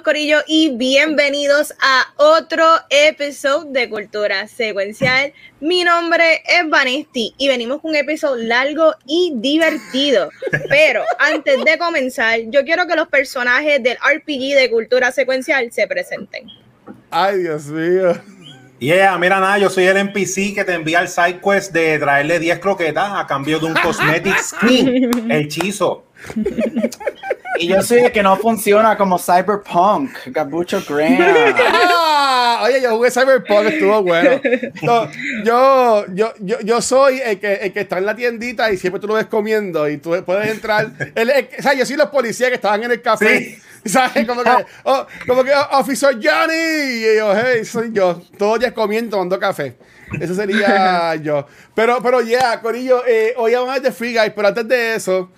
Saludos Corillo y bienvenidos a otro episodio de Cultura Secuencial. Mi nombre es Vanesti y venimos con un episodio largo y divertido. Pero antes de comenzar, yo quiero que los personajes del RPG de Cultura Secuencial se presenten. Ay, Dios mío. Yeah, mira nada, yo soy el NPC que te envía el side quest de traerle 10 croquetas a cambio de un cosmetic skin, el hechizo. Y yo soy el que no funciona como Cyberpunk, Gabucho Graham. Ah, oye, yo jugué Cyberpunk, estuvo bueno. No, yo, yo, yo, yo soy el que, el que está en la tiendita y siempre tú lo ves comiendo y tú puedes entrar. El, el- o sea, yo soy los policías que estaban en el café. Sí. ¿Sabes? Como que, oh, como que, oh, Officer Johnny. Y yo, hey, soy yo. Todos días comiendo, tomando café. Eso sería yo. Pero, pero, yeah, Corillo, eh, hoy vamos a de Free Guy, pero antes de eso,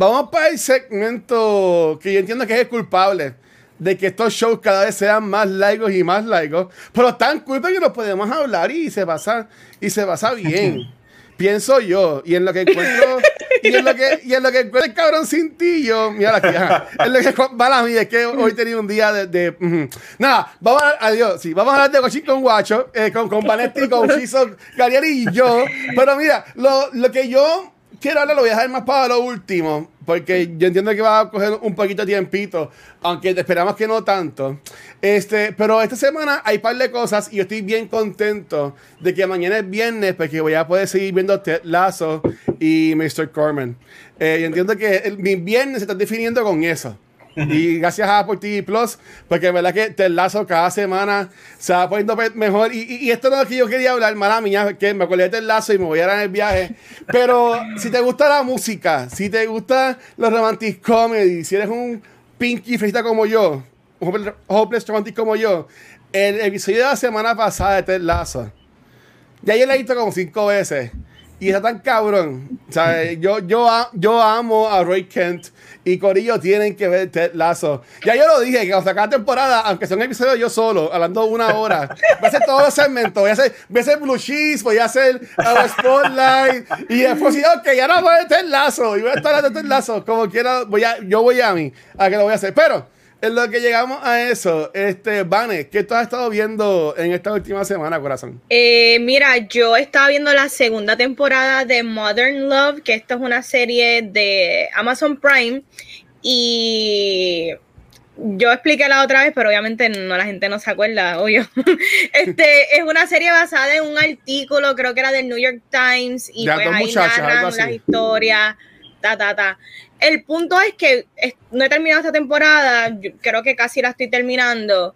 vamos para el segmento que yo entiendo que es el culpable de que estos shows cada vez sean más largos y más largos, pero tan culpa que nos podemos hablar y se pasa, y se pasa bien. Pienso yo, y en lo que encuentro, y en lo que, y en lo que encuentro el cabrón sin ti, yo, mira aquí, ajá. en lo que mala mía, es que hoy tenía un día de, de- ujú. nada, vamos a adiós, sí, vamos a hablar de Cochín con Guacho, eh, con, con Vanetti, con Chizo, Gariari y yo, pero mira, lo, lo que yo quiero hablar lo voy a dejar más para lo último, porque yo entiendo que va a coger un poquito de tiempito, aunque esperamos que no tanto. Este, pero esta semana hay un par de cosas y yo estoy bien contento de que mañana es viernes, porque voy a poder seguir viendo Ted Lasso y Mr. Corman. Eh, yo entiendo que mi viernes se está definiendo con eso. Y gracias a Apple TV Plus, porque es verdad que Ted Lasso cada semana se va poniendo mejor. Y, y- y esto no es lo que yo quería hablar, mala mía, que me acordé de Ted Lasso y me voy a dar en el viaje. Pero si te gusta la música, si te gusta los romantic comedy, si eres un pinky fresita como yo, un hopeless- romantic como yo, el episodio de la semana pasada de Ted Lasso, ya yo la he visto como cinco veces. Y está tan cabrón. O sea, yo, yo, yo amo a Roy Kent y Corillo tienen que ver Ted Lasso. Ya yo lo dije, que cuando sacar temporada, aunque sea un episodio yo solo, hablando una hora, voy a hacer todos los segmentos. Voy a hacer, voy a hacer Blue Cheese, voy a hacer uh, Spotlight. Y después, sí, ok, ya no voy a Ted Lasso. Y voy a estar hablando de Ted Lasso. Como quiera, voy a, yo voy a mí, a que lo voy a hacer. Pero. En lo que llegamos a eso, este, Vane, ¿qué tú has estado viendo en esta última semana, corazón? Eh, mira, yo estaba viendo la segunda temporada de Modern Love, que esta es una serie de Amazon Prime. Y yo expliqué la otra vez, pero obviamente no la gente no se acuerda, obvio. Este es una serie basada en un artículo, creo que era del New York Times, y Ya, pues ahí narran las historias, ta, ta, ta. El punto es que no he terminado esta temporada, creo que casi la estoy terminando,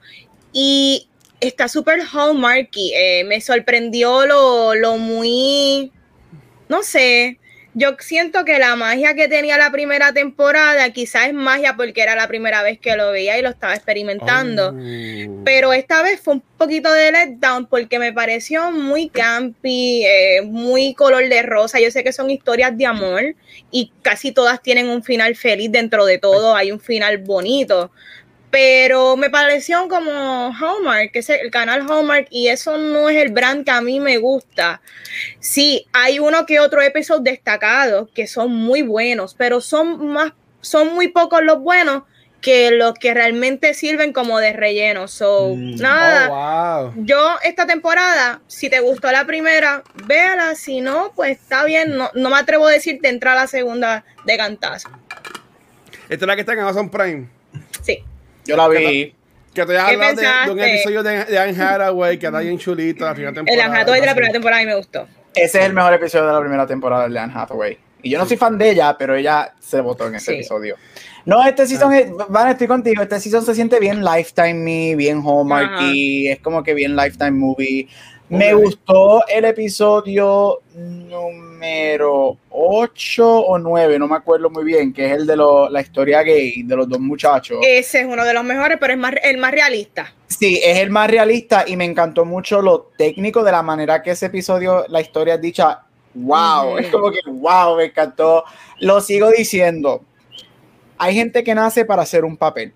y está súper hallmarky. eh, me sorprendió lo, lo muy, no sé, yo siento que la magia que tenía la primera temporada quizás es magia porque era la primera vez que lo veía y lo estaba experimentando. Oh. Pero esta vez fue un poquito de letdown porque me pareció muy campy, eh, muy color de rosa. Yo sé que son historias de amor y casi todas tienen un final feliz dentro de todo, hay un final bonito. Pero me pareció como Hallmark, que es el canal Hallmark, y eso no es el brand que a mí me gusta. Sí, hay uno que otro episodio destacados que son muy buenos, pero son más, son muy pocos los buenos que los que realmente sirven como de relleno. So, Mm. nada. Oh, wow. Yo esta temporada, si te gustó la primera, véala, si no, pues está bien, no, no me atrevo a decirte entrar a la segunda de cantazo. Esta es la que está en Amazon Prime. Sí. Yo la vi. Que te has ¿Qué hablado de, de un episodio de, de Anne Hathaway que está bien chulito la primera El temporada. Anjatoy de la primera temporada y me gustó. Ese es el mejor episodio de la primera temporada de Anne Hathaway. Y yo no soy fan de ella, pero ella se votó en ese Sí. episodio. No, este season, es- Van, estoy contigo. Este season se siente bien Lifetime Me, bien Hallmarky. Es como que bien Lifetime Movie. Me gustó el episodio número 8 o 9, no me acuerdo muy bien, que es el de lo- la historia gay de los dos muchachos. Ese es uno de los mejores, pero es más, el más realista. Sí, es el más realista y me encantó mucho lo técnico de la manera que ese episodio, la historia es dicha wow, es como que wow, me encantó. Lo sigo diciendo. Hay gente que nace para hacer un papel.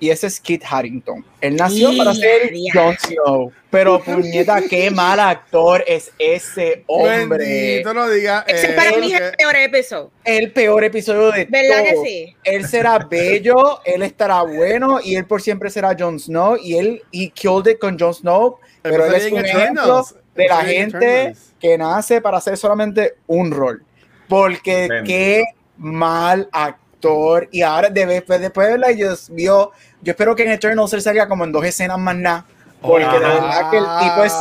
Y ese es Kit Harrington. Él nació para ser Jon Snow. Pero puñeta, qué mal actor es ese hombre. Bendito, no diga. Ese para mí es que- el peor episodio. El peor episodio de ¿Verdad que todo. sí? Él será bello, él estará bueno y él por siempre será Jon Snow y él y killed it con Jon Snow, pero él es un ejemplo de la gente que nace para hacer solamente un rol. Porque Bendito. qué mal actor. Y ahora de- después, después de verla, Dios mío, yo espero que en Eternals él salga como en dos escenas más nada. Porque de Ajá. verdad que el tipo es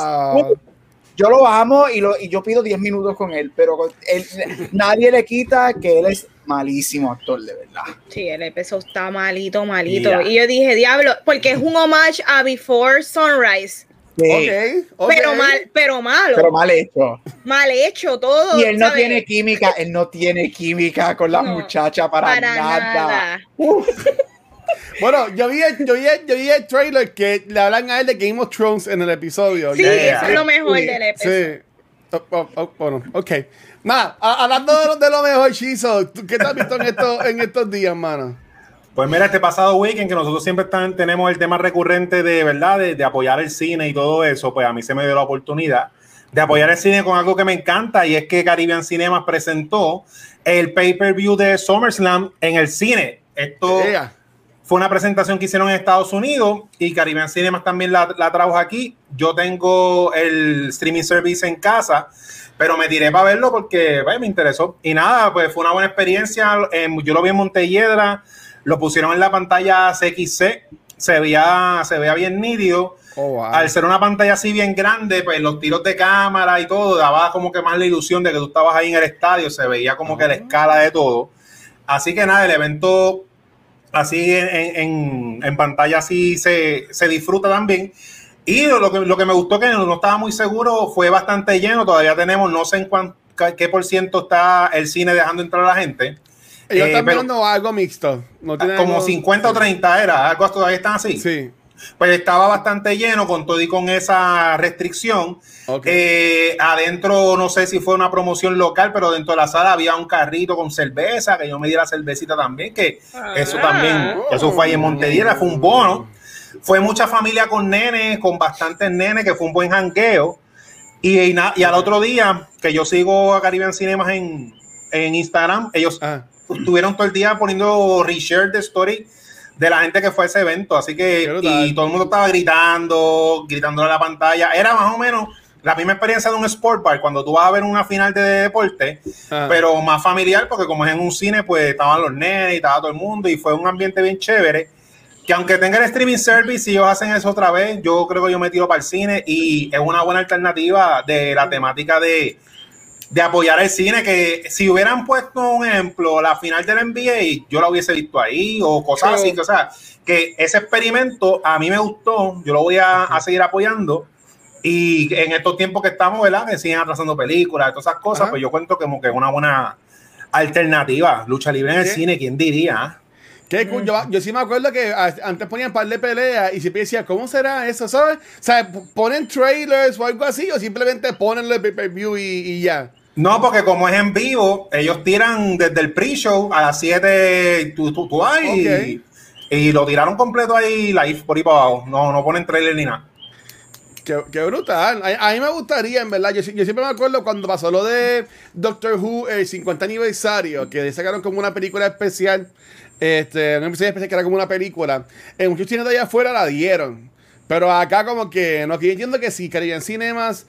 yo lo amo y, lo, y yo pido 10 minutos con él, pero él- nadie le quita que él es malísimo actor, de verdad. Sí, el episodio está malito, malito. Ya. Y yo dije, diablo, porque es un homage a Before Sunrise. Pero mal, pero malo. Pero mal hecho. mal hecho todo. Y él no ¿sabes? tiene química, él no tiene química con la No, muchacha para, para nada. nada. Bueno, yo vi, el, yo, vi el, yo vi el trailer que le hablan a él de Game of Thrones en el episodio. Sí, Yeah. eso es lo mejor Sí, del episodio. Sí. Oh, oh, oh, bueno, ok. Nada, hablando de lo, de lo mejor, Shizo, ¿tú ¿qué te has visto en, estos en estos días, mano? Pues mira, este pasado weekend que nosotros siempre están- tenemos el tema recurrente de verdad, de, de apoyar el cine y todo eso, pues a mí se me dio la oportunidad de apoyar el cine con algo que me encanta y es que Caribbean Cinemas presentó el pay-per-view de SummerSlam en el cine. Esto Yeah. fue una presentación que hicieron en Estados Unidos y Caribbean Cinemas también la, la trajo aquí. Yo tengo el streaming service en casa, pero me tiré para verlo porque pues, me interesó. Y nada, pues fue una buena experiencia. Em, yo lo vi en Montelledra, lo pusieron en la pantalla CXC, se veía, se veía bien nítido. Oh, wow. Al ser una pantalla así bien grande, pues los tiros de cámara y todo daba como que más la ilusión de que tú estabas ahí en el estadio, se veía como que la escala de todo. Así que nada, el evento así en, en- en- pantalla así se, se disfruta también. Y lo que, lo que me gustó que no estaba muy seguro fue bastante lleno, todavía tenemos no sé en cuán- qué por ciento está el cine dejando entrar a la gente. Ellos Eh, están pero- viendo algo mixto. No Como algo- 50 o 30 era, algo todavía están así. Sí. Pues estaba bastante lleno con todo y con esa restricción. Ok. Eh, adentro, no sé si fue una promoción local, pero dentro de la sala había un carrito con cerveza, que yo me di la cervecita también, que eso Ah. también, eso fue ahí en Montevideo, fue un bono. Fue mucha familia con nenes, con bastantes nenes, que fue un buen jangueo. Y, y, y al otro día, que yo sigo a Caribbean Cinemas en, en Instagram, ellos Ah. Estuvieron todo el día poniendo reshare de story de la gente que fue a ese evento. Así que, y todo el mundo estaba gritando, gritando en la pantalla. Era más o menos la misma experiencia de un sport bar cuando tú vas a ver una final de deporte, Ah. pero más familiar, porque como es en un cine, pues estaban los nenes y estaba todo el mundo y fue un ambiente bien chévere. Que aunque tenga el streaming service, si ellos hacen eso otra vez, yo creo que yo me tiro para el cine y es una buena alternativa de la temática de, de apoyar el cine, que si hubieran puesto un ejemplo, la final del NBA, yo la hubiese visto ahí, o cosas Sí. así, que, o sea, que ese experimento a mí me gustó, yo lo voy a, a seguir apoyando, y en estos tiempos que estamos, ¿verdad? Que siguen atrasando películas, todas esas cosas, Ajá. pues yo cuento como que es una buena alternativa, lucha libre en el Sí. cine, ¿quién diría? Qué cool. Yo, yo sí me acuerdo que antes ponían par de peleas y siempre decía, ¿cómo será eso? ¿Sabes? O sea, ponen trailers o algo así o simplemente ponen el pay-per-view y, y ya. No, porque como es en vivo, ellos tiran desde el pre-show a las 7, tú, tú, tú vas y, y lo tiraron completo ahí live por ahí para abajo. No, no ponen trailer ni nada. Qué, qué brutal. A, a mí me gustaría, en verdad. Yo, si- yo siempre me acuerdo cuando pasó lo de Doctor Who, el 50 aniversario, que sacaron como una película especial. Este, una episodio especial que era como una película. En muchos cines de allá afuera la dieron. Pero acá, como que, no, que yo entiendo que sí, Caribbean Cinemas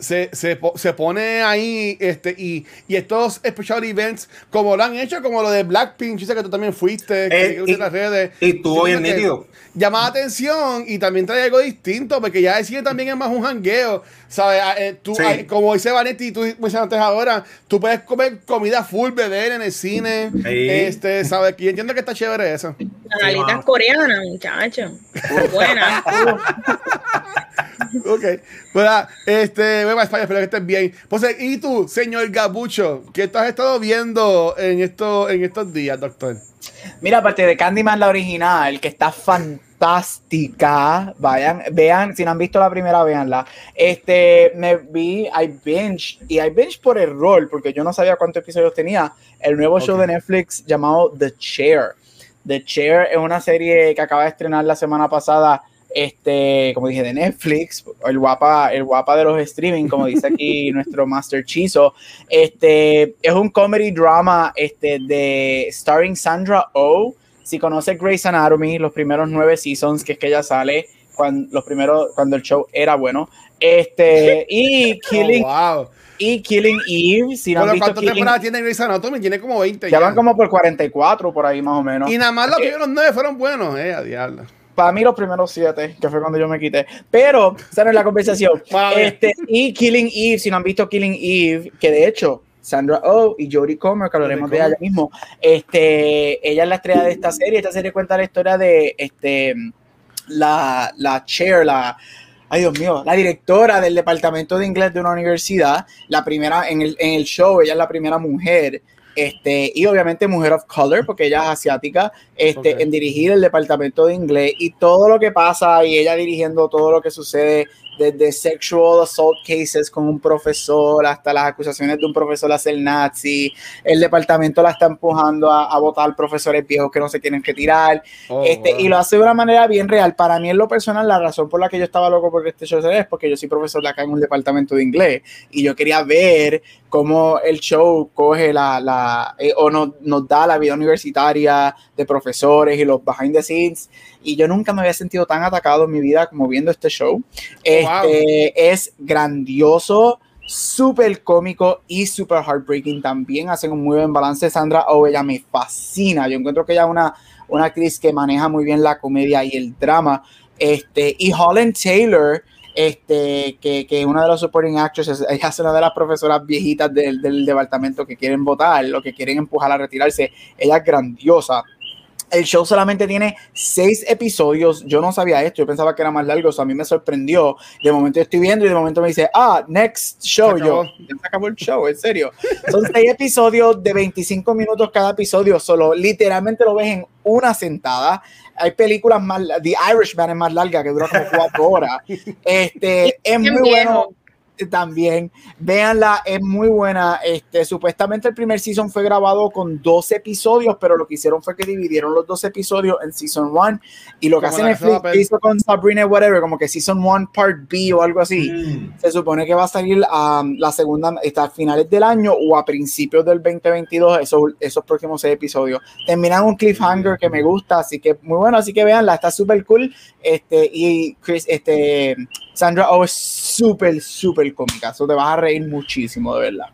se, se, se pone ahí este, y, y estos special events, como lo han hecho, como lo de Blackpink, yo sé que tú también fuiste, que, Eh, y- las redes. y bien entiendo que nítido. Llama la atención y también trae algo distinto, porque ya el cine también es más un jangueo, ¿sabes? Ah, eh, tú, Sí. ah, como dice Vanetti y tú mencionaste ahora, tú puedes comer comida full, beber en el cine, Sí. este, ¿sabes? Y entiendo que está chévere eso. Las alitas coreanas, muchacho. Buenas. Ok, pues ah, este, para España, espero que estés bien. Pues, ¿y tú, señor Gabucho? ¿Qué has estado viendo en, esto, en estos días, doctor? Mira, aparte de Candyman la original, que está fantástica. Vayan, vean, si no han visto la primera, véanla. Este, me vi, I binge, y I binge por error, porque yo no sabía cuántos episodios tenía, el nuevo show de Netflix llamado The Chair. The Chair es una serie que acaba de estrenar la semana pasada, este, como dije, de Netflix, el guapa, el guapa de los streaming, como dice aquí nuestro Master Chizo. Este, es un comedy drama este, de starring Sandra Oh si conoces Grey's Anatomy, los primeros nueve seasons, que es que ella sale cuando, los primeros, cuando el show era bueno, este, y oh, Killing, y Killing Eve, si no ¿Cuántas temporadas tiene Grey's Anatomy? Tiene como 20 ya. van como por 44, por ahí más o menos. Y nada más los eh, primeros nueve fueron buenos, eh, a diablo. Para mí los primeros siete, que fue cuando yo me quité. Pero, esa no es la conversación. este, y Killing Eve, si no han visto Killing Eve, que de hecho Sandra Oh y Jodie Comer, que hablaremos de ella mismo. Este, ella es la estrella de esta serie. Esta serie cuenta la historia de este, la, la chair, la, ay Dios mío, la directora del departamento de inglés de una universidad, la primera en el, en el show, ella es la primera mujer este, y obviamente mujer of color, porque ella es asiática, este, en dirigir el departamento de inglés y todo lo que pasa y ella dirigiendo todo lo que sucede desde sexual assault cases con un profesor hasta las acusaciones de un profesor a ser nazi. El departamento la está empujando a, votar profesores viejos que no se tienen que tirar. Oh, este, Y lo hace de una manera bien real. Para mí, en lo personal, la razón por la que yo estaba loco por este show es porque yo soy profesor de acá en un departamento de inglés y yo quería ver cómo el show coge la, la eh, o nos, nos da la vida universitaria de profesores y los behind the scenes y yo nunca me había sentido tan atacado en mi vida como viendo este show. Oh, este es grandioso, súper cómico y súper heartbreaking. También hacen un muy buen balance. Sandra Oh, ella me fascina. Yo encuentro que ella es una, una actriz que maneja muy bien la comedia y el drama. Este, y Holland Taylor, este, que, que una de los supporting actresses, ella es una de las profesoras viejitas del, del departamento que quieren votar, lo que quieren empujar a retirarse. Ella es grandiosa. El show solamente tiene seis episodios. Yo no sabía esto, yo pensaba que era más largo, o a mí me sorprendió. De momento estoy viendo y de momento me dice, ah, next show. Yo, ya se acabó el show, en serio. Son seis episodios de 25 minutos cada episodio, solo literalmente lo ves en una sentada. Hay películas más, The Irishman es más larga, que dura como cuatro horas. Este, es muy bueno también. Véanla, es muy buena. Este, supuestamente el primer season fue grabado con dos episodios, pero lo que hicieron fue que dividieron los dos episodios en season one y lo que hacen Netflix hizo con Sabrina whatever, como que season one part B o algo así. Mm. Se supone que va a salir a um, la segunda está a finales del año o a principios del 2022 esos, esos próximos seis episodios. Terminan un cliffhanger que me gusta, así que muy bueno, así que veanla, está súper cool. Este, y Chris, este Sandra Oh es súper, súper cómica. Eso te vas a reír muchísimo, de verdad.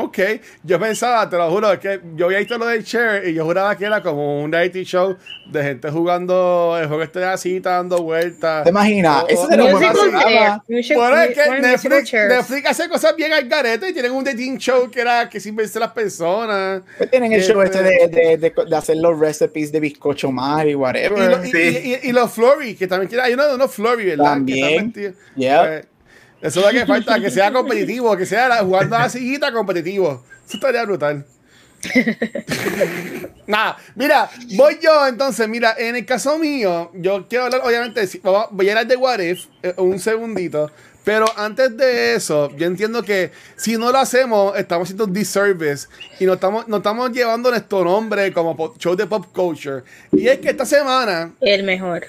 Ok, yo pensaba, te lo juro, que yo había visto lo de Cher y yo juraba que era como un reality show de gente jugando el juego este así, dando vueltas. ¿Te imaginas? Eso sería Bueno, es que Netflix, Netflix, hace cosas bien al garete y tienen un dating show que era que sin verse las personas. Pues tienen el show este de, de, de, de, hacer los recipes de bizcocho mar y whatever. Y, los Flurry, que también hay uno de unos Flurry, ¿verdad? También. Que yeah. Eso es lo que falta, que sea competitivo, que sea jugando a la sillita competitivo. Eso estaría brutal. Nada, mira, voy yo entonces, mira, en el caso mío, yo quiero hablar, obviamente, voy a hablar de What If, eh, un segundito, pero antes de eso, yo entiendo que si no lo hacemos, estamos haciendo un disservice y nos estamos, nos estamos llevando nuestro nombre como show de pop culture. Y es que esta semana... El mejor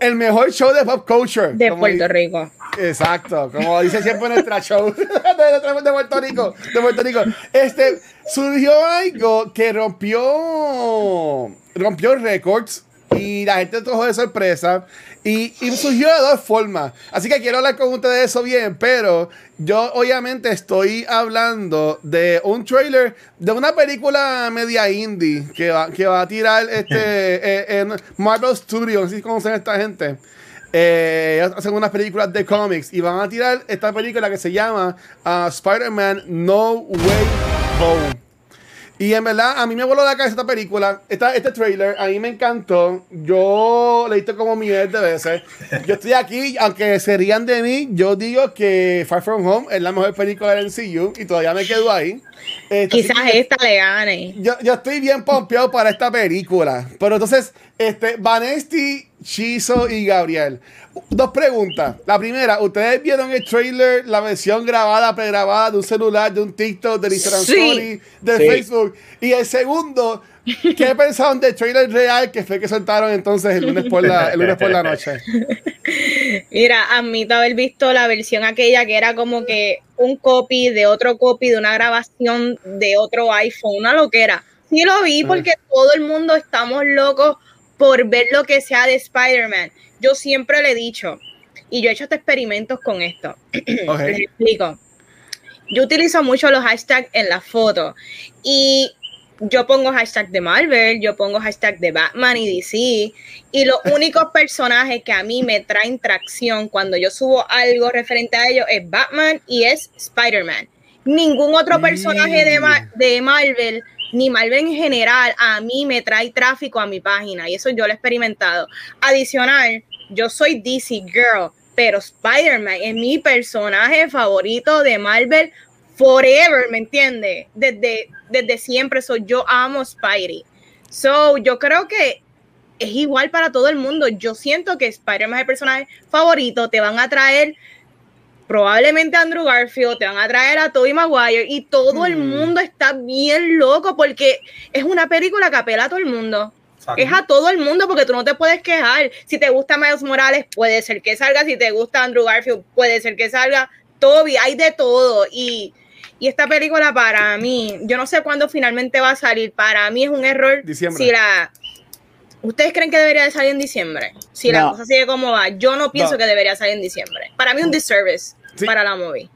el mejor show de pop culture. De Puerto Rico. Exacto, como dice siempre nuestra show de, de, Puerto Rico. De Puerto Rico. Este, surgió algo que rompió, rompió récords y la gente trajo de sorpresa. Y, surgió de dos formas. Así que quiero hablar con ustedes de eso bien, pero yo obviamente estoy hablando de un trailer de una película media indie que va, que va a tirar este eh, en Marvel Studios, no sé si conocen a esta gente. Eh, hacen unas películas de cómics y van a tirar esta película que se llama uh, Spider-Man No Way Home. Y en verdad, a mí me voló la cabeza esta película, esta, este trailer, a mí me encantó. Yo le he visto como miles de veces. Yo estoy aquí, aunque se rían de mí, yo digo que Far From Home es la mejor película del MCU y todavía me quedo ahí. Este, Quizás esta le gane. Yo, yo estoy bien pompeado para esta película. Pero entonces, este, Vanesti, Chizo y Gabriel. Dos preguntas. La primera, ¿ustedes vieron el trailer, la versión grabada, pregrabada de un celular, de un TikTok, de Instagram Story, de Facebook? Y el segundo, ¿qué pensaron del trailer real que fue que soltaron entonces el lunes por la, el lunes por la noche? Mira, admito haber visto la versión aquella que era como que un copy de otro copy de una grabación de otro iPhone, una loquera. Sí lo vi ah. porque todo el mundo estamos locos por ver lo que sea de Spider-Man. Yo siempre le he dicho, y yo he hecho hasta experimentos con esto. Les explico. Yo utilizo mucho los hashtags en la foto y yo pongo hashtag de Marvel, yo pongo hashtag de Batman y DC y los únicos personajes que a mí me traen tracción cuando yo subo algo referente a ellos es Batman y es Spider-Man. Ningún otro personaje de, de Marvel ni Marvel en general, a mí me trae tráfico a mi página y eso yo lo he experimentado. Adicional, yo soy DC Girl, pero Spider-Man es mi personaje favorito de Marvel forever, ¿me entiendes? Desde, desde siempre, soy yo amo Spidey. So, yo creo que es igual para todo el mundo. Yo siento que Spider-Man es el personaje favorito, te van a traer probablemente Andrew Garfield, te van a traer a Tobey Maguire y todo el hmm. mundo está bien loco porque es una película que apela a todo el mundo. Es a todo el mundo porque tú no te puedes quejar. Si te gusta Miles Morales, puede ser que salga. Si te gusta Andrew Garfield, puede ser que salga. Toby, hay de todo. Y, esta película para mí, yo no sé cuándo finalmente va a salir. Para mí es un error. Si la, ¿Ustedes creen que debería de salir en diciembre? Si la cosa sigue como va, yo no pienso que debería salir en diciembre. Para mí un disservice para la movie.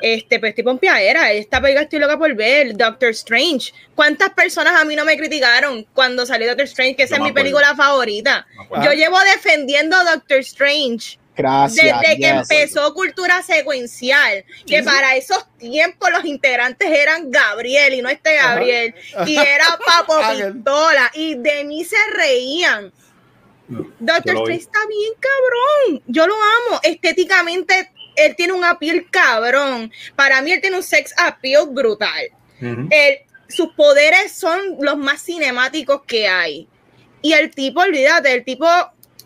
Este, pues tipo era esta película estoy loca por ver, Doctor Strange. ¿Cuántas personas a mí no me criticaron cuando salió Doctor Strange? Que esa es mi película favorita. Yo llevo defendiendo a Doctor Strange. Gracias, desde que empezó Cultura Secuencial, que para esos tiempos los integrantes eran Gabriel y no este Gabriel, y era Papo Pistola, y de mí se reían. Doctor Strange está bien cabrón, yo lo amo, estéticamente él tiene un appeal cabrón. Para mí, él tiene un sex appeal brutal. sus poderes son los más cinemáticos que hay. Y el tipo, olvídate, el tipo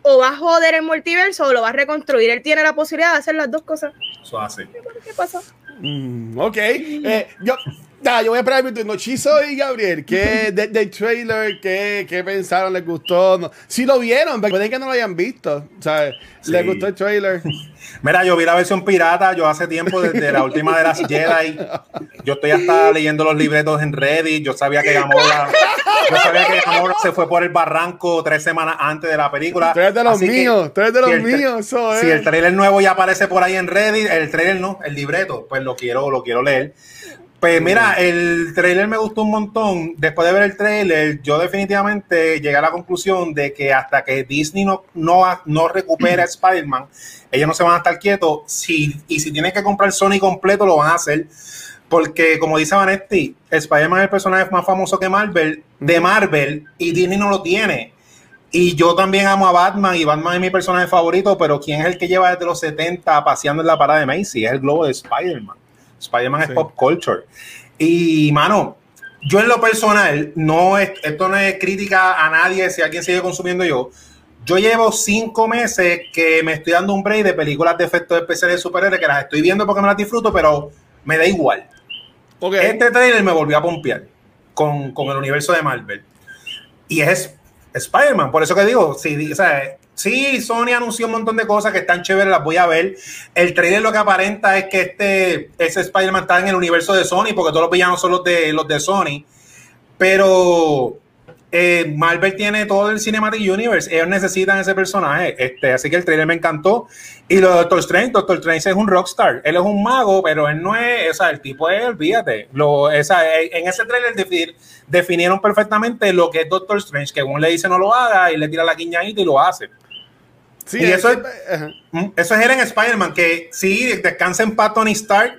o va a joder el multiverso o lo va a reconstruir. Él tiene la posibilidad de hacer las dos cosas. Eso hace. ¿Qué pasa? Mm, ok. Eh, yo, yo voy a esperar mi turno. Chizo y Gabriel, ¿qué del trailer? ¿qué, ¿Qué, pensaron? ¿Les gustó? No. Si lo vieron, pueden que no lo hayan visto. ¿sabes? ¿Les gustó el trailer? Mira, yo vi la versión pirata, yo hace tiempo, desde la última de las Jedi, yo estoy hasta leyendo los libretos en Reddit, yo sabía que Gamora, yo sabía que Gamora se fue por el barranco tres semanas antes de la película. Tres de los míos, tres de los míos, Si el trailer nuevo ya aparece por ahí en Reddit, el trailer no, el libreto, pues lo quiero, lo quiero leer. Pues mira, el trailer me gustó un montón. Después de ver el trailer, yo definitivamente llegué a la conclusión de que hasta que Disney no, no, no recupera Spider-Man, ellos no se van a estar quietos. Si, y si tienen que comprar Sony completo, lo van a hacer. Porque, como dice Vanetti, Spider-Man es el personaje más famoso que Marvel, de Marvel, y Disney no lo tiene. Y yo también amo a Batman, y Batman es mi personaje favorito, pero ¿quién es el que lleva desde los 70 paseando en la parada de Macy? Es el globo de Spider-Man. Spider-Man es pop culture. Y, mano, yo en lo personal, no es, esto no es crítica a nadie si alguien sigue consumiendo yo. Yo llevo cinco meses que me estoy dando un break de películas de efectos especiales de superhéroes que las estoy viendo porque me las disfruto, pero me da igual. Este trailer me volvió a pompear con, con el universo de Marvel. Y es Spider-Man, por eso que digo, si, o sea, Sí, Sony anunció un montón de cosas que están chéveres, las voy a ver. El trailer lo que aparenta es que este ese Spider-Man está en el universo de Sony, porque todos los villanos son los de los de Sony. Pero eh, Marvel tiene todo el Cinematic Universe, ellos necesitan ese personaje. Este, así que el trailer me encantó. Y lo de Doctor Strange, Doctor Strange es un rockstar. Él es un mago, pero él no es, o sea, el tipo es, olvídate. Lo, esa, en ese trailer definieron perfectamente lo que es Doctor Strange, que uno le dice no lo haga y le tira la guiñadita y lo hace. Sí, y eso, es, mm, eso es él en Spider-Man, que sí, descansa en paz Tony Stark,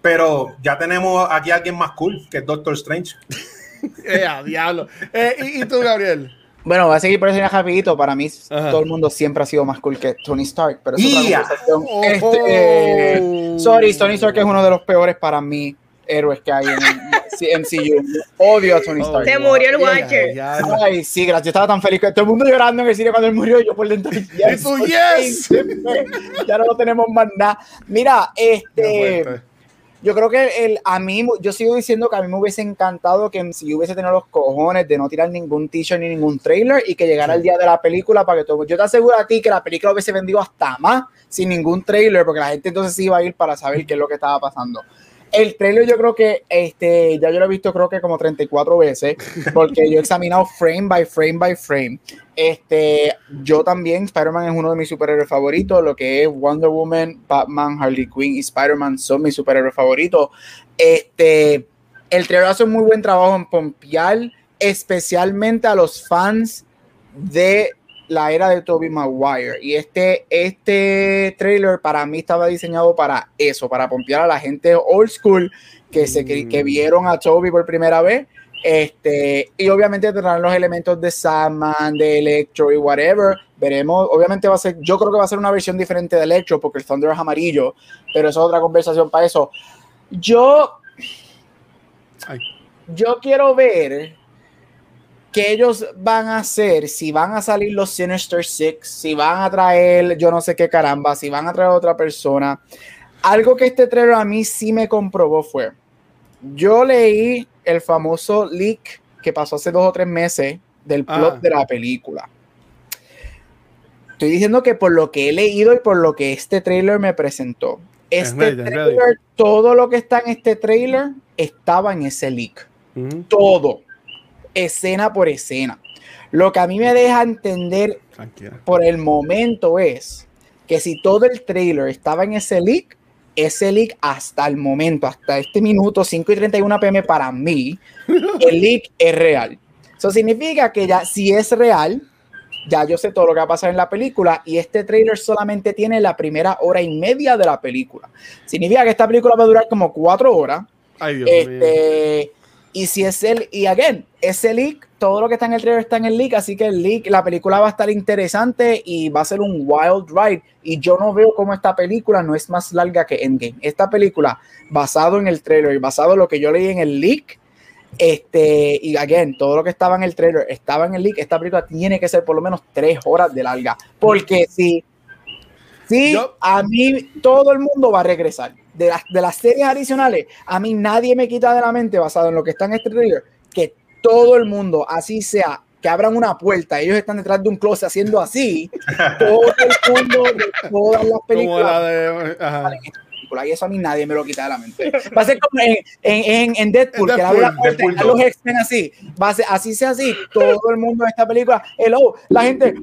Pero ya tenemos aquí a alguien más cool, que es Doctor Strange. eh, diablo. Eh, ¿y, ¿y, tú, Gabriel? Bueno, voy a seguir por eso rapidito. Para mí, Ajá. todo el mundo siempre ha sido más cool que Tony Stark. Pero es yeah. otra conversación. Oh, este, oh. Sorry, Tony Stark es uno de los peores para mí héroes que hay en MCU. Odio a Tony Stark. Se murió el Watcher. Ay, sí, gracias. Yo estaba tan feliz que todo el mundo llorando en el cine cuando él murió. Yo por dentro. Yes, yes. ya no lo tenemos más nada. Mira, este. Yo creo que el, a mí, yo sigo diciendo que a mí me hubiese encantado que si hubiese tenido los cojones de no tirar ningún teaser ni ningún trailer y que llegara el día de la película para que todo. Yo te aseguro a ti que la película hubiese vendido hasta más sin ningún trailer, porque la gente entonces iba a ir para saber qué es lo que estaba pasando. El trailer yo creo que este, ya yo lo he visto creo que como 34 veces, porque yo he examinado frame by frame by frame. Este, yo también, Spider-Man es uno de mis superhéroes favoritos, lo que es Wonder Woman, Batman, Harley Quinn y Spider-Man son mis superhéroes favoritos. Este, el trailer hace un muy buen trabajo en pompear, especialmente a los fans de la era de Toby Maguire. Y este, este trailer para mí estaba diseñado para eso, para pompear a la gente old school que, se, que vieron a Toby por primera vez. Este, y obviamente tendrán los elementos de Sandman, de Electro y whatever. Veremos, obviamente va a ser, yo creo que va a ser una versión diferente de Electro porque el Thunder es amarillo, pero eso es otra conversación para eso. Yo, Ay. yo quiero ver qué ellos van a hacer, si van a salir los Sinister Six, si van a traer yo no sé qué caramba, si van a traer a otra persona. Algo que este trailer a mí sí me comprobó fue, yo leí el famoso leak que pasó hace dos o tres meses del plot Ah. de la película. Estoy diciendo que por lo que he leído y por lo que este trailer me presentó, este es trailer, todo lo que está en este trailer estaba en ese leak todo, escena por escena. Lo que a mí me deja entender Tranquila. por el momento es que si todo el trailer estaba en ese leak, ese leak hasta el momento, hasta este minuto 5 y 31 pm para mí, el leak es real. Eso significa que ya si es real, ya yo sé todo lo que va a pasar en la película y este trailer solamente tiene la primera hora y media de la película. Significa que esta película va a durar como cuatro horas Ay, Dios mío. Y si es el, y again, ese leak, todo lo que está en el trailer está en el leak, así que el leak, la película va a estar interesante y va a ser un wild ride. Y yo no veo cómo esta película no es más larga que Endgame. Esta película, basado en el trailer y basado en lo que yo leí en el leak, este, y again, todo lo que estaba en el trailer estaba en el leak, esta película tiene que ser por lo menos tres horas de larga. Porque si, si Yo- a mí todo el mundo va a regresar. De las, de las series adicionales, a mí nadie me quita de la mente, basado en lo que está en este trailer, que todo el mundo, así sea, que abran una puerta, ellos están detrás de un closet haciendo así, todo el mundo de todas las películas la de. Ajá. y eso a mí nadie me lo quita de la mente. Va a ser como en, en, en, en Deadpool, En que la Deadpool, puerta Deadpool los 2. X-Men así. Va a ser, así sea así, todo el mundo en esta película. Hello, la gente,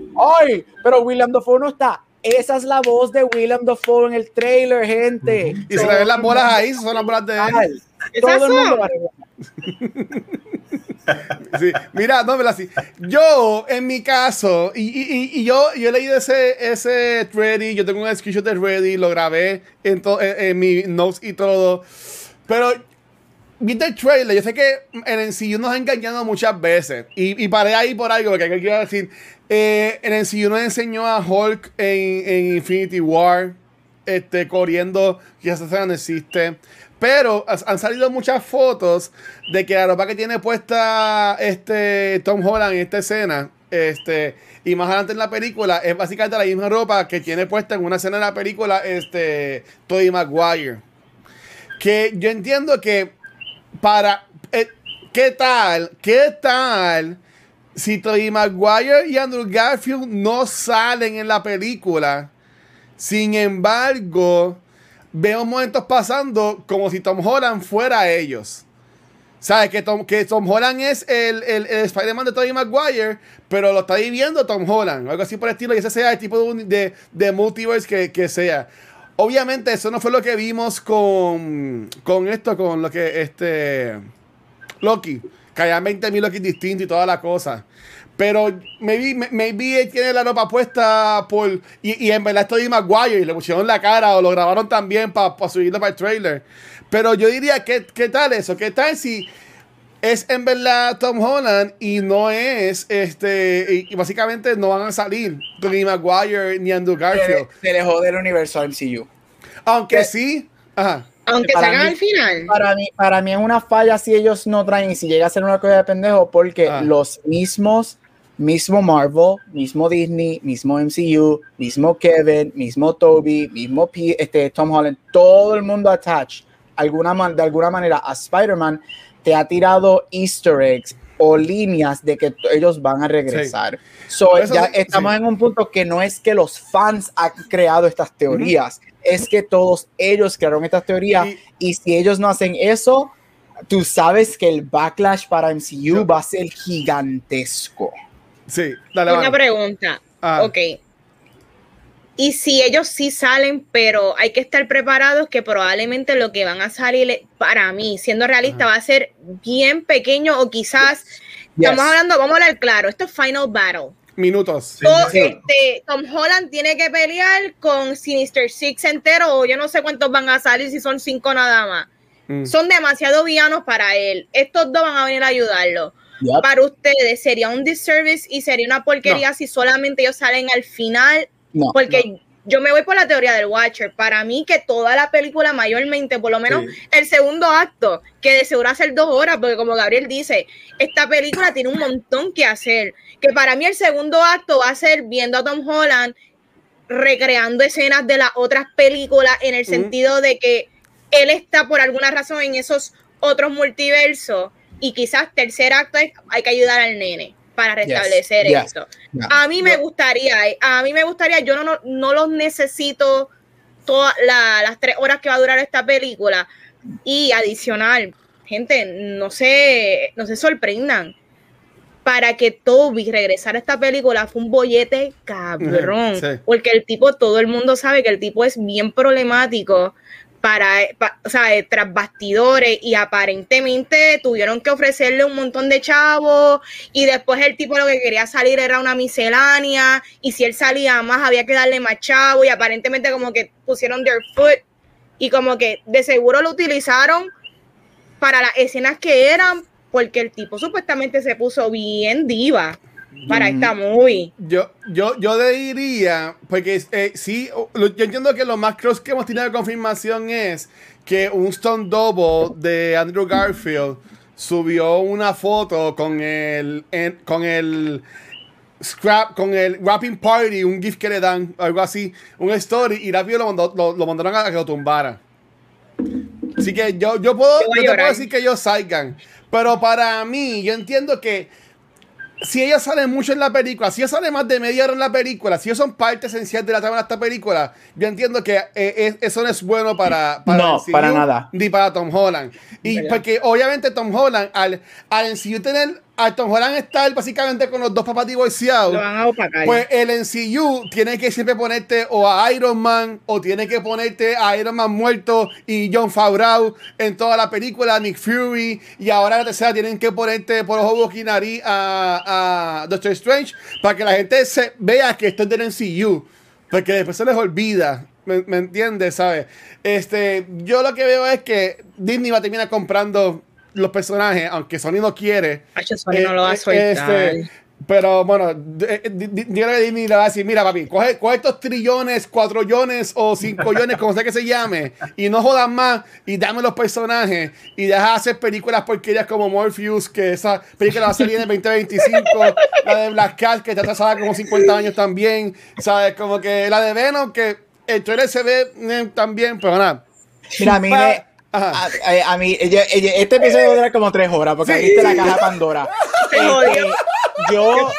ay, pero William Dafoe no está. Esa es la voz de William Dafoe en el trailer, gente. Y se le ven las bolas ahí, esas son las bolas de él. Ay, ¿Esas Todo el mundo va. Sí, mira, no, así. Yo, en mi caso, y, y- y- y yo, yo he leído ese, ese Ready, yo tengo un screenshot de Ready, lo grabé en, to- en, en mi notes y todo. Pero, viste el trailer, yo sé que el MCU nos ha engañado muchas veces. Y, y paré ahí por algo, porque aquí quiero decir. Eh, el MCU nos enseñó a Hulk en, en Infinity War, este, corriendo, que esa escena no existe. Pero han salido muchas fotos de que la ropa que tiene puesta este Tom Holland en esta escena, este, y más adelante en la película, es básicamente la misma ropa que tiene puesta en una escena de la película, este, Tobey Maguire. Que yo entiendo que para. eh, ¿Qué tal? ¿Qué tal? Si Tobey Maguire y Andrew Garfield no salen en la película. Sin embargo, veo momentos pasando como si Tom Holland fuera ellos. ¿Sabes? Que Tom, que Tom Holland es el, el, el Spider-Man de Tobey Maguire, pero lo está viviendo Tom Holland. Algo así por el estilo, y ese sea el tipo de, de multiverse que, que sea. Obviamente, eso no fue lo que vimos con, con esto, con lo que este. Loki. Que hayan 20.000 Loki distintos y toda la cosa. Pero maybe, maybe él tiene la ropa puesta por. Y, en verdad estoy Maguire y le pusieron la cara o lo grabaron también para subirlo para el trailer. Pero yo diría, ¿qué, ¿qué tal eso? ¿Qué tal si es en verdad Tom Holland y no es este y, básicamente no van a salir Tony Maguire ni Andrew Garfield. Se le jode el universo MCU. Aunque sí, ajá. Aunque salgan al final. Para mí, para mí es una falla si ellos no traen y si llega a ser una cosa de pendejo, porque ah. los mismos, mismo Marvel, mismo Disney, mismo MCU, mismo Kevin, mismo Toby, mismo P, este, Tom Holland, todo el mundo attach alguna de alguna manera a Spider-Man te ha tirado easter eggs o líneas de que ellos van a regresar. ya estamos en un punto que no es que los fans han creado estas teorías, es que todos ellos crearon estas teorías y, si ellos no hacen eso, tú sabes que el backlash para MCU va a ser gigantesco. Sí, dale. Una pregunta. Ah. Ok y si ellos sí salen, pero hay que estar preparados que probablemente lo que van a salir, para mí, siendo realista, va a ser bien pequeño o quizás, estamos hablando, vamos a hablar claro, esto es Final Battle. Minutos. Este, Tom Holland tiene que pelear con Sinister Six entero, o yo no sé cuántos van a salir, si son cinco nada más. Mm. Son demasiado villanos para él. Estos dos van a venir a ayudarlo. Para ustedes sería un disservice y sería una porquería si solamente ellos salen al final porque yo me voy por la teoría del Watcher. Para mí, que toda la película, mayormente, por lo menos el segundo acto, que de seguro hacer dos horas, porque como Gabriel dice, esta película tiene un montón que hacer. Que para mí, el segundo acto va a ser viendo a Tom Holland recreando escenas de las otras películas, en el sentido de que él está por alguna razón en esos otros multiversos. Y quizás tercer acto es hay que ayudar al nene para restablecer eso. A mí me gustaría, a mí me gustaría, yo no, no, los necesito todas las tres horas que va a durar esta película. Y adicional, gente, no se, no se sorprendan. Para que Toby regresara a esta película fue un bollete cabrón. Porque el tipo, todo el mundo sabe que el tipo es bien problemático para, o sea, tras bastidores y aparentemente tuvieron que ofrecerle un montón de chavos y después el tipo lo que quería salir era una miscelánea y si él salía más había que darle más chavo y aparentemente como que pusieron their foot y como que de seguro lo utilizaron para las escenas que eran porque el tipo supuestamente se puso bien diva para esta movie. Yo, yo, yo diría, porque eh, sí, yo entiendo que lo más cross que hemos tenido de confirmación es que un Stone Double de Andrew Garfield subió una foto con el, con el scrap, con el wrapping party, un gift que le dan, algo así, un story, y rápido lo, lo, mandaron a que lo tumbara. Así que yo, yo puedo, yo te puedo decir que ellos salgan. Pero para mí, yo entiendo que si ella sale mucho en la película, si ella sale más de media hora en la película, si ellos son parte esencial de la trama de esta película, yo entiendo que eh, eso no es bueno para, para no, para nada. ni para Tom Holland. Y porque obviamente Tom Holland, al, al MCU tener a Tom Holland estar básicamente con los dos papás divorciados, pues el MCU tiene que siempre ponerte o a Iron Man o tiene que ponerte a Iron Man muerto y John Favreau en toda la película, Nick Fury, y ahora la tercera tienen que ponerte por ojo nariz a, a Doctor Strange para que la gente se vea que esto es del MCU, porque después se les olvida. ¿Me, ¿Me entiendes? ¿Sabes? Este, yo lo que veo es que Disney va a terminar comprando los personajes, aunque Sony no quiere. Sony no lo va a eh, soltar. Este, pero bueno, dígale a Disney le va a decir, mira papi, coge, coge estos trillones, cuatro millones o cinco millones, como sea que se llame, y no jodan más, y dame los personajes, y deja de hacer películas porquerías como Morpheus, que esa película va a salir en el 2025, la de Black Cat, que está atrasada como 50 años también, ¿sabes? Como que la de Venom, que el trailer se ve eh, también, pero nada. Mira, a mí a, a, mí, este episodio dura como tres horas porque viste la caja Pandora. Este, yo,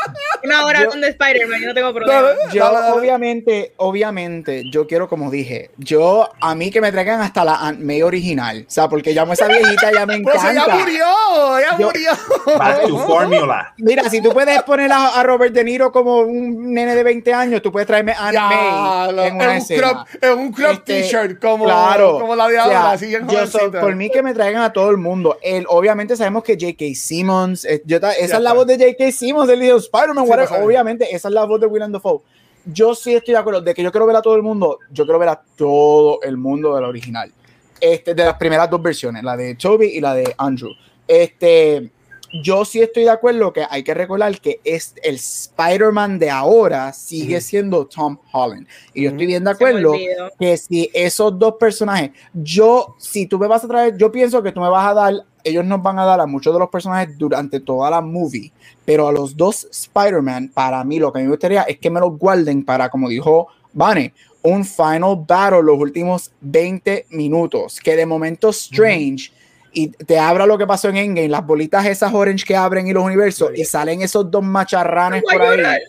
una hora yo- de Spider-Man, yo no tengo problema. Yo, obviamente, obviamente, yo quiero, como dije, yo, a mí que me traigan hasta la Aunt May original, o sea, porque llamo a esa viejita, ya me Pero si encanta. ella murió, ella Yo- murió. Back to formula. Mira, si tú puedes poner a, a Robert De Niro como un nene de 20 años, tú puedes traerme a Aunt Ya, May lo- en una un escena. crop, es un crop Este, t-shirt como, claro. como la de O sea, ahora, yo soy- por mí que me traigan a todo el mundo. El, obviamente sabemos que J.K. Simmons, eh, yo esa Ya es la voz de J.K. Simmons del video Spider-Man, whatever. sabe. obviamente esa es la voz de Willem Dafoe. Yo sí estoy de acuerdo de que yo quiero ver a todo el mundo, yo quiero ver a todo el mundo de la original. Este, de las primeras dos versiones, la de Toby y la de Andrew. Este, yo sí estoy de acuerdo que hay que recordar que es el Spider-Man de ahora sigue siendo Tom Holland. Y yo estoy bien de acuerdo que si esos dos personajes, yo, si tú me vas a traer, yo pienso que tú me vas a dar, ellos nos van a dar a muchos de los personajes durante toda la movie, pero a los dos Spider-Man, para mí lo que me gustaría es que me los guarden para, como dijo Vane, un final battle los últimos 20 minutos, que de momento Strange y te abra lo que pasó en Endgame, las bolitas esas orange que abren y los universos, y salen esos dos macharranes por ahí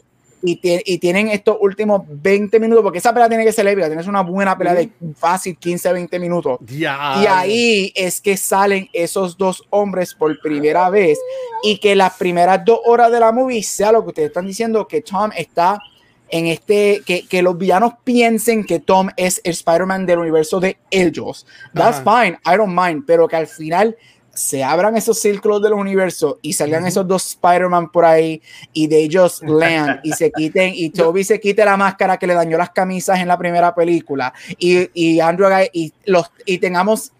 y, y tienen estos últimos 20 minutos, porque esa pelea tiene que ser épica, tienes una buena pelea de fácil 15, 20 minutos. Ya. Y ahí es que salen esos dos hombres por primera vez y que las primeras dos horas de la movie sea lo que ustedes están diciendo, que Tom está en este, que, que los villanos piensen que Tom es el Spider-Man del universo de ellos. That's Ajá. fine, I don't mind, pero que al final se abran esos círculos del universo y salgan esos dos Spider-Man por ahí y de ellos land y se quiten y Toby se quite la máscara que le dañó las camisas en la primera película y, y Andrew y los y tengamos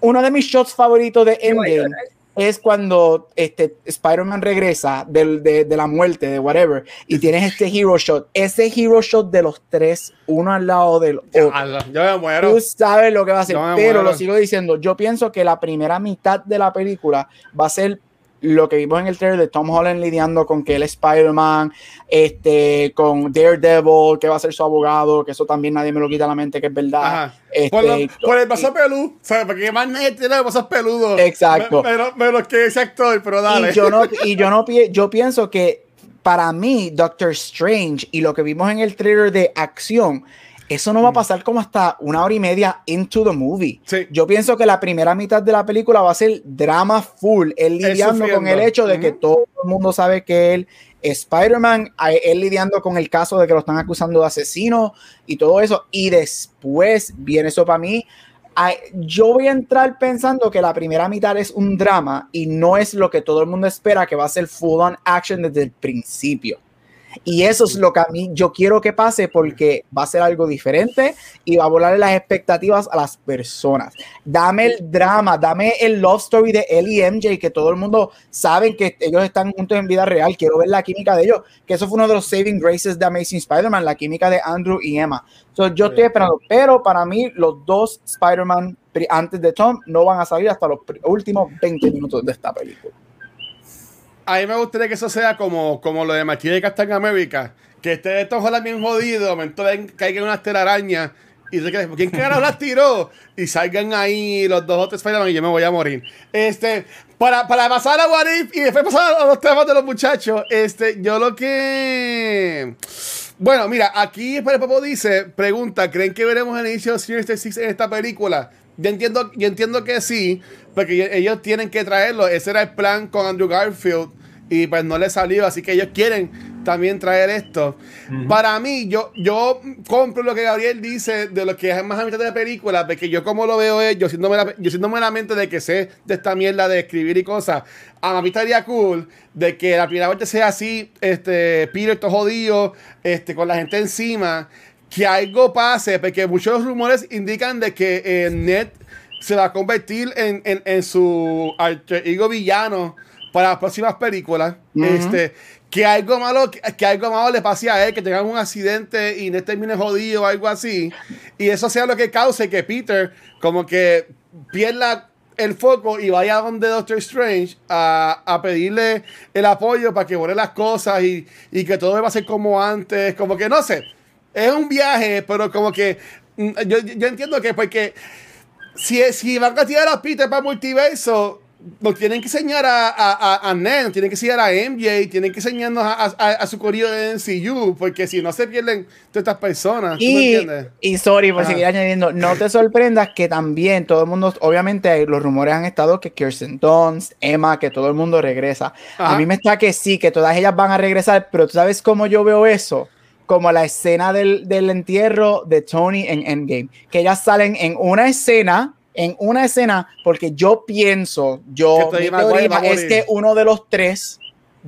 uno de mis shots favoritos de Endgame llorar. Es cuando este Spider-Man regresa del- de, de la muerte, de whatever, y tienes este hero shot. Ese hero shot de los tres, uno al lado del otro. Yo me muero. Tú sabes lo que va a me pero muero. lo sigo diciendo. Yo pienso que la primera mitad de la película va a ser lo que vimos en el trailer de Tom Holland lidiando con que él es Spider-Man, este, con Daredevil, que va a ser su abogado, que eso también nadie me lo quita de la mente, que es verdad. Este, Por, lo- por el vaso peludo, ¿sabes? Porque más nadie tiene vasos peludos. Exacto. Me- Menos, menos que ese actor, pero dale. Y yo no, y yo no yo pienso que para mí, Doctor Strange y lo que vimos en el trailer de acción, eso no va a pasar como hasta una hora y media into the movie. Sí. Yo pienso que la primera mitad de la película va a ser drama full, él lidiando con el hecho de que todo el mundo sabe que él es Spider-Man, a- él lidiando con el caso de que lo están acusando de asesino y todo eso, y después viene eso para mí. Yo voy a entrar pensando que la primera mitad es un drama y no es lo que todo el mundo espera que va a ser full on action desde el principio. Y eso es lo que a mí yo quiero que pase porque va a ser algo diferente y va a volar las expectativas a las personas. Dame el drama, dame el love story de él y MJ, que todo el mundo sabe que ellos están juntos en vida real. Quiero ver la química de ellos, que eso fue uno de los saving graces de Amazing Spider-Man, la química de Andrew y Emma. So, yo estoy esperando, pero para mí los dos Spider-Man antes de Tom no van a salir hasta los últimos 20 minutos de esta película. A mí me gustaría que eso sea como, como lo de Machine Captain America. Que esté estos ojalá bien jodidos, de momento caigan unas telarañas y se queden, ¿quién carajo las tiró? Y salgan ahí los dos o tres Spider-Man y yo me voy a morir. Este, para, para pasar a What If y después pasar a los temas de los muchachos, este, yo lo que. Bueno, mira, aquí el Papo dice, pregunta, ¿creen que veremos el inicio de Sinister Six en esta película? Yo entiendo, yo entiendo que sí, porque ellos- tienen que traerlo. Ese era el plan con Andrew Garfield y pues no le salió, así que ellos quieren también traer esto. Para mí, yo, yo compro lo que Gabriel dice de lo que es más a mitad de la película, porque yo como lo veo es, yo siéndome la, yo siéndome la mente de que sé de esta mierda de escribir y cosas, a mí estaría cool de que la primera parte sea así, este, Peter todo jodido, este, con la gente encima, que algo pase, porque muchos rumores indican de que eh, Ned se va a convertir en, en, en su alter ego villano para las próximas películas. Este, que algo malo, que, que algo malo le pase a él, que tenga un accidente y Ned termine jodido o algo así. Y eso sea lo que cause que Peter como que pierda el foco y vaya donde Doctor Strange a, a pedirle el apoyo para que borre las cosas y, y que todo va a ser como antes. Como que no sé. Es un viaje, pero como que mm, yo, yo entiendo que porque si, si van a tirar a Peter para multiverso, nos tienen que enseñar a, a, a, Ned, tienen que enseñar a MJ, tienen que enseñarnos a, a, su corrido de NCU, porque si no se pierden todas estas personas. Y, y sorry por seguir añadiendo, no te sorprendas que también todo el mundo, obviamente los rumores han estado que Kirsten Dunst, Emma, que todo el mundo regresa. A mí me está que sí, que todas ellas van a regresar, pero tú sabes cómo yo veo eso como la escena del, del entierro de Tony en Endgame, que ellas salen en una escena en una escena, porque yo pienso, yo, mi teoría es que uno de los tres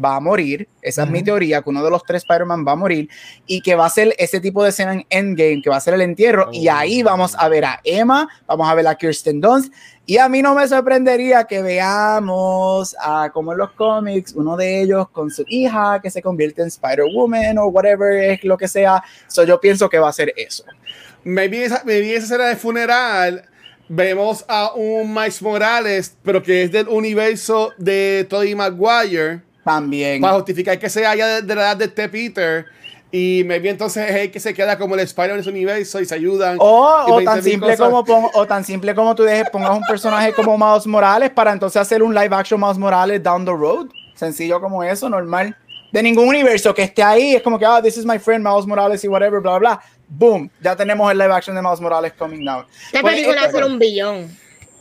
va a morir, esa es mi teoría, que uno de los tres Spider-Man va a morir y que va a ser ese tipo de escena en Endgame, que va a ser el entierro, y oh. ahí vamos a ver a Emma, vamos a ver a Kirsten Dunst, y a mí no me sorprendería que veamos a, como en los cómics, uno de ellos con su hija que se convierte en Spider-Woman o whatever es lo que sea, so yo pienso que va a ser eso. Maybe esa, maybe esa escena de funeral vemos a un Miles Morales, pero que es del universo de Tobey Maguire. También. Para justificar que se haya de, la edad de este Peter. Y me vi entonces es que se queda como el Spider-Man en ese universo y se ayudan. O, tan simple como o tan simple como tú dejes, pongas un personaje como Miles Morales para entonces hacer un live action Miles Morales down the road. Sencillo como eso, normal. De ningún universo que esté ahí, es como que, ah, this is my friend Miles Morales y whatever, bla, bla boom, ya tenemos el live action de Miles Morales coming down. Esta pues, película va a ser un billón.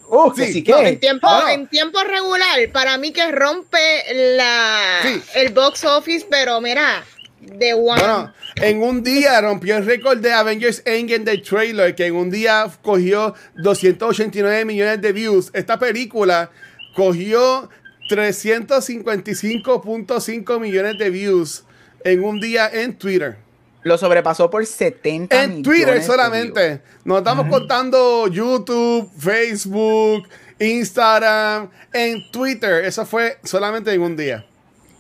Uh, en, tiempo, en tiempo regular, para mí que rompe la, el box office, pero mira, de one. Bueno, en un día rompió el récord de Avengers Endgame del trailer, que en un día cogió 289 millones de views. Esta película cogió 355.5 millones de views en un día en Twitter. Lo sobrepasó por 70 En Twitter solamente. Nos estamos contando YouTube, Facebook, Instagram. En Twitter. Eso fue solamente en un día.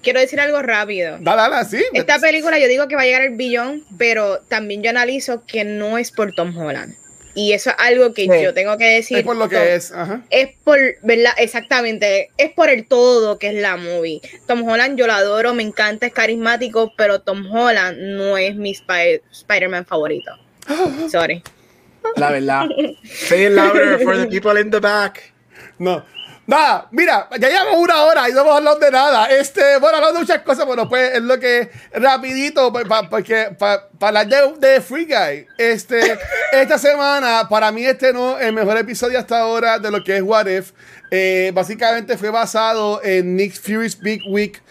Quiero decir algo rápido. Dale, dale, sí. Esta película yo digo que va a llegar al billón, pero también yo analizo que no es por Tom Holland. Y eso es algo que yo tengo que decir. Es por lo que es. Es por, ¿verdad? Exactamente. Es por el todo que es la movie. Tom Holland yo lo adoro, me encanta, es carismático, pero Tom Holland no es mi Spider-Man favorito. Sorry. La verdad. Say it louder for the people in the back. No, Nada, mira, ya llevamos una hora y no hemos hablado de nada. Este, bueno, hablando de muchas cosas, bueno, pues es lo que rapidito, pues, porque para hablar de, Free Guy, este, esta semana, para mí este no el mejor episodio hasta ahora de lo que es What If. Eh, básicamente fue basado en Nick Fury's Big Week,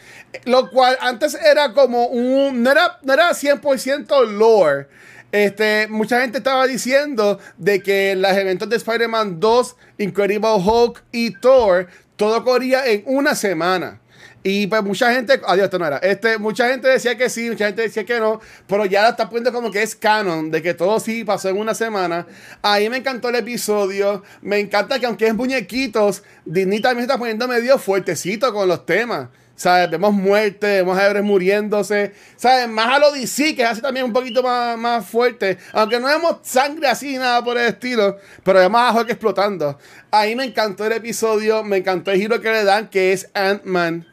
lo cual antes era como un, no era, no era 100% lore. Este, mucha gente estaba diciendo de que los eventos de Spider-Man 2, Incredible Hulk y Thor, todo corría en una semana. Y pues mucha gente, adiós. Este, mucha gente decía que sí, mucha gente decía que no, pero ya está poniendo como que es canon, de que todo sí pasó en una semana. Ahí me encantó el episodio. Me encanta que aunque es muñequitos, Disney también está poniendo medio fuertecito con los temas. ¿Sabes? Vemos muerte, vemos a héroes muriéndose. ¿Sabes? Más a lo DC, que es así también un poquito más, más fuerte. Aunque no vemos sangre así, nada por el estilo. Pero vemos a Hulk explotando. Ahí me encantó el episodio. Me encantó el giro que le dan, que es Ant-Man.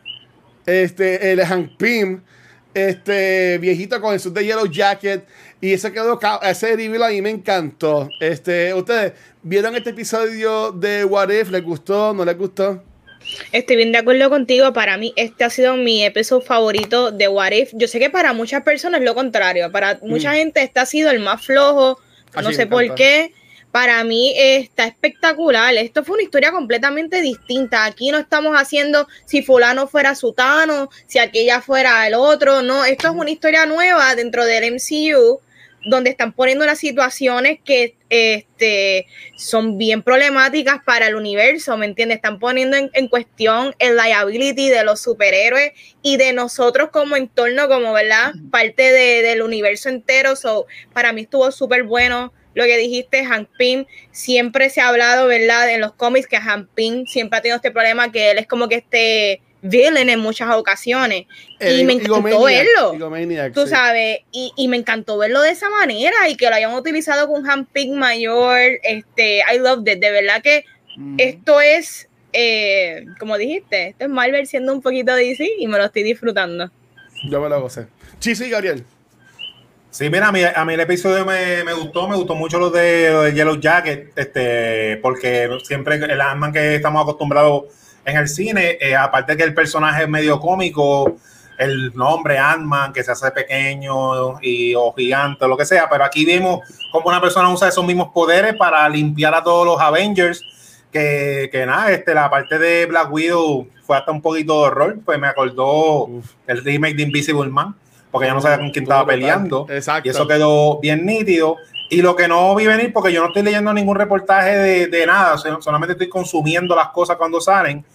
Este, el Hank Pym. Este, viejito con el suit de Yellow Jacket. Y ese quedó, ese reveal a mí me encantó. Este, ¿ustedes vieron este episodio de What If? ¿Les gustó? ¿No les gustó? Estoy bien de acuerdo contigo. Para mí, este ha sido mi episodio favorito de What If. Yo sé que para muchas personas es lo contrario. Para mucha mm. gente, este ha sido el más flojo. no sé por qué. Para mí está espectacular. Esto fue una historia completamente distinta. Aquí no estamos haciendo si fulano fuera Sutano, si aquella fuera el otro. No, esto es una historia nueva dentro del MCU donde están poniendo unas situaciones que este, son bien problemáticas para el universo, ¿me entiendes? Están poniendo en, cuestión el liability de los superhéroes y de nosotros como entorno, como, ¿verdad? Parte del universo entero. So, para mí estuvo súper bueno lo que dijiste, Hank Pym. Siempre se ha hablado, ¿verdad? En los cómics que Hank Pym siempre ha tenido este problema que él es como que este villain en muchas ocasiones. y me encantó verlo. tú sabes, y, y, me encantó verlo de esa manera y que lo hayan utilizado con Han Pig mayor. Este, I love it. De verdad que esto es, eh, como dijiste, esto es Marvel siendo un poquito DC y me lo estoy disfrutando. Yo me lo gocé. Sí, sí, Gabriel. Sí, mira, a mí, a mí el episodio me, me, gustó, me gustó mucho lo de, Yellow Jacket, este, porque siempre el ant que estamos acostumbrados en el cine, eh, aparte que el personaje es medio cómico, el nombre Ant-Man que se hace pequeño y o gigante, lo que sea, pero aquí vimos como una persona usa esos mismos poderes para limpiar a todos los Avengers, que, que nada, este, la parte de Black Widow fue hasta un poquito de horror, pues me acordó el remake de Invisible Man, porque ya no sabía con quién estaba peleando, Exacto. y eso quedó bien nítido. Y lo que no vi venir, porque yo no estoy leyendo ningún reportaje de, de nada, solamente estoy consumiendo las cosas cuando salen.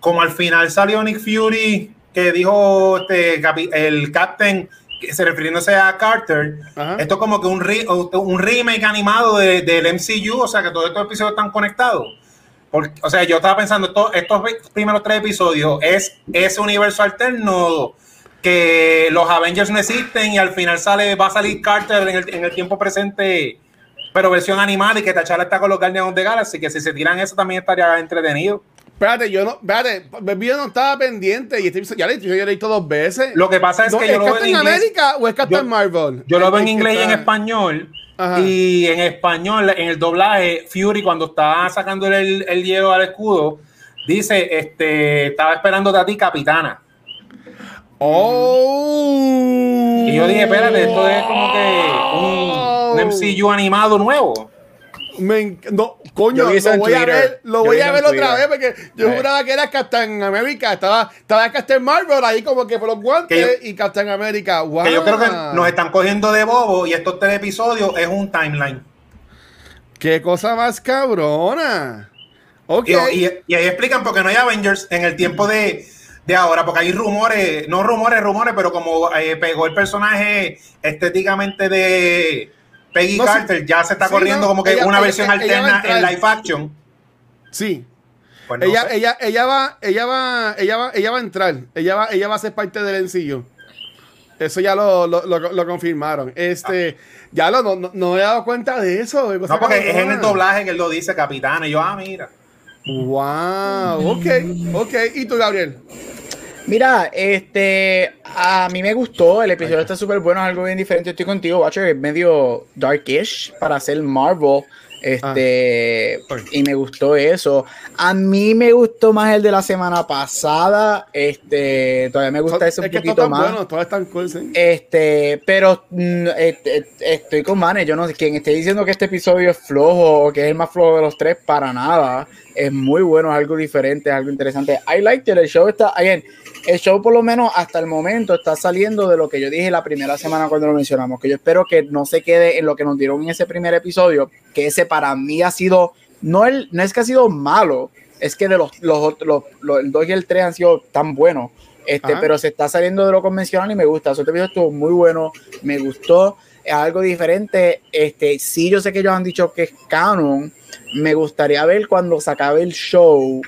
Como al final salió Nick Fury, que dijo este, el Captain, que se refiriéndose a Carter, Ajá. esto es como que un, re- un remake animado de- del MCU, o sea que todos estos episodios están conectados. Porque, o sea, yo estaba pensando, esto- estos primeros tres episodios es ese universo alterno que los Avengers no existen y al final sale, va a salir Carter en el, en el tiempo presente, pero versión animada y que T'Challa está con los Guardians the Galaxy, que si se tiran eso también estaría entretenido. Espérate, yo no, espérate, yo no estaba pendiente y episodio- ya le yo ya visto dos veces. Lo que pasa es No, que yo lo veo en inglés. America o es Captain Yo- Marvel? Yo lo veo en inglés y en está- español. Ajá. Y en español, en el doblaje, Fury, cuando estaba sacando el, el hielo al escudo, dice: este, Estaba esperándote a ti, capitana. Oh. Y yo dije: Espérate, esto es como que un, un MCU animado nuevo. Me no, coño, lo voy a ver, lo Yo voy a ver otra vez porque yo Eh. juraba que era Captain America, estaba, estaba Captain Marvel ahí como que por los guantes y Captain America. Wow. Que yo creo que nos están cogiendo de bobo y estos tres episodios es un timeline. Qué cosa más cabrona. Ok. Y, y- y ahí explican por qué no hay Avengers en el tiempo de, de ahora, porque hay rumores, no rumores, rumores, pero como eh, pegó el personaje estéticamente de Peggy No, sí. Carter, ya se está Sí, corriendo no, como que ella- una ella- versión ella alterna en live action. sí. Pues no ella, ella, ella va, ella va, ella va, ella va a entrar. Ella va, ella va a ser parte del encillo. Eso ya lo, lo, lo- lo confirmaron. Este, ya lo, no, no, he dado cuenta de eso. no, porque es en el doblaje que él lo dice, capitán. Y yo, ah, mira. Wow, ok, ok. ¿Y tú, Gabriel? Mira, este, a mí me gustó, el episodio está súper bueno, es algo bien diferente, estoy contigo, Watcher, es medio darkish para hacer Marvel, este, Ah. y me gustó eso. A mí me gustó más el de la semana pasada, este, todavía me gusta eso un es que poquito más. están cool, sí. Este, pero mm, este, estoy con Manes. Yo no sé quien esté diciendo que este episodio es flojo o que es el más flojo de los tres, para nada. Es muy bueno, es algo diferente, es algo interesante. I liked it. El show está, again, el show por lo menos hasta el momento está saliendo de lo que yo dije la primera semana cuando lo mencionamos. Que yo espero que no se quede en lo que nos dieron en ese primer episodio, que ese para mí ha sido, no, el, no es que ha sido malo, es que de los, los, los, los- el 2 y el 3 han sido tan buenos. Este, Ajá. pero se está saliendo de lo convencional y me gusta. Este episodio estuvo muy bueno, me gustó, es algo diferente. Este, sí, yo sé que ellos han dicho que es canon. Me gustaría ver cuando se acabe el show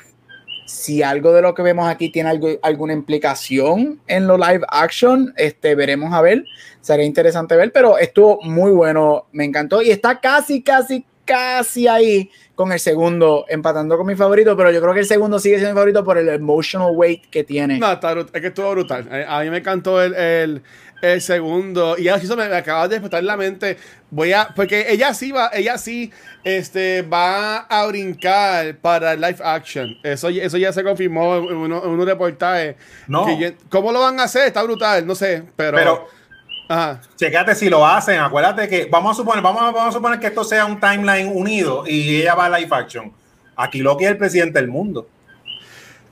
si algo de lo que vemos aquí tiene algo, alguna implicación en lo live action. Este, veremos a ver. Sería interesante ver, pero estuvo muy bueno, me encantó y está casi, casi, casi ahí con el segundo, empatando con mi favorito, pero yo creo que el segundo sigue siendo mi favorito por el emotional weight que tiene. No, está es que estuvo brutal. Eh, A mí me encantó el, el segundo. Y eso me, me acaba de despertar la mente. Voy a. Porque ella sí va, ella sí este, va a brincar para live action. Eso, eso ya se confirmó en, uno- en unos reportajes. No. Yo- ¿Cómo lo van a hacer? Está brutal, no sé. Pero. Pero ajá. Checate si lo hacen. Acuérdate que vamos a suponer, vamos a, vamos a suponer que esto sea un timeline unido y ella va a live action. Aquí Loki es el presidente del mundo.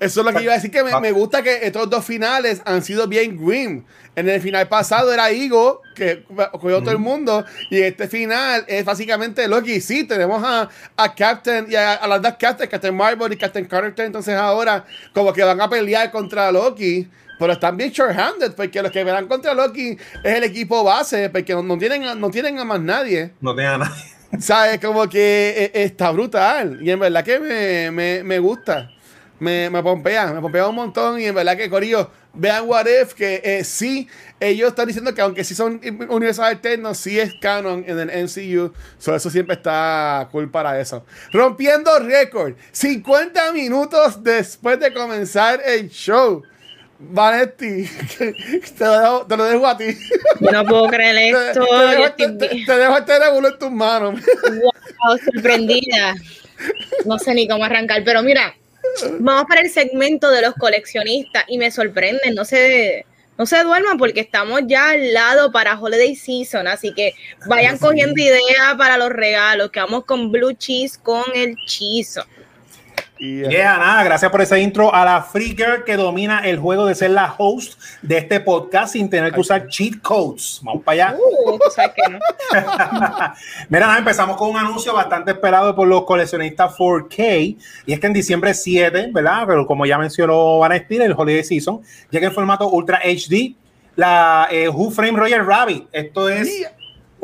Eso es lo que iba a decir, que me, Ah. me gusta que estos dos finales han sido bien grim. En el final pasado era Igo, que cogió todo el mundo, y este final es básicamente Loki. Sí, tenemos a, a Captain y a, a las dos Captains, Captain Marvel y Captain Carter, entonces ahora como que van a pelear contra Loki. Pero están bien short-handed, porque los que verán contra Loki es el equipo base, porque no, no tienen, a- no tienen a más nadie. No tenga nada. ¿Sabes? Como que eh, está brutal. Y en verdad que me, me, me gusta. Me, me pompea, me pompea un montón. Y en verdad que, Corillo, vean What If, que eh, sí, ellos están diciendo que aunque sí son universos alternos, sí es canon en el MCU. So, eso siempre está cool para eso. Rompiendo récord. 50 minutos después de comenzar el show. Vanetti, te lo dejo, te lo dejo a ti. Yo no puedo creer esto. te dejo, estoy te- dejo este en tus manos. wow, sorprendida. No sé ni cómo arrancar, pero mira, vamos para el segmento de los coleccionistas y me sorprenden, no se, no se duerman porque estamos ya al lado para Holiday Season, así que vayan cogiendo ideas para los regalos, que vamos con Blue Cheese con el chizo. Yeah. yeah, nada, gracias por ese intro a la Free Girl que domina el juego de ser la host de este podcast sin tener que usar cheat codes. Vamos para allá. Uh, no. Mira, nada, empezamos con un anuncio bastante esperado por los coleccionistas 4K y es que en diciembre 7, ¿verdad? Pero como ya mencionó Vanessa, el Holiday Season llega en formato Ultra HD la eh, Who Frame Royal Rabbit. Esto es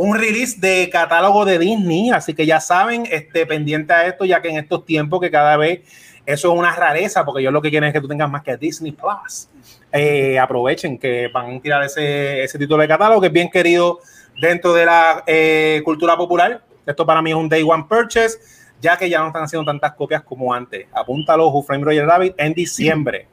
un release de catálogo de Disney, así que ya saben, este, pendiente a esto, ya que en estos tiempos que cada vez eso es una rareza, porque yo lo que quieren es que tú tengas más que Disney Plus. Eh, aprovechen que van a tirar ese, ese título de catálogo que es bien querido dentro de la eh, cultura popular. Esto para mí es un day one purchase, ya que ya no están haciendo tantas copias como antes. Apúntalo, Who Frame Roger Rabbit, en diciembre.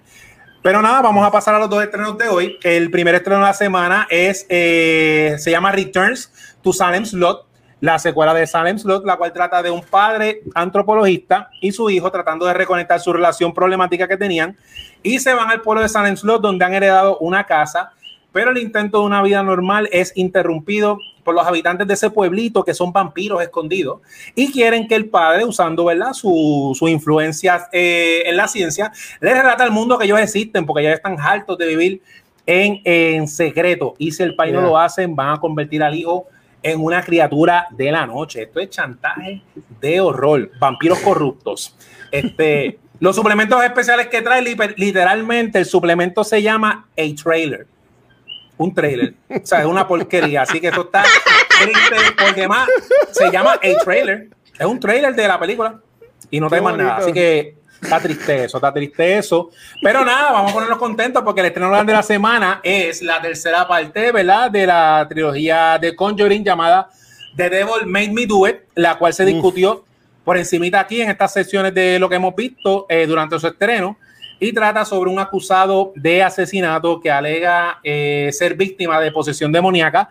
Pero nada, vamos a pasar a los dos estrenos de hoy. El primer estreno de la semana es, eh, se llama Returns to Salem Slot, la secuela de Salem Slot, la cual trata de un padre antropologista y su hijo tratando de reconectar su relación problemática que tenían y se van al pueblo de Salem Slot donde han heredado una casa, pero el intento de una vida normal es interrumpido por los habitantes de ese pueblito que son vampiros escondidos y quieren que el padre, usando ¿verdad? su, su influencia eh, en la ciencia, les relata al mundo que ellos existen porque ya están hartos de vivir en, en secreto. Y si el país no lo hacen, van a convertir al hijo en una criatura de la noche. Esto es chantaje de horror, vampiros corruptos. Este, los suplementos especiales que trae, literalmente, el suplemento se llama A Trailer un trailer. O sea, es una porquería. Así que esto está triste porque más se llama a trailer. Es un trailer de la película y no tenemos nada. Así que está triste eso, está triste eso. Pero nada, vamos a ponernos contentos porque el estreno de la semana es la tercera parte, ¿verdad? De la trilogía de Conjuring llamada The Devil Made Me Do It, la cual se discutió por encimita aquí en estas sesiones de lo que hemos visto eh, durante su estreno y trata sobre un acusado de asesinato que alega eh, ser víctima de posesión demoníaca,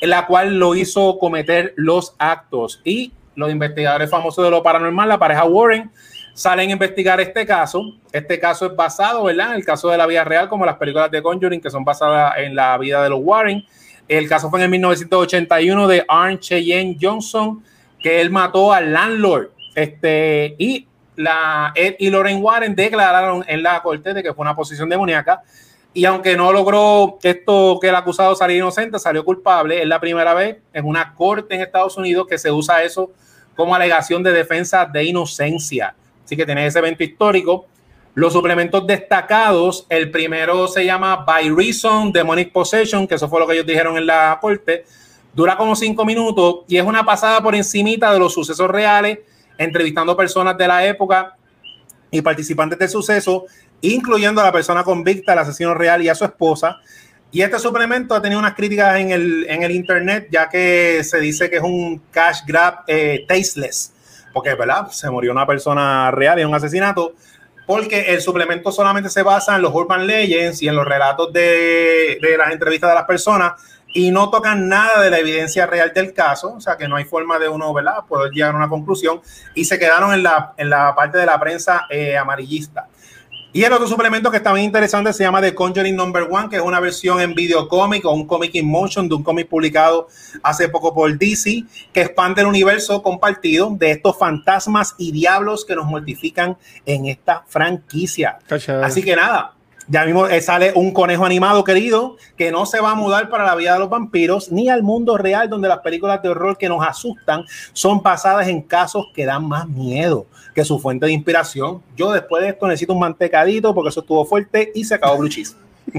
en la cual lo hizo cometer los actos. Y los investigadores famosos de lo paranormal, la pareja Warren, salen a investigar este caso. Este caso es basado, ¿verdad? En el caso de la vida real, como las películas de Conjuring, que son basadas en la vida de los Warren. El caso fue en el 1981 de Arne Cheyenne Johnson, que él mató al landlord. Este, y la Ed y Lauren Warren declararon en la corte de que fue una posición demoníaca y aunque no logró esto que el acusado saliera inocente, salió culpable, es la primera vez en una corte en Estados Unidos que se usa eso como alegación de defensa de inocencia. Así que tiene ese evento histórico. Los suplementos destacados, el primero se llama By Reason Demonic Possession, que eso fue lo que ellos dijeron en la corte. Dura como cinco minutos y es una pasada por encimita de los sucesos reales entrevistando personas de la época y participantes del suceso, incluyendo a la persona convicta, el asesino real y a su esposa. Y este suplemento ha tenido unas críticas en el, en el internet, ya que se dice que es un cash grab eh, tasteless, porque ¿verdad? se murió una persona real y un asesinato, porque el suplemento solamente se basa en los urban legends y en los relatos de, de las entrevistas de las personas, y no tocan nada de la evidencia real del caso, o sea que no hay forma de uno, ¿verdad?, poder llegar a una conclusión y se quedaron en la, en la parte de la prensa eh, amarillista. Y el otro suplemento que está muy interesante se llama The Conjuring Number One, que es una versión en video cómic o un cómic in motion de un cómic publicado hace poco por DC, que expande el universo compartido de estos fantasmas y diablos que nos mortifican en esta franquicia. Así que nada, ya mismo eh, sale un conejo animado querido que no se va a mudar para la vida de los vampiros ni al mundo real donde las películas de horror que nos asustan son basadas en casos que dan más miedo que su fuente de inspiración. Yo después de esto necesito un mantecadito porque eso estuvo fuerte y se acabó Blue Cheese.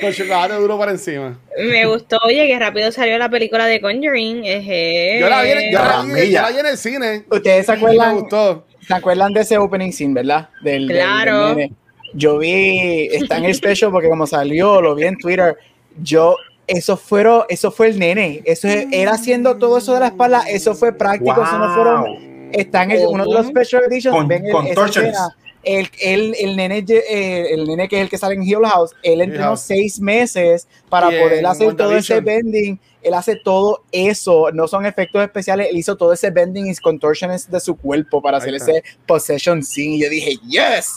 Con chocolate duro para encima. Me gustó, oye, que rápido salió la película de Conjuring. Yo la vi, yo la vi, yo la vi en el cine. ¿Ustedes se acuerdan? Me gustó ¿Se acuerdan de ese opening scene, verdad? Del, claro. yo vi, está en el special porque como salió, lo vi en Twitter, yo, eso fueron, eso fue el nene, eso era haciendo todo eso de la espalda, eso fue práctico, eso no fueron, está en uno de los special editions, con, ven con el, el, el, nene, eh, el nene que es el que sale en Hill House, él entrenó seis meses para poder hacer todo ese bending. Él hace todo eso, no son efectos especiales, él hizo todo ese bending y contortions de su cuerpo para hacer ese possession scene. Y yo dije, yes.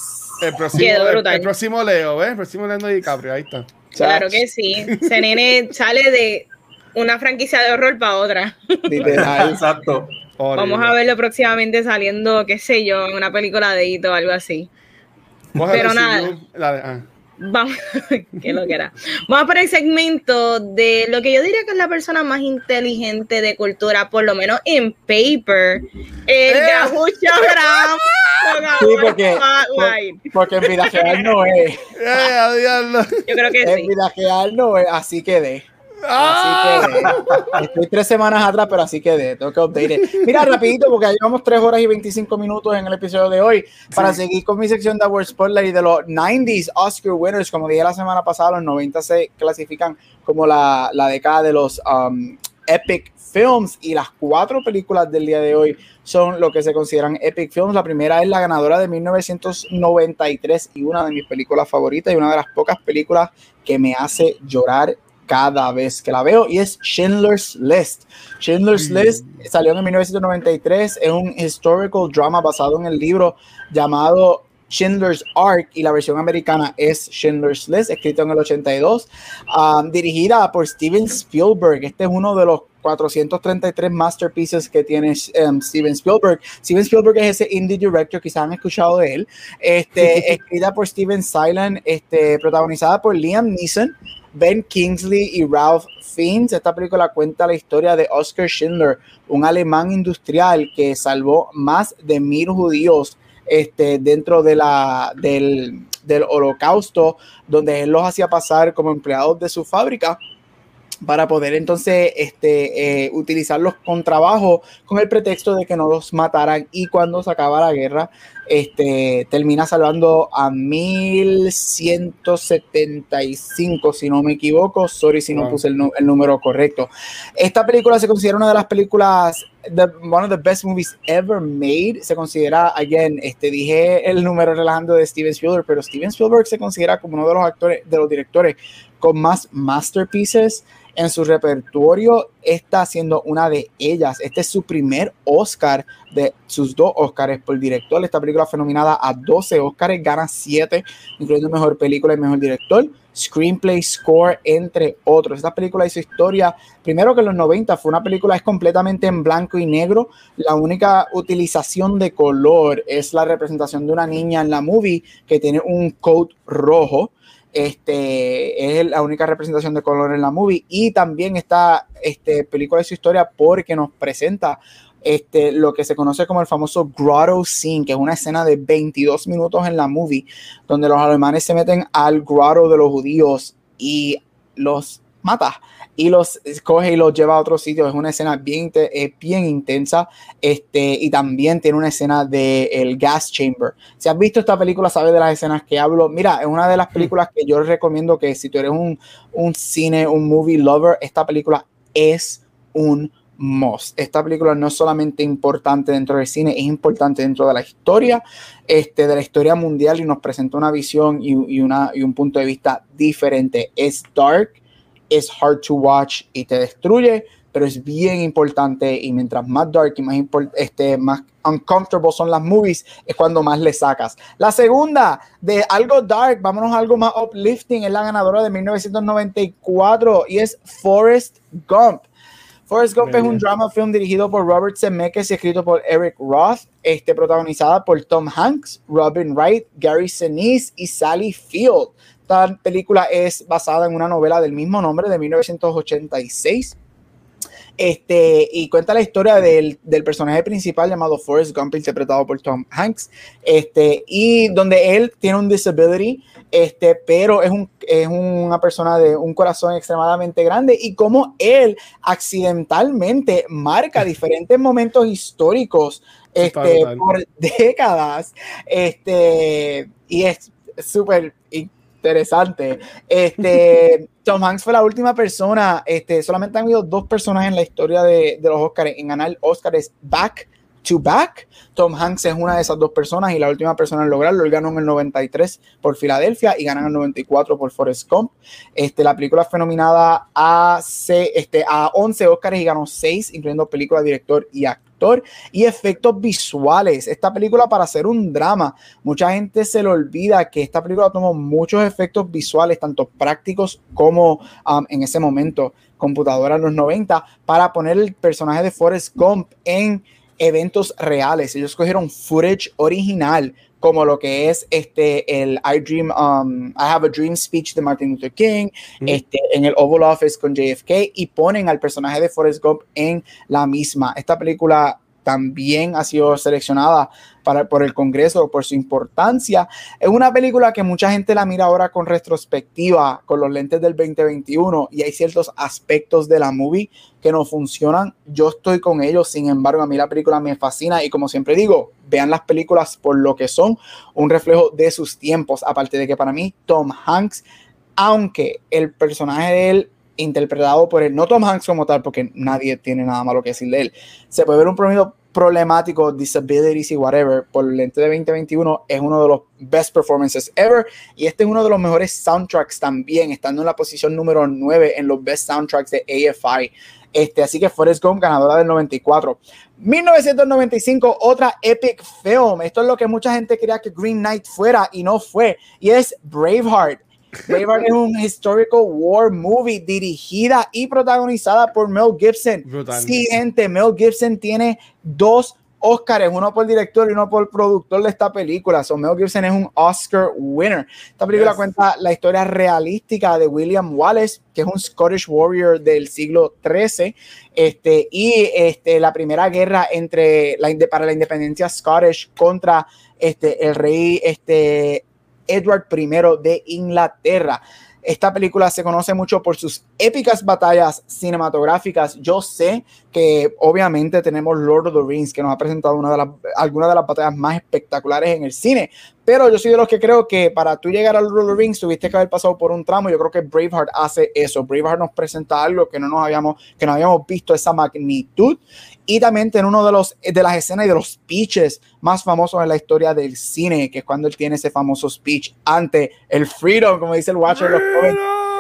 El próximo, el, próximo Leo, ¿ves? El próximo Leonardo DiCaprio, ahí está. Claro que sí. Ese nene sale de una franquicia de horror para otra. Exacto. Vamos a verlo próximamente saliendo, qué sé yo, en una película de hito o algo así. Pero nada. Ah. Vamos, que lo que era. Vamos para el segmento de lo que yo diría que es la persona más inteligente de cultura, por lo menos en paper, el ¡Eh! Gabucho Sí, porque, porque en vida real no es. Eh, yo creo que en sí. En vida real no es, así Así que ¡Ah! estoy tres semanas atrás, pero así quedé. Tengo que update. Mira, rapidito, porque llevamos tres horas y 25 minutos en el episodio de hoy. Para seguir con mi sección de Award Spotlight y de los 90s Oscar winners, como dije la semana pasada, los 90 se clasifican como la, la década de los um, epic films y las cuatro películas del día de hoy son lo que se consideran epic films. La primera es la ganadora de 1993 y una de mis películas favoritas y una de las pocas películas que me hace llorar cada vez que la veo y es Schindler's List. Schindler's mm. List salió en 1993, es un historical drama basado en el libro llamado Schindler's Ark y la versión americana es Schindler's List, escrito en el 82, um, dirigida por Steven Spielberg. Este es uno de los 433 masterpieces que tiene um, Steven Spielberg. Steven Spielberg es ese indie director, quizás han escuchado de él. Este, escrita por Steven Silent, este, protagonizada por Liam Neeson, Ben Kingsley y Ralph Fiennes. Esta película cuenta la historia de Oscar Schindler, un alemán industrial que salvó más de mil judíos este, dentro de la, del, del holocausto, donde él los hacía pasar como empleados de su fábrica para poder entonces este, eh, utilizarlos con trabajo con el pretexto de que no los mataran. Y cuando se acaba la guerra este, termina salvando a 1175 si no me equivoco, sorry si no puse el, número correcto. Esta película se considera una de las películas, the, one of the best movies ever made, se considera, again, este, dije el número relajando de Steven Spielberg, pero Steven Spielberg se considera como uno de los actores, de los directores con más masterpieces en su repertorio está siendo una de ellas. Este es su primer Oscar de sus dos Oscars por director. Esta película fue nominada a 12 Oscars, gana 7, incluyendo mejor película y mejor director, screenplay, score, entre otros. Esta película hizo historia, primero que en los 90 fue una película es completamente en blanco y negro. La única utilización de color es la representación de una niña en la movie que tiene un coat rojo este, es la única representación de color en la movie. Y también esta este, película de su historia porque nos presenta este, lo que se conoce como el famoso grotto scene, que es una escena de 22 minutos en la movie, donde los alemanes se meten al grotto de los judíos y los mata y los coge y los lleva a otro sitio. Es una escena bien, eh, bien intensa este, y también tiene una escena del el gas chamber. Si has visto esta película, sabes de las escenas que hablo. Mira, es una de las películas que yo recomiendo que si tú eres un, un cine, un movie lover, esta película es un esta película no es solamente importante dentro del cine, es importante dentro de la historia, este, de la historia mundial y nos presenta una visión y, y, una, y un punto de vista diferente. Es dark, es hard to watch y te destruye, pero es bien importante y mientras más dark y más, este, más uncomfortable son las movies, es cuando más le sacas. La segunda, de algo dark, vámonos a algo más uplifting, es la ganadora de 1994 y es Forrest Gump. Forrest Gump es un drama film dirigido por Robert Zemeckis y escrito por Eric Roth, este, protagonizada por Tom Hanks, Robin Wright, Gary Sinise y Sally Field. Esta película es basada en una novela del mismo nombre de 1986. Este, y cuenta la historia del, del, personaje principal llamado Forrest Gump, interpretado por Tom Hanks, este, y donde él tiene un disability, este, pero es, un, es una persona de un corazón extremadamente grande, y como él accidentalmente marca diferentes momentos históricos este, por décadas, este, y es súper interesante. Este, Tom Hanks fue la última persona, este, solamente han habido dos personas en la historia de, de los Oscars en ganar Oscars back to back. Tom Hanks es una de esas dos personas y la última persona en lograrlo. Él ganó en el 93 por Filadelfia y ganó en el 94 por Forrest Gump. Este, la película fue nominada a, este, a 11 Oscars y ganó 6, incluyendo película, director y actor. Y efectos visuales. Esta película, para hacer un drama, mucha gente se le olvida que esta película tomó muchos efectos visuales, tanto prácticos como um, en ese momento computadora en los 90, para poner el personaje de Forrest Gump en eventos reales. Ellos cogieron footage original como lo que es este el I Dream um, I Have a Dream speech de Martin Luther King, este en el Oval Office con JFK y ponen al personaje de Forrest Gump en la misma. Esta película también ha sido seleccionada por el Congreso por su importancia. Es una película que mucha gente la mira ahora con retrospectiva, con los lentes del 2021, y hay ciertos aspectos de la movie que no funcionan. Yo estoy con ellos, sin embargo, a mí la película me fascina y como siempre digo, vean las películas por lo que son, un reflejo de sus tiempos, aparte de que para mí Tom Hanks, aunque el personaje de él interpretado por él, no Tom Hanks como tal, porque nadie tiene nada malo que decir de él. Se puede ver un promedio problemático, disabilities y whatever, por el lente de 2021, es uno de los best performances ever. Y este es uno de los mejores soundtracks también, estando en la posición número 9 en los best soundtracks de AFI. Este, así que Forrest Gump, ganadora del 94. 1995, otra epic film. Esto es lo que mucha gente quería que Green Knight fuera y no fue. Y es Braveheart. Braveheart es un historical war movie dirigida y protagonizada por Mel Gibson. Sí, gente, Mel Gibson tiene dos Oscars, uno por director y uno por productor de esta película. So, Mel Gibson es un Oscar winner. Esta película cuenta la historia realística de William Wallace, que es un Scottish warrior del siglo XIII, este, y este, la primera guerra entre la, para la independencia Scottish contra este, el rey este, Edward I de Inglaterra. Esta película se conoce mucho por sus épicas batallas cinematográficas. Yo sé que obviamente tenemos Lord of the Rings, que nos ha presentado una de las, algunas de las batallas más espectaculares en el cine, pero yo soy de los que creo que para tú llegar al Lord of the Rings tuviste que haber pasado por un tramo. Yo creo que Braveheart hace eso. Braveheart nos presenta algo que no nos habíamos, que no habíamos visto esa magnitud y también en uno de los de las escenas y de los speeches más famosos en la historia del cine, que es cuando él tiene ese famoso speech ante el freedom, como dice el Watcher, los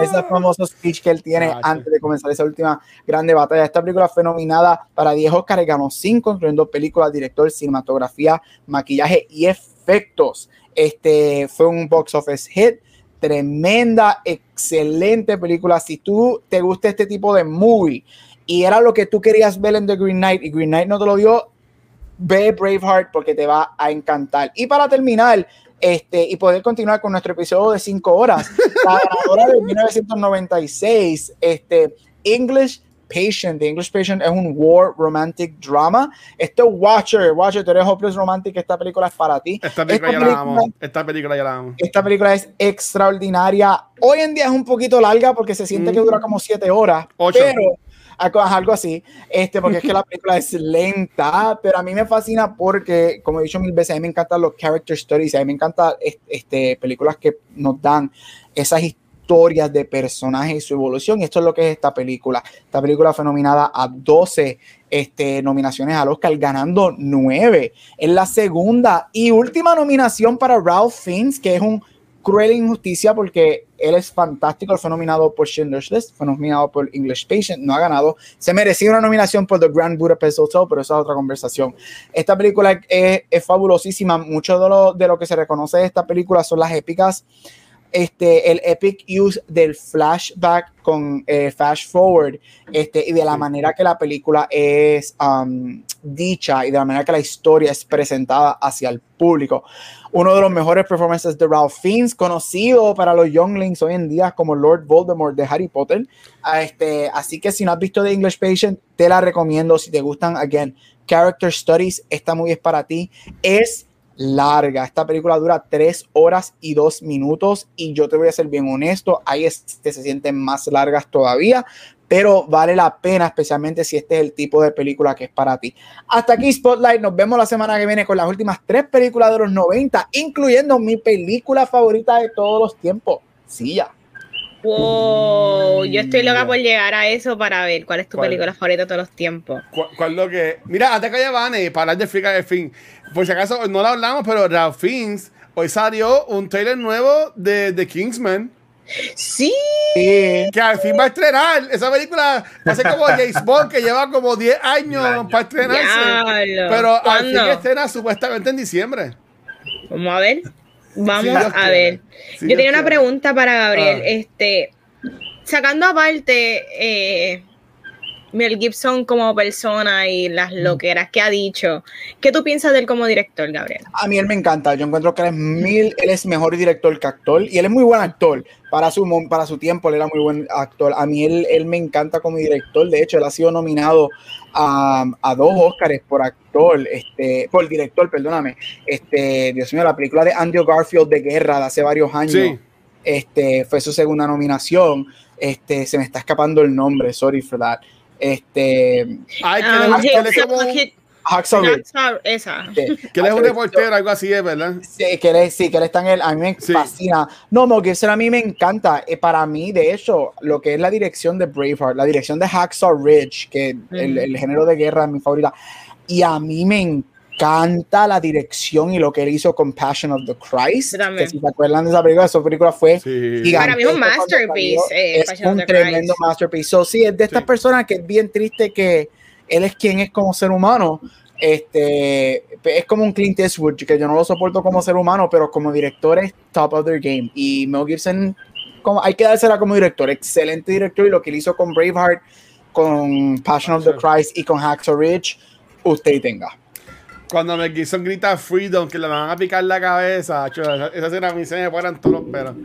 ese famoso speech que él tiene antes de comenzar esa última grande batalla. Esta película fue nominada para 10 Oscars, ganó 5, incluyendo película, director, cinematografía, maquillaje y efectos. Este fue un box office hit tremenda, excelente película. Si tú te gusta este tipo de movie y era lo que tú querías ver en The Green Knight y Green Knight no te lo dio, ve Braveheart porque te va a encantar. Y para terminar, este, y poder continuar con nuestro episodio de 5 horas, la ganadora de 1996, este, English Patient. The English Patient es un war romantic drama. Esto Watcher, Watcher, tú eres hopeless romantic, esta película es para ti. Esta película, ya la amo. Esta película ya la amo. Esta película es extraordinaria. Hoy en día es un poquito larga porque se siente que dura como 7 horas. Ocho. Pero algo así, este, porque es que la película es lenta, pero a mí me fascina porque, como he dicho mil veces, a mí me encantan los character stories, a mí me encantan este, películas que nos dan esas historias de personajes y su evolución, y esto es lo que es esta película. Esta película fue nominada a 12 este, nominaciones al Oscar, ganando 9. Es la segunda y última nominación para Ralph Fiennes, que es un cruel injusticia porque él es fantástico, fue nominado por Schindler's List, fue nominado por English Patient, no ha ganado, se merecía una nominación por The Grand Budapest Hotel, pero esa es otra conversación. Esta película es, es fabulosísima, mucho de lo, de lo que se reconoce de esta película son las épicas este, el epic use del flashback con eh, flash forward este, y de la manera que la película es um, dicha y de la manera que la historia es presentada hacia el público. Uno de los mejores performances de Ralph Fiennes, conocido para los younglings hoy en día como Lord Voldemort de Harry Potter. Este, así que si no has visto The English Patient, te la recomiendo. Si te gustan, again, Character Studies, esta movie es para ti. Es larga. Esta película dura tres horas y dos minutos y yo te voy a ser bien honesto, hay este se sienten más largas todavía, pero vale la pena, especialmente si este es el tipo de película que es para ti. Hasta aquí Spotlight, nos vemos la semana que viene con las últimas tres películas de los 90, incluyendo mi película favorita de todos los tiempos, sí ya. Wow, yo estoy loca por llegar a eso para ver cuál es tu película favorita de todos los tiempos. ¿Cuál, lo que? Mira, hasta que Vane, para hablar de Free Guy fin. Por si acaso no lo hablamos, pero Ralph Fiennes hoy salió un trailer nuevo de The Kingsman. Sí. Que al fin va a estrenar. Esa película va a ser como James Bond, que lleva como 10 años para estrenarse. pero al fin estrena supuestamente en diciembre. Vamos a ver. Vamos a ver. Yo tenía una pregunta para Gabriel. Ah. Este, sacando aparte eh, Mel Gibson como persona y las mm. loqueras que ha dicho, ¿qué tú piensas de él como director, Gabriel? A mí él me encanta. Yo encuentro que él es mil, él es mejor director que actor y él es muy buen actor. Para su, para su tiempo él era muy buen actor. A mí él, él me encanta como director. De hecho, él ha sido nominado a, a, dos Oscars por actor, este, por director, perdóname. Este, Dios mío, la película de Andrew Garfield de Guerra de hace varios años. Este, fue su segunda nominación. Este, se me está escapando el nombre, sorry for that. Este. Ay, que um, le, es como. Hacksaw Esa. Que él es un reportero, algo así es, ¿verdad? Sí, que él, sí, que él está en el. A mí me fascina. No, no, que a mí me encanta. Eh, para mí, de hecho, lo que es la dirección de Braveheart, la dirección de Hacksaw Ridge, que el, mm. el, género de guerra es mi favorita. Y a mí me encanta la dirección y lo que él hizo con Passion of the Christ. Que si se acuerdan de esa película, esa película fue gigante. Para mí un masterpiece. Eh, es un tremendo masterpiece. So, sí, es de estas personas que es bien triste que él es quien es como ser humano. Este es como un Clint Eastwood, que yo no lo soporto como ser humano, pero como director es top of their game. Y Mel Gibson, como, hay que dársela como director, excelente director. Y lo que él hizo con Braveheart, con Passion of the Christ y con Hacksaw Ridge, usted tenga. Cuando Mel Gibson grita Freedom, que le van a picar la cabeza, esa escena a mí se me fueran todos los pelos.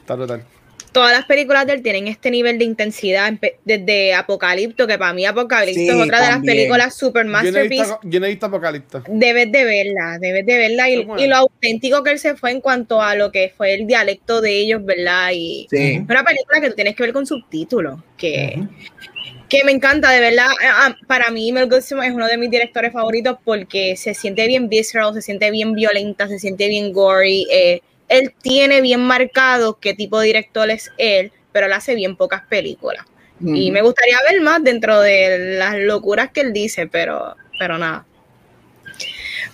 Está total todas las películas de él tienen este nivel de intensidad desde Apocalipto, que para mí Apocalipto es otra de las películas super masterpiece. Yo no he visto, Apocalipto. Debes de verla, debes de verla y, lo auténtico que él se fue en cuanto a lo que fue el dialecto de ellos, ¿verdad? Y es una película que tú tienes que ver con subtítulos, que, que me encanta, de verdad. Ah, para mí Mel Gibson es uno de mis directores favoritos porque se siente bien visceral, se siente bien violenta, se siente bien gory. Eh, él tiene bien marcado qué tipo de director es él, pero él hace bien pocas películas. Y me gustaría ver más dentro de las locuras que él dice, pero, pero nada.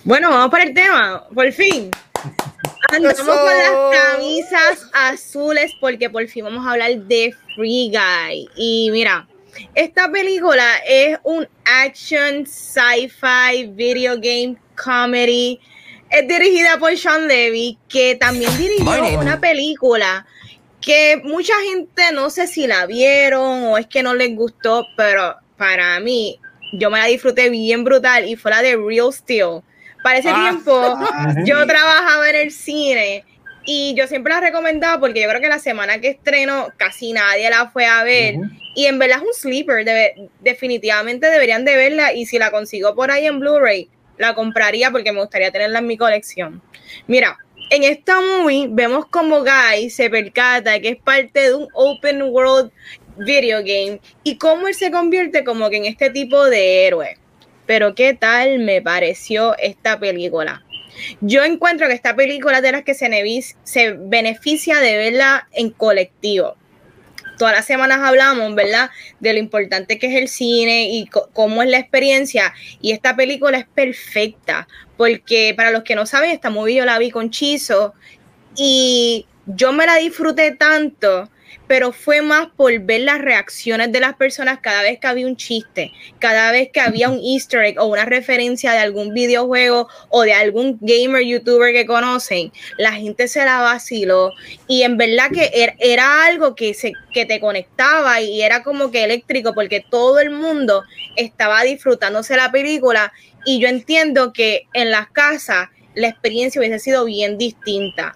Bueno, vamos para el tema, por fin. Andamos con las camisas azules porque por fin vamos a hablar de Free Guy. Y mira, esta película es un action, sci-fi, video game, comedy es dirigida por Sean Levy, que también dirigió una película que mucha gente no sé si la vieron o es que no les gustó, pero para mí yo me la disfruté bien brutal y fue la de Real Steel. Para ese ah. tiempo yo trabajaba en el cine y yo siempre la recomendaba porque yo creo que la semana que estreno casi nadie la fue a ver y en verdad es un sleeper, definitivamente deberían de verla y si la consigo por ahí en Blu-ray la compraría porque me gustaría tenerla en mi colección. Mira, en esta movie vemos como Guy se percata que es parte de un open world video game y cómo él se convierte como que en este tipo de héroe. Pero qué tal me pareció esta película. Yo encuentro que esta película de las que se, se beneficia de verla en colectivo todas las semanas hablamos, ¿verdad? De lo importante que es el cine y cómo es la experiencia. Y esta película es perfecta, porque para los que no saben, esta movie yo la vi con Chizo y yo me la disfruté tanto pero fue más por ver las reacciones de las personas cada vez que había un chiste, cada vez que había un easter egg o una referencia de algún videojuego o de algún gamer youtuber que conocen, la gente se la vaciló. Y en verdad que er, era algo que, se, que te conectaba y era como que eléctrico porque todo el mundo estaba disfrutándose la película. Y yo entiendo que en las casas la experiencia hubiese sido bien distinta.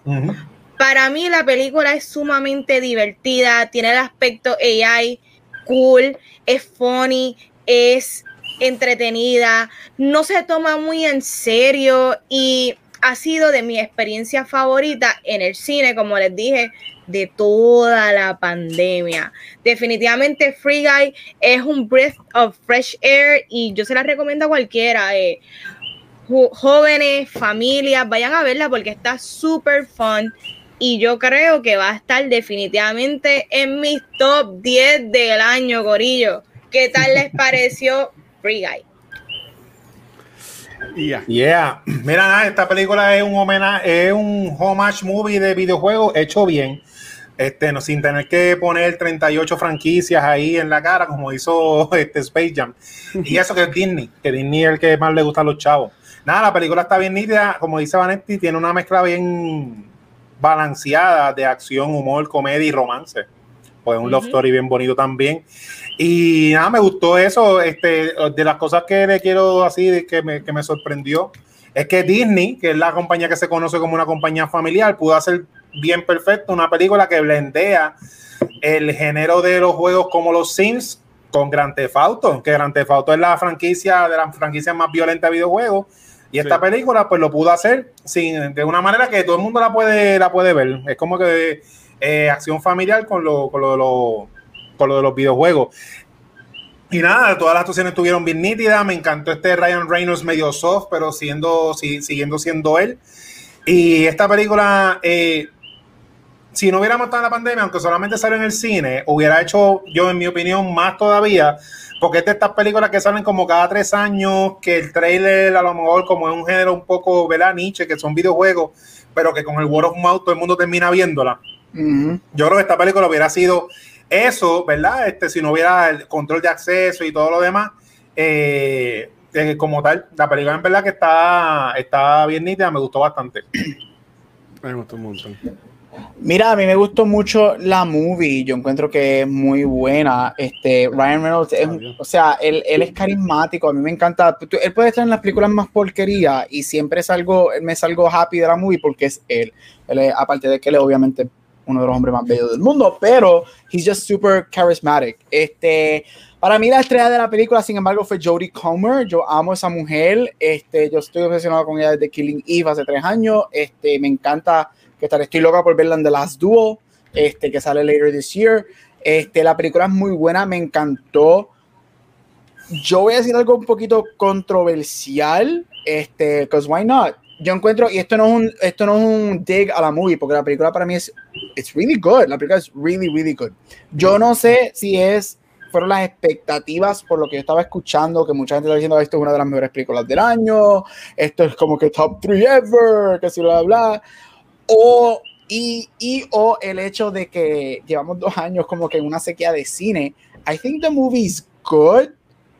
Para mí la película es sumamente divertida, tiene el aspecto AI cool, es funny, es entretenida, no se toma muy en serio y ha sido de mi experiencia favorita en el cine, como les dije, de toda la pandemia. Definitivamente Free Guy es un breath of fresh air y yo se la recomiendo a cualquiera. Eh, jóvenes, familias, vayan a verla porque está súper fun y yo creo que va a estar definitivamente en mis top 10 del año, Gorillo. ¿Qué tal les pareció Free Guy? Yeah. yeah. Mira, esta película es un homenaje, es un homage movie de videojuegos hecho bien. Este, no, sin tener que poner 38 franquicias ahí en la cara, como hizo este Space Jam. Y eso que es Disney, que Disney es el que más le gusta a los chavos. Nada, la película está bien nítida, como dice Vanetti, tiene una mezcla bien balanceada de acción, humor, comedia y romance. Pues un love story bien bonito también. Y nada, me gustó eso. Este, de las cosas que le quiero así, que me, que me sorprendió, es que Disney, que es la compañía que se conoce como una compañía familiar, pudo hacer bien perfecto una película que blendea el género de los juegos como los Sims con Grand Theft Auto, que Grand Theft Auto es la franquicia de las franquicias más violentas de videojuegos. Y esta película, pues lo pudo hacer sin, de una manera que todo el mundo la puede, la puede ver. Es como que eh, acción familiar con lo, con lo de los con lo de los videojuegos. Y nada, todas las actuaciones estuvieron bien nítidas. Me encantó este Ryan Reynolds medio soft, pero siendo, siguiendo siendo él. Y esta película, eh, si no hubiéramos estado en la pandemia, aunque solamente salió en el cine, hubiera hecho, yo en mi opinión, más todavía. Porque es de estas películas que salen como cada tres años, que el trailer a lo mejor como es un género un poco, ¿verdad? Nietzsche, que son videojuegos, pero que con el word of mouth todo el mundo termina viéndola. Yo creo que esta película hubiera sido eso, ¿verdad? Este, si no hubiera el control de acceso y todo lo demás, eh, eh, como tal, la película en verdad que está, está bien nítida, me gustó bastante. Me gustó un montón. Mira, a mí me gustó mucho la movie, yo encuentro que es muy buena. Este, Ryan Reynolds, o sea, él, él, es carismático, a mí me encanta. Él puede estar en las películas más porquería y siempre salgo, me salgo happy de la movie porque es él. él aparte de que él es obviamente uno de los hombres más bellos del mundo, pero he's just super charismatic. Este, para mí la estrella de la película, sin embargo, fue Jodie Comer. Yo amo a esa mujer. Este, yo estoy obsesionado con ella desde Killing Eve hace tres años. Este, me encanta que estar, estoy loca por verla en The Last Duel, este, que sale later this year. Este, la película es muy buena, me encantó. Yo voy a decir algo un poquito controversial, este, because why not? yo encuentro, y esto no es un, esto no es un dig a la movie, porque la película para mí es, it's really good, la película es really, really good. Yo no sé si es, fueron las expectativas por lo que yo estaba escuchando, que mucha gente está diciendo, esto es una de las mejores películas del año, esto es como que top 3 ever, que si bla, bla, o, y, y, o el hecho de que llevamos dos años como que en una sequía de cine, I think the movie is good,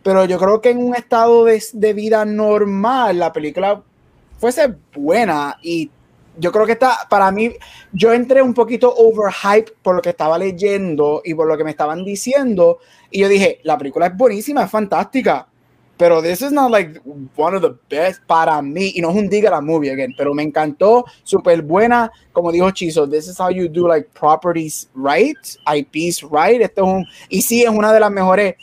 pero yo creo que en un estado de, de vida normal, la película fuese buena y yo creo que está, para mí, yo entré un poquito overhype por lo que estaba leyendo y por lo que me estaban diciendo y yo dije, la película es buenísima, es fantástica, pero this is not like one of the best para mí y no es un diga la movie again, pero me encantó, súper buena, como dijo Chizo, this is how you do like properties right, IPs right, esto es un, y sí es una de las mejores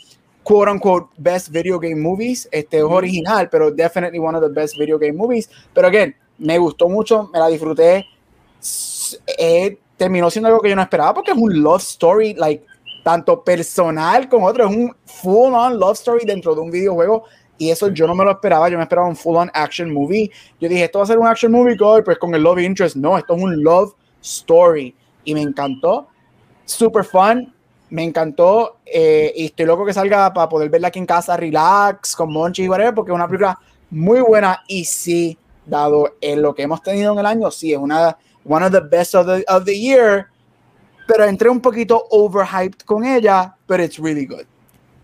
quote unquote best video game movies. Este es original, pero definitely one of the best video game movies. Pero again, me gustó mucho, me la disfruté. Eh, terminó siendo algo que yo no esperaba porque es un love story, like tanto personal como otro, es un full on love story dentro de un videojuego. Y eso yo no me lo esperaba, yo me esperaba un full on action movie. Yo dije, esto va a ser un action movie, pues con el love interest. No, esto es un love story. Y me encantó. Super fun me encantó eh, y estoy loco que salga para poder verla aquí en casa, relax, con Monchi y whatever, porque es una película muy buena y sí, dado en lo que hemos tenido en el año, sí, es una one of the best of the, of the year, pero entré un poquito overhyped con ella, pero it's really good.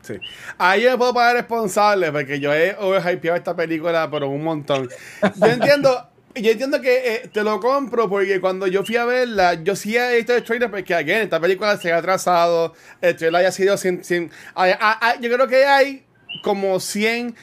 Sí. Ahí yo puedo pagar responsable porque yo he overhypeado esta película por un montón. Yo entiendo yo entiendo que eh, te lo compro porque cuando yo fui a verla, yo sí he visto el trailer porque, again, esta película se ha atrasado, el trailer haya sido sin... sin yo creo que hay como 100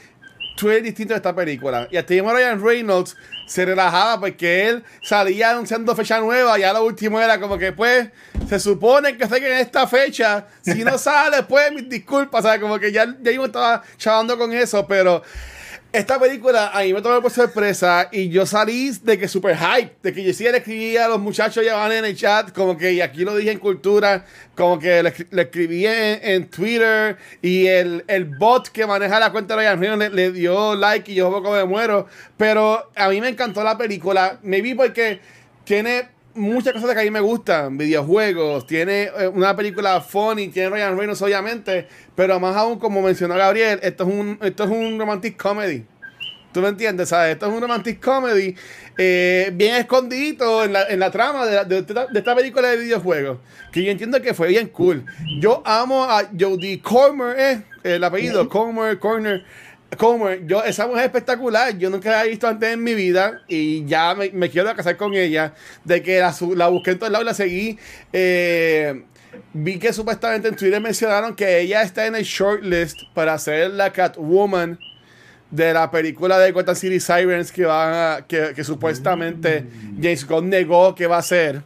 trailers distintos de esta película. Y hasta Ryan Reynolds se relajaba porque él salía anunciando fecha nueva. Ya lo último era como que, pues, se supone que que en esta fecha. Si no sale, pues, mis disculpas. O sea, como que ya, ya yo estaba chavando con eso, pero esta película a mí me tomó por sorpresa y yo salí de que super hype, de que yo sí le escribía a los muchachos ya van en el chat, como que, y aquí lo dije en cultura, como que le, escribí en, Twitter y el, el, bot que maneja la cuenta de Ryan le, le dio like y yo poco me muero, pero a mí me encantó la película, me vi porque tiene muchas cosas que a mí me gustan, videojuegos, tiene eh, una película funny, tiene Ryan Reynolds obviamente, pero más aún como mencionó Gabriel, esto es un, esto es un romantic comedy. ¿Tú me entiendes? ¿sabes? Esto es un romantic comedy eh, bien escondido en la, en la trama de, de, de, esta película de videojuegos. Que yo entiendo que fue bien cool. Yo amo a Jodie Comer, eh, el apellido, Comer, Corner. Comer, yo, esa mujer es espectacular. Yo nunca la he visto antes en mi vida y ya me, me quiero casar con ella. De que la, la busqué en todos lados y la seguí. Eh, vi que supuestamente en Twitter mencionaron que ella está en el shortlist para ser la Catwoman de la película de Gotham City Sirens que va que, que, supuestamente James Gunn negó que va a ser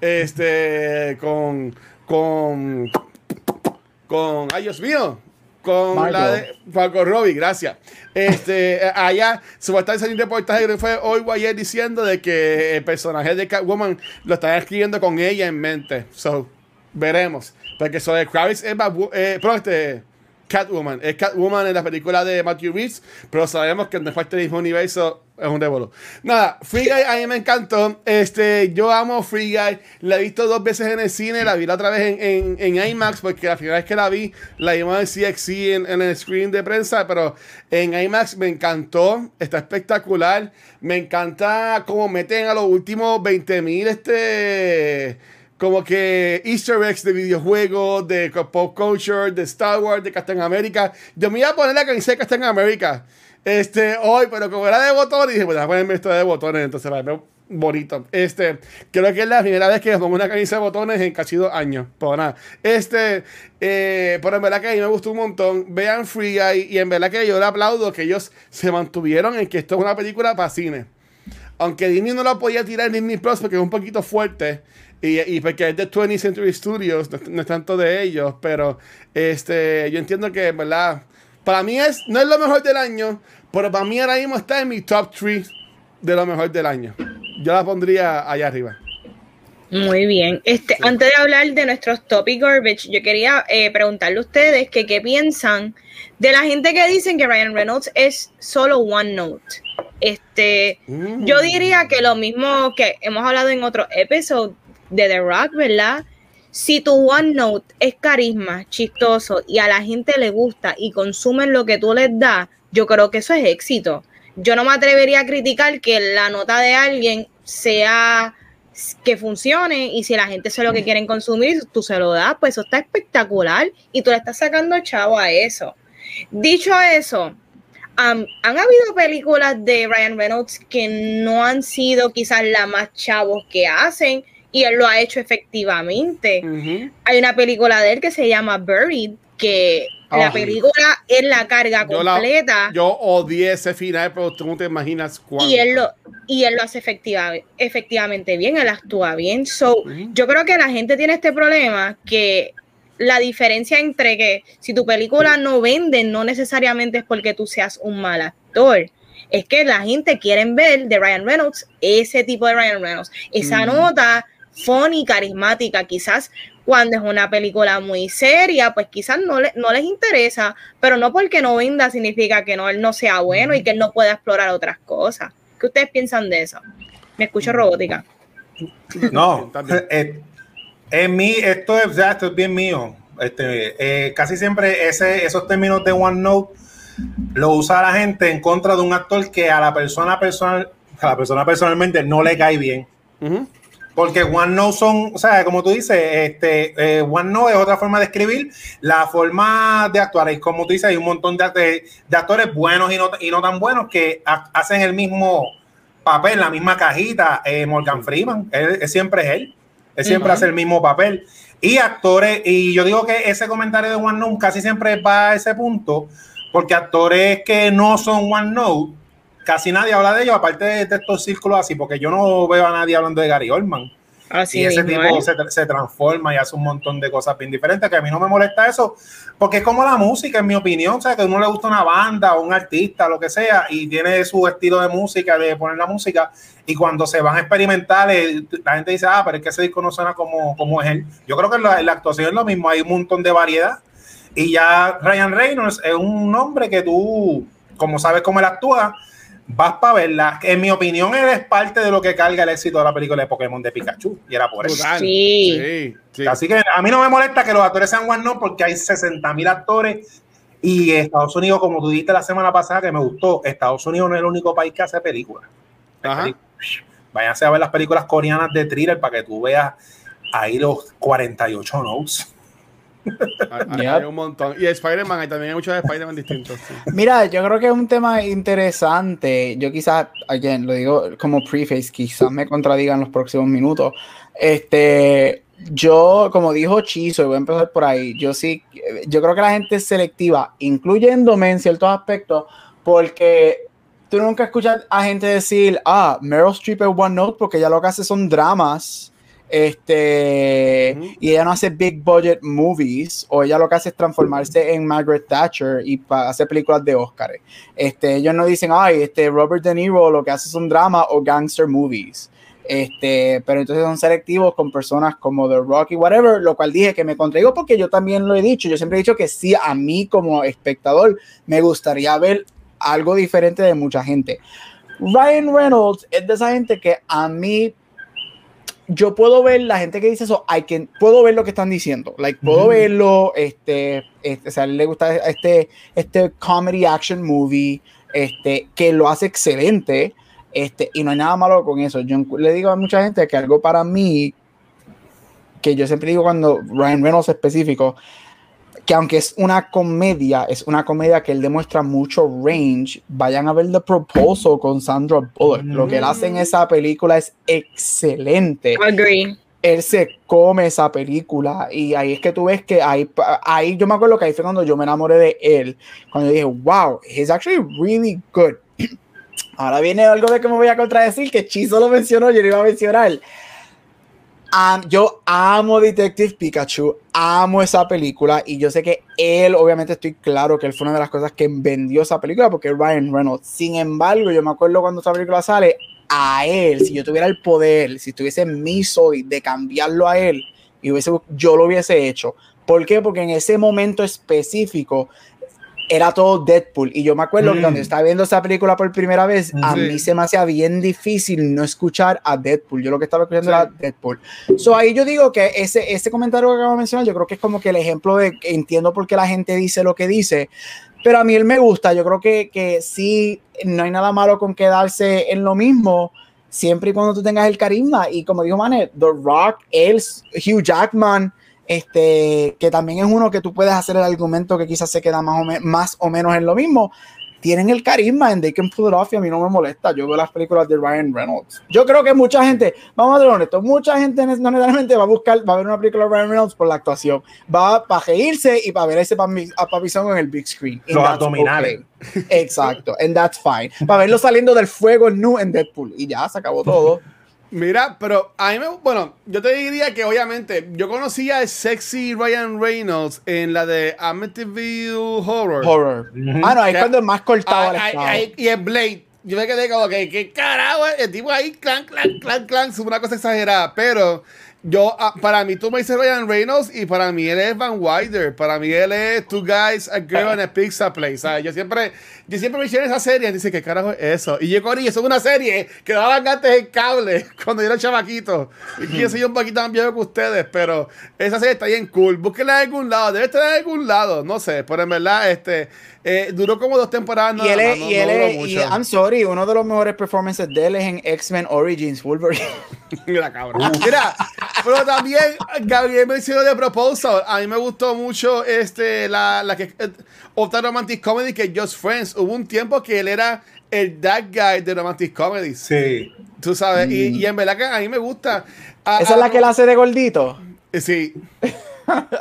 este con con con ay Dios mío con la de Marco Robbie, gracias. Este, allá supuestamente salió un reportaje que fue hoy o ayer diciendo de que el personaje de Catwoman lo están escribiendo con ella en mente. So, veremos. Porque eso de Kravitz es eh, pero este Catwoman. Es Catwoman en la película de Matthew Reeves, pero sabemos que después del mismo universo es un revolo. Nada, Free Guy a mí me encantó. Este, yo amo Free Guy. La he visto dos veces en el cine, la vi la otra vez en, en, en IMAX, porque la primera vez que la vi, la vimos en CXC en, en, el screen de prensa, pero en IMAX me encantó. Está espectacular. Me encanta cómo meten a los últimos 20 mil este como que easter eggs de videojuegos, de pop culture, de Star Wars, de Captain America. Yo me iba a poner la camisa de Captain America este, hoy, pero como era de botones, dije, pues voy a ponerme esto de botones, entonces va a bonito. Este, creo que es la primera vez que me pongo una camisa de botones en casi dos años. Por nada. Este, eh, pero en verdad que a mí me gustó un montón. Vean Free Guy y en verdad que yo le aplaudo que ellos se mantuvieron en que esto es una película para cine. Aunque Disney no la podía tirar en Disney Plus porque es un poquito fuerte. Y, y, porque es de 20th Century Studios, no, no, es tanto de ellos, pero este, yo entiendo que, verdad, para mí es, no es lo mejor del año, pero para mí ahora mismo está en mi top 3 de lo mejor del año. Yo la pondría allá arriba. Muy bien. Este, sí. Antes de hablar de nuestros topic garbage, yo quería eh, preguntarle a ustedes que qué piensan de la gente que dicen que Ryan Reynolds es solo One Note. Este, mm. yo diría que lo mismo que hemos hablado en otro episodio de The Rock, ¿verdad? Si tu OneNote es carisma, chistoso y a la gente le gusta y consumen lo que tú les das, yo creo que eso es éxito. Yo no me atrevería a criticar que la nota de alguien sea que funcione y si la gente sabe lo que quieren consumir, tú se lo das, pues eso está espectacular y tú le estás sacando chavo a eso. Dicho eso, um, han habido películas de Ryan Reynolds que no han sido quizás las más chavos que hacen, y él lo ha hecho efectivamente. Uh -huh. Hay una película de él que se llama Buried, que oh, la película es la carga yo completa. La, yo odié ese final, pero tú no te imaginas cuánto. Y él lo, y él lo hace efectiva, efectivamente bien, él actúa bien. So, uh -huh. yo creo que la gente tiene este problema que la diferencia entre que si tu película no vende, no necesariamente es porque tú seas un mal actor es que la gente quiere ver de Ryan Reynolds ese tipo de Ryan Reynolds, esa mm. nota funny, carismática, quizás cuando es una película muy seria, pues quizás no, le, no les interesa, pero no porque no venda significa que no, él no sea bueno y que él no pueda explorar otras cosas. ¿Qué ustedes piensan de eso? Me escucho robótica. No, eh, en mí, esto es, ya, esto es bien mío. Este, eh, casi siempre ese, esos términos de OneNote lo usa la gente en contra de un actor que a la persona personal, a la persona personalmente no le cae bien. Uh -huh. Porque OneNote son, o sea, como tú dices, este, eh, OneNote es otra forma de escribir, la forma de actuar. Y como tú dices, hay un montón de, de, de actores buenos y no, y no, tan buenos que ha, hacen el mismo papel, la misma cajita. Eh, Morgan Freeman, él, él, siempre es él. Él siempre uh -huh. hace el mismo papel. Y actores, y yo digo que ese comentario de OneNote casi siempre va a ese punto, porque actores que no son OneNote casi nadie habla de ellos, aparte de, de, estos círculos así, porque yo no veo a nadie hablando de Gary Oldman. Así y ese mismo, tipo ¿eh? se, se, transforma y hace un montón de cosas bien diferentes, que a mí no me molesta eso, porque es como la música, en mi opinión, o sea, que a uno le gusta una banda o un artista, lo que sea, y tiene su estilo de música, de poner la música, y cuando se van a experimentar, la gente dice, ah, pero es que ese disco no suena como, como es él. Yo creo que la, la actuación es lo mismo, hay un montón de variedad, y ya Ryan Reynolds es un hombre que tú, como sabes cómo él actúa, vas para verla. En mi opinión, él es parte de lo que carga el éxito de la película de Pokémon de Pikachu. Y era por eso. Sí. Sí, sí. Así que a mí no me molesta que los actores sean one no porque hay 60 mil actores y Estados Unidos, como tú dijiste la semana pasada que me gustó, Estados Unidos no es el único país que hace películas. Hay Ajá. películas. Váyanse a ver las películas coreanas de thriller para que tú veas ahí los 48 notes. Hay, Yep. hay un montón. Y Spider-Man, hay también hay muchos Spider-Man distintos. sí. Mira, yo creo que es un tema interesante. Yo quizás, again, lo digo como preface, quizás me contradigan los próximos minutos. Este, yo, como dijo Chizo, y voy a empezar por ahí, yo sí, yo creo que la gente es selectiva, incluyéndome en ciertos aspectos, porque tú nunca escuchas a gente decir, ah, Meryl Streep es One Note porque ella lo que hace son dramas. Este, y ella no hace big budget movies, o ella lo que hace es transformarse en Margaret Thatcher y pa- hace películas de Oscar. Este, ellos no dicen, ay, este Robert De Niro lo que hace son drama o gangster movies. Este, pero entonces son selectivos con personas como The Rock y whatever, lo cual dije que me contraigo porque yo también lo he dicho. Yo siempre he dicho que sí, a mí como espectador me gustaría ver algo diferente de mucha gente. Ryan Reynolds es de esa gente que a mí yo puedo ver la gente que dice eso, I can, puedo ver lo que están diciendo, like, puedo verlo, este, este, o sea, le gusta este, este comedy action movie, este, que lo hace excelente, este, y no hay nada malo con eso. Yo le digo a mucha gente que algo para mí, que yo siempre digo cuando Ryan Reynolds específico, que aunque es una comedia, es una comedia que él demuestra mucho range. Vayan a ver The Proposal con Sandra Bullock. Lo que él hace en esa película es excelente. Agree. Él se come esa película y ahí es que tú ves que ahí, ahí yo me acuerdo que ahí fue cuando yo me enamoré de él. Cuando dije, wow, he's actually really good. Ahora viene algo de que me voy a contradecir, que Chizo lo mencionó, yo lo iba a mencionar. Yo amo Detective Pikachu, amo esa película y yo sé que él, obviamente estoy claro que él fue una de las cosas que vendió esa película porque Ryan Reynolds. Sin embargo, yo me acuerdo cuando esa película sale, a él, si yo tuviera el poder, si tuviese en soy de cambiarlo a él, yo lo hubiese hecho. ¿Por qué? Porque en ese momento específico era todo Deadpool. Y yo me acuerdo que Mm. cuando estaba viendo esa película por primera vez, a Sí. mí se me hacía bien difícil no escuchar a Deadpool. Yo lo que estaba escuchando Sí. era Deadpool. So ahí yo digo que ese, ese comentario que acabo de mencionar, yo creo que es como que el ejemplo de que entiendo por qué la gente dice lo que dice. Pero a mí él me gusta. Yo creo que, que sí, no hay nada malo con quedarse en lo mismo siempre y cuando tú tengas el carisma. Y como dijo Mane, The Rock, él, Hugh Jackman, este, que también es uno que tú puedes hacer el argumento que quizás se queda más o, más o menos en lo mismo. Tienen el carisma and they can pull it off y a mí no me molesta. Yo veo las películas de Ryan Reynolds. Yo creo que mucha gente, vamos a ser honestos, mucha gente no necesariamente va a buscar, va a ver una película de Ryan Reynolds por la actuación. Va para reírse y para ver ese papizón en el big screen. And Los abdominales. okay. Exacto, and that's fine. Para verlo saliendo del fuego nu en Deadpool. Y ya se acabó todo. Mira, pero a mí me. Bueno, yo te diría que obviamente yo conocía al sexy Ryan Reynolds en la de Amityville Horror. Horror. Ujú. Ah, no, ahí es cuando es más cortado Ay, el ay, y en Blade. Yo me quedé como que, ¿qué carajo? El tipo ahí, clan, clan, clan, clan, sube una cosa exagerada. Pero yo, ah, para mí, tú me dices Ryan Reynolds y para mí él es Van Wilder. Para mí él es Two Guys, a Girl and a Pizza Place. ¿sabes? Yo siempre, yo siempre me hicieron esa serie dice, ¿qué carajo es eso? Y yo, Cory, eso es una serie que daban antes el cable cuando yo era chamaquito. Y yo soy un poquito más viejo que ustedes, pero esa serie está bien cool. Búsquenla en algún lado, debe estar en algún lado, no sé. Pero en verdad, este, eh, duró como dos temporadas. y él es, no- y él es- y. I'm sorry, uno de los mejores performances de él es en X-Men Origins Wolverine. Mira, cabrón. Mira, pero también Gabriel mencionó de Proposal. A mí me gustó mucho este, la, la que eh, otra romantic comedy que Just Friends. Hubo un tiempo que él era el that guy de romantic comedies. Sí. Tú sabes, y, y en verdad que a mí me gusta. A- Esa es la que él hace de gordito. Eh, Sí.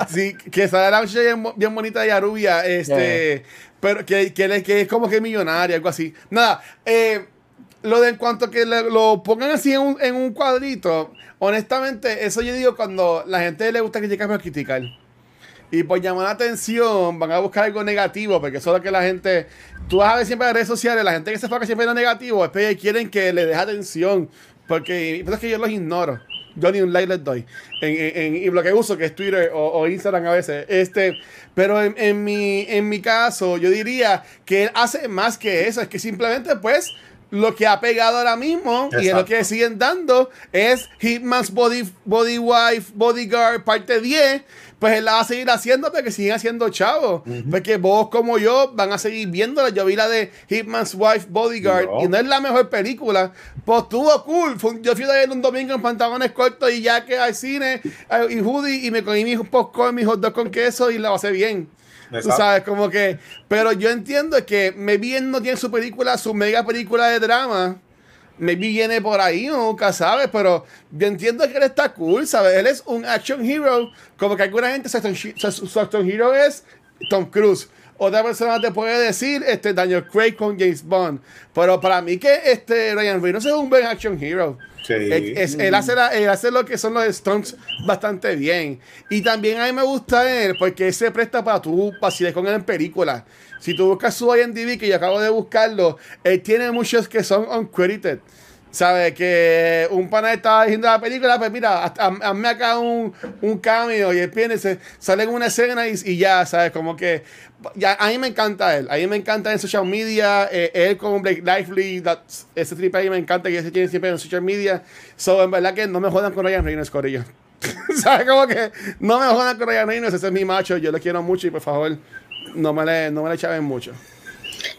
Sí, que sale la muchacha bien, bien bonita y rubia, este, pero que, que, que es como que millonaria, algo así. Nada, eh, lo de en cuanto que lo pongan así en un, en un cuadrito, honestamente, eso yo digo cuando la gente le gusta criticar pero criticar. Y por llamar la atención, van a buscar algo negativo, porque eso es lo que la gente. Tú vas a ver siempre en las redes sociales, la gente que se enfoca siempre en lo negativo, es porque quieren que le deje atención. Porque es que yo los ignoro. Yo ni un like les doy. En, en- en- y lo que uso, que es Twitter o, o Instagram a veces. Este, pero en, en mi, en mi caso, yo diría que él hace más que eso. Es que simplemente, pues, lo que ha pegado ahora mismo y es lo que siguen dando es Hitman's Body, Body Wife, Bodyguard, parte 10. Pues él la va a seguir haciendo porque siguen haciendo chavos. Porque vos como yo van a seguir viéndola. Yo vi la de Hitman's Wife, Bodyguard y no es la mejor película. Pues estuvo cool. yo fui a ver un domingo en pantalones cortos y ya que hay cine eh, y hoodie y me comí mis popcorn, mis hot dogs con queso y la pasé bien. Tú sabes, como que. Pero yo entiendo que Maybe él no tiene su película, su mega película de drama. Maybe viene por ahí, nunca sabes, pero yo entiendo que él está cool, ¿sabes? Él es un action hero, como que alguna gente su action hero es Tom Cruise. Otra persona te puede decir este Daniel Craig con James Bond. Pero para mí que este Ryan Reynolds es un buen action hero. Él, hace lo que son los stunts bastante bien. Y también a mí me gusta él porque él se presta para tú pasear con él en películas. Si tú buscas su IMDb, que yo acabo de buscarlo, él tiene muchos que son uncredited. ¿Sabes? Que un pana está diciendo la película, pues mira, hazme acá un, un cameo y viene, se, sale en una escena y, ya, ¿sabes? Como que ya, a mí me encanta él, a mí me encanta en social media, eh, él con Blake Lively, ese trip ahí me encanta que se tiene siempre en social media. So, en verdad que no me jodan con Ryan Reynolds, Corillo. ¿Sabes? Como que no me jodan con Ryan Reynolds, ese es mi macho, yo lo quiero mucho y por favor, no me le, no me le echaben mucho.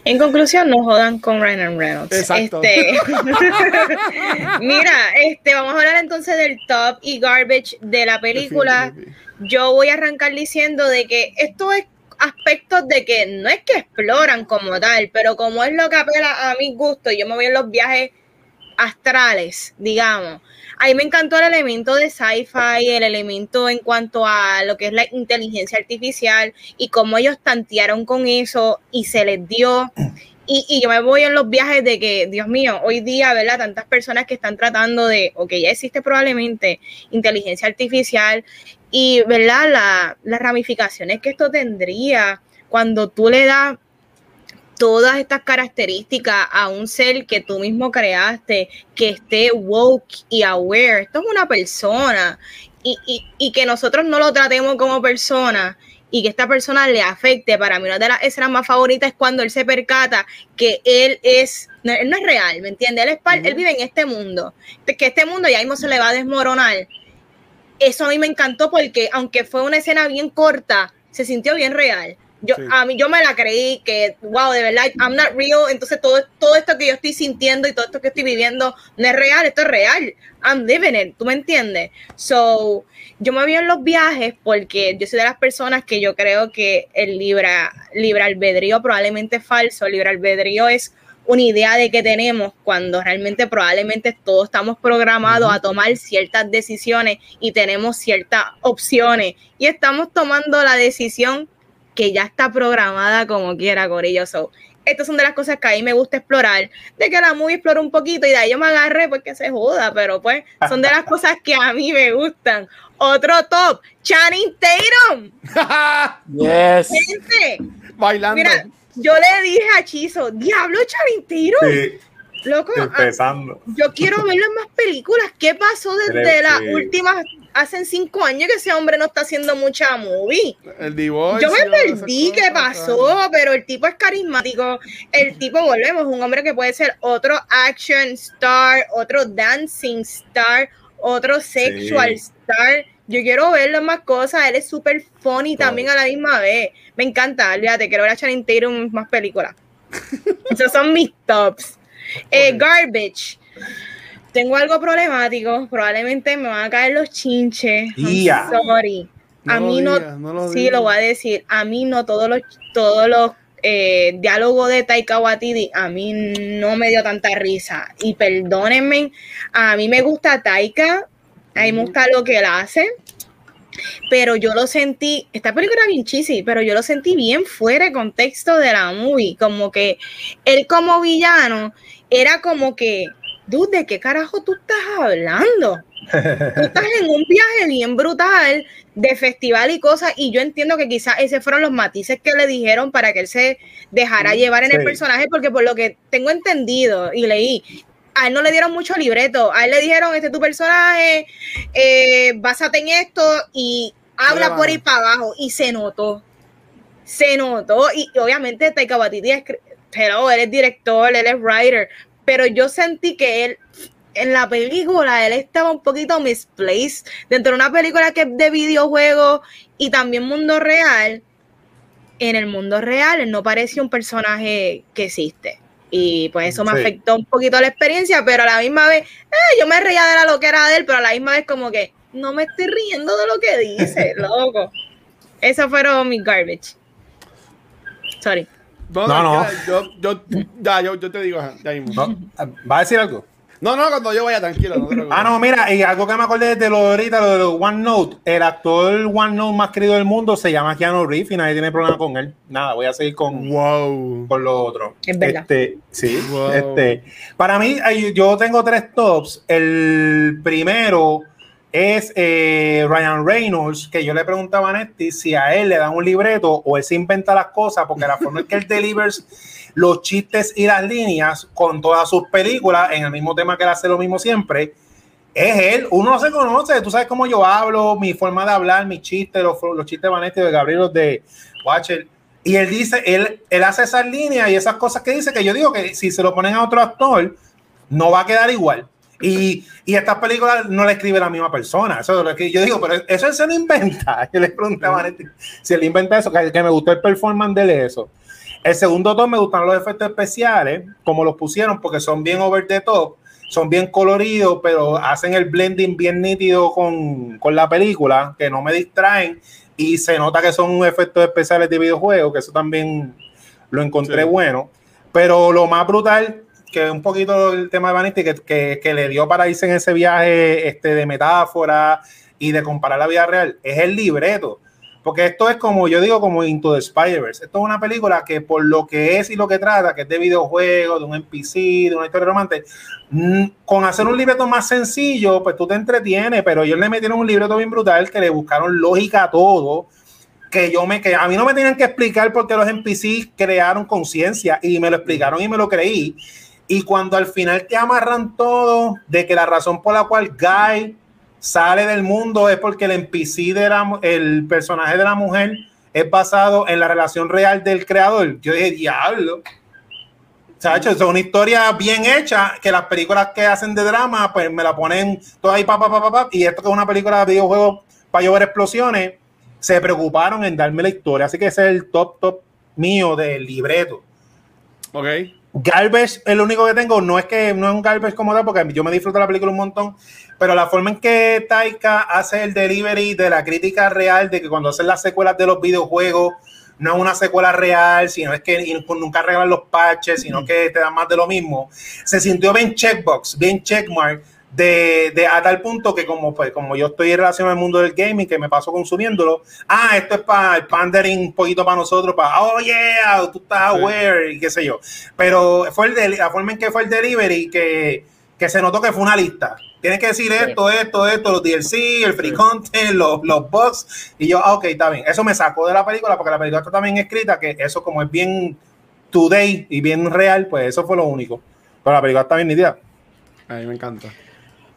En conclusión, no jodan con Ryan Reynolds. Exacto. Este, mira, este, vamos a hablar entonces del top y garbage de la película. Yo voy a arrancar diciendo de que esto es aspectos de que no es que exploran como tal, pero como es lo que apela a mi gusto, yo me voy en los viajes astrales, digamos. A mí me encantó el elemento de sci-fi, el elemento en cuanto a lo que es la inteligencia artificial y cómo ellos tantearon con eso y se les dio. Y, yo me voy en los viajes de que, Dios mío, hoy día, ¿verdad? Tantas personas que están tratando de, o que ya existe probablemente inteligencia artificial y, ¿verdad? las ramificaciones que esto tendría cuando tú le das todas estas características a un ser que tú mismo creaste, que esté woke y aware. Esto es una persona y, y, que nosotros no lo tratemos como persona y que esta persona le afecte. Para mí una de las escenas más favoritas es cuando él se percata que él es, no, él no es real, ¿me entiendes? Él, es, él vive en este mundo, que este mundo ya mismo se le va a desmoronar. Eso a mí me encantó porque aunque fue una escena bien corta, se sintió bien real yo, a mí, yo me la creí que, wow, de verdad, I'm not real. Entonces, todo, todo esto que yo estoy sintiendo y todo esto que estoy viviendo no es real, esto es real. I'm living it, ¿tú me entiendes? So, yo me vi en los viajes porque yo soy de las personas que yo creo que el libre, libre albedrío probablemente es falso. El libre albedrío es una idea de que tenemos cuando realmente probablemente todos estamos programados a tomar ciertas decisiones y tenemos ciertas opciones y estamos tomando la decisión que ya está programada como quiera, Corillo. So, estas son de las cosas que a mí me gusta explorar. De que la movie explora un poquito y de ahí yo me agarré porque se joda, pero pues son de las cosas que a mí me gustan. Otro top, Channing Tatum. yes. Gente, Bailando. Mira, yo le dije a Chizo, diablo Channing Tatum. Sí. Loco, ah, yo quiero verlo en más películas. ¿Qué pasó desde las últimas hacen cinco años que ese hombre no está haciendo mucha movie. El divorcio. Yo me perdí qué pasó, pero el tipo es carismático. El tipo, volvemos, un hombre que puede ser otro action star, otro dancing star, otro sexual star. Yo quiero verlo más cosas. Él es súper funny también a la misma vez. Me encanta, olvídate, quiero ver a Channing Tatum más películas. Esos son mis tops. Eh, garbage. Tengo algo problemático, probablemente me van a caer los chinches. sorry. a mí no, sí lo voy a decir, a mí no todos los todos los eh, diálogos de Taika Waititi a mí no me dio tanta risa. Y perdónenme, a mí me gusta Taika, a mí me gusta lo que él hace, pero yo lo sentí, esta película era bien cheesy, pero yo lo sentí bien fuera de contexto de la movie, como que él como villano era como que dude, ¿de qué carajo tú estás hablando? tú estás en un viaje bien brutal de festival y cosas, y yo entiendo que quizás esos fueron los matices que le dijeron para que él se dejara llevar en el personaje, porque por lo que tengo entendido y leí, a él no le dieron mucho libreto, a él le dijeron, este es tu personaje, eh, básate en esto y habla por ahí para abajo, y se notó, se notó, y obviamente Taika Waititi es, pero él es director, él es writer, pero yo sentí que él en la película él estaba un poquito misplaced dentro de una película que es de videojuegos y también mundo real. En el mundo real él no parecía un personaje que existe. Y pues eso me Sí. afectó un poquito la experiencia, pero a la misma vez, eh, yo me reía de la loquera de él, pero a la misma vez como que no me estoy riendo de lo que dice, loco. Esos fueron mis garbage. Sorry. No, No, no. Yo, yo, ya, yo, yo te digo, ya mismo. ¿No? ¿Va a decir algo? No, no, cuando yo vaya, tranquilo. No te. Ah, no, mira, y algo que me acordé de lo de ahorita, lo de los OneNote. El actor OneNote más querido del mundo se llama Keanu Reeves y nadie tiene problema con él. Nada, voy a seguir con, Wow. con lo otro. Es verdad. Este, sí, Wow. este. Para mí, yo tengo tres tops. El primero es eh, Ryan Reynolds, que yo le preguntaba a Nettie si a él le dan un libreto o él se inventa las cosas, porque la forma en que él delivers los chistes y las líneas con todas sus películas en el mismo tema que él hace lo mismo siempre. Es él, uno no se conoce, tú sabes cómo yo hablo, mi forma de hablar, mis chistes, los, los chistes de Vanetti, de Gabriel, de Watcher. Y él dice, él, él hace esas líneas y esas cosas que dice que yo digo que si se lo ponen a otro actor, no va a quedar igual. Y, y estas películas no le escribe la misma persona. Eso es lo que yo digo, pero eso él se lo inventa. Yo le preguntaba a si él inventa eso, que, que me gustó el performance de él, eso. El segundo top me gustan los efectos especiales, como los pusieron, porque son bien over the top, son bien coloridos, pero hacen el blending bien nítido con, con la película, que no me distraen y se nota que son efectos especiales de videojuegos, que eso también lo encontré Sí. bueno. Pero lo más brutal, que un poquito el tema de Vanity, que, que, que le dio para irse en ese viaje este, de metáfora y de comparar la vida real, es el libreto. Porque esto es como, yo digo, como Into the Spider-Verse. Esto es una película que por lo que es y lo que trata, que es de videojuegos, de un NPC, de una historia romántica, mm, con hacer un libreto más sencillo, pues tú te entretienes, pero ellos le metieron un libreto bien brutal que le buscaron lógica a todo, que yo me que a mí no me tenían que explicar por qué los NPCs crearon conciencia y me lo explicaron y me lo creí. Y cuando al final te amarran todo de que la razón por la cual Guy sale del mundo es porque el NPC de personaje de la mujer es basado en la relación real del creador. Yo dije, diablo. Chacho, es una historia bien hecha que las películas que hacen de drama, pues me la ponen toda ahí, pa, pa, pa, pa, pa, y esto que es una película de videojuegos para llover explosiones, se preocuparon en darme la historia. Así que ese es el top, top mío del libreto. Ok. Garbage, el único que tengo, no es que no es un garbage como tal, porque yo me disfruto la película un montón, pero la forma en que Taika hace el delivery de la crítica real, de que cuando hacen las secuelas de los videojuegos, no es una secuela real, sino es que y nunca arreglan los patches, sino que te dan más de lo mismo. Se sintió bien checkbox, bien checkmark, de, de a tal punto que como, pues, como yo estoy en relación al mundo del gaming, que me paso consumiéndolo, ah, esto es para el pandering un poquito para nosotros, para, oh yeah, tú estás Sí. aware y qué sé yo. Pero fue el del- la forma en que fue el delivery que, que se notó que fue una lista. Tienes que decir esto, esto, esto, los DLC, el free Sí. content, los, los bugs. Y yo, ah, ok, está bien. Eso me sacó de la película porque la película está también escrita que eso como es bien today y bien real, pues eso fue lo único. Pero la película está bien nítida. A mí me encanta.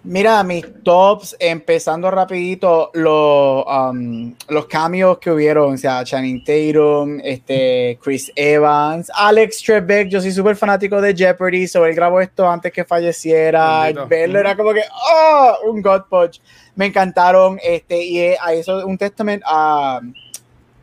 Mira, mis tops, empezando rapidito, los, um, los cambios que hubieron, o sea, Channing Tatum, este, Chris Evans, Alex Trebek, yo soy súper fanático de Jeopardy, so él grabó esto antes que falleciera, Bendito. verlo era como que, ¡oh! Un God Punch. Me encantaron, este, y eh, a eso un testament a...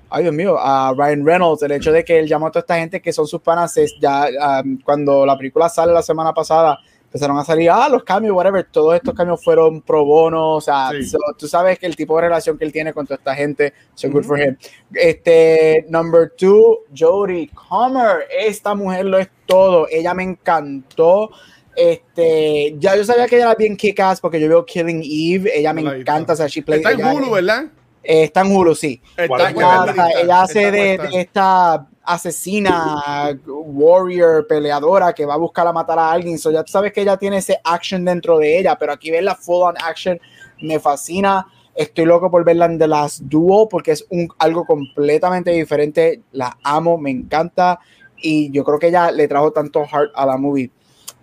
Ay, Dios mío, a Ryan Reynolds, el hecho de que él llamó a toda esta gente que son sus panas, ya um, cuando la película sale la semana pasada, empezaron a salir, ah, los cambios, whatever, todos estos cambios fueron pro bono, o sea, Sí. so, tú sabes que el tipo de relación que él tiene con toda esta gente, so good for him. Este, number two, Jodie Comer, esta mujer lo es todo, ella me encantó. Este, ya yo sabía que ella era bien kick-ass porque yo veo Killing Eve, ella me encanta, o sea, she plays- Está en ella- Hulu, ¿verdad? eh, está en Hulu, sí. Está Ella- en Ella, hace Está de, puesta. de esta asesina, warrior, peleadora que va a buscar a matar a alguien. So ya tú sabes que ella tiene ese action dentro de ella, pero aquí ver la full on action me fascina. Estoy loco por verla en The Last Duo porque es un, algo completamente diferente. La amo, me encanta y yo creo que ella le trajo tanto heart a la movie.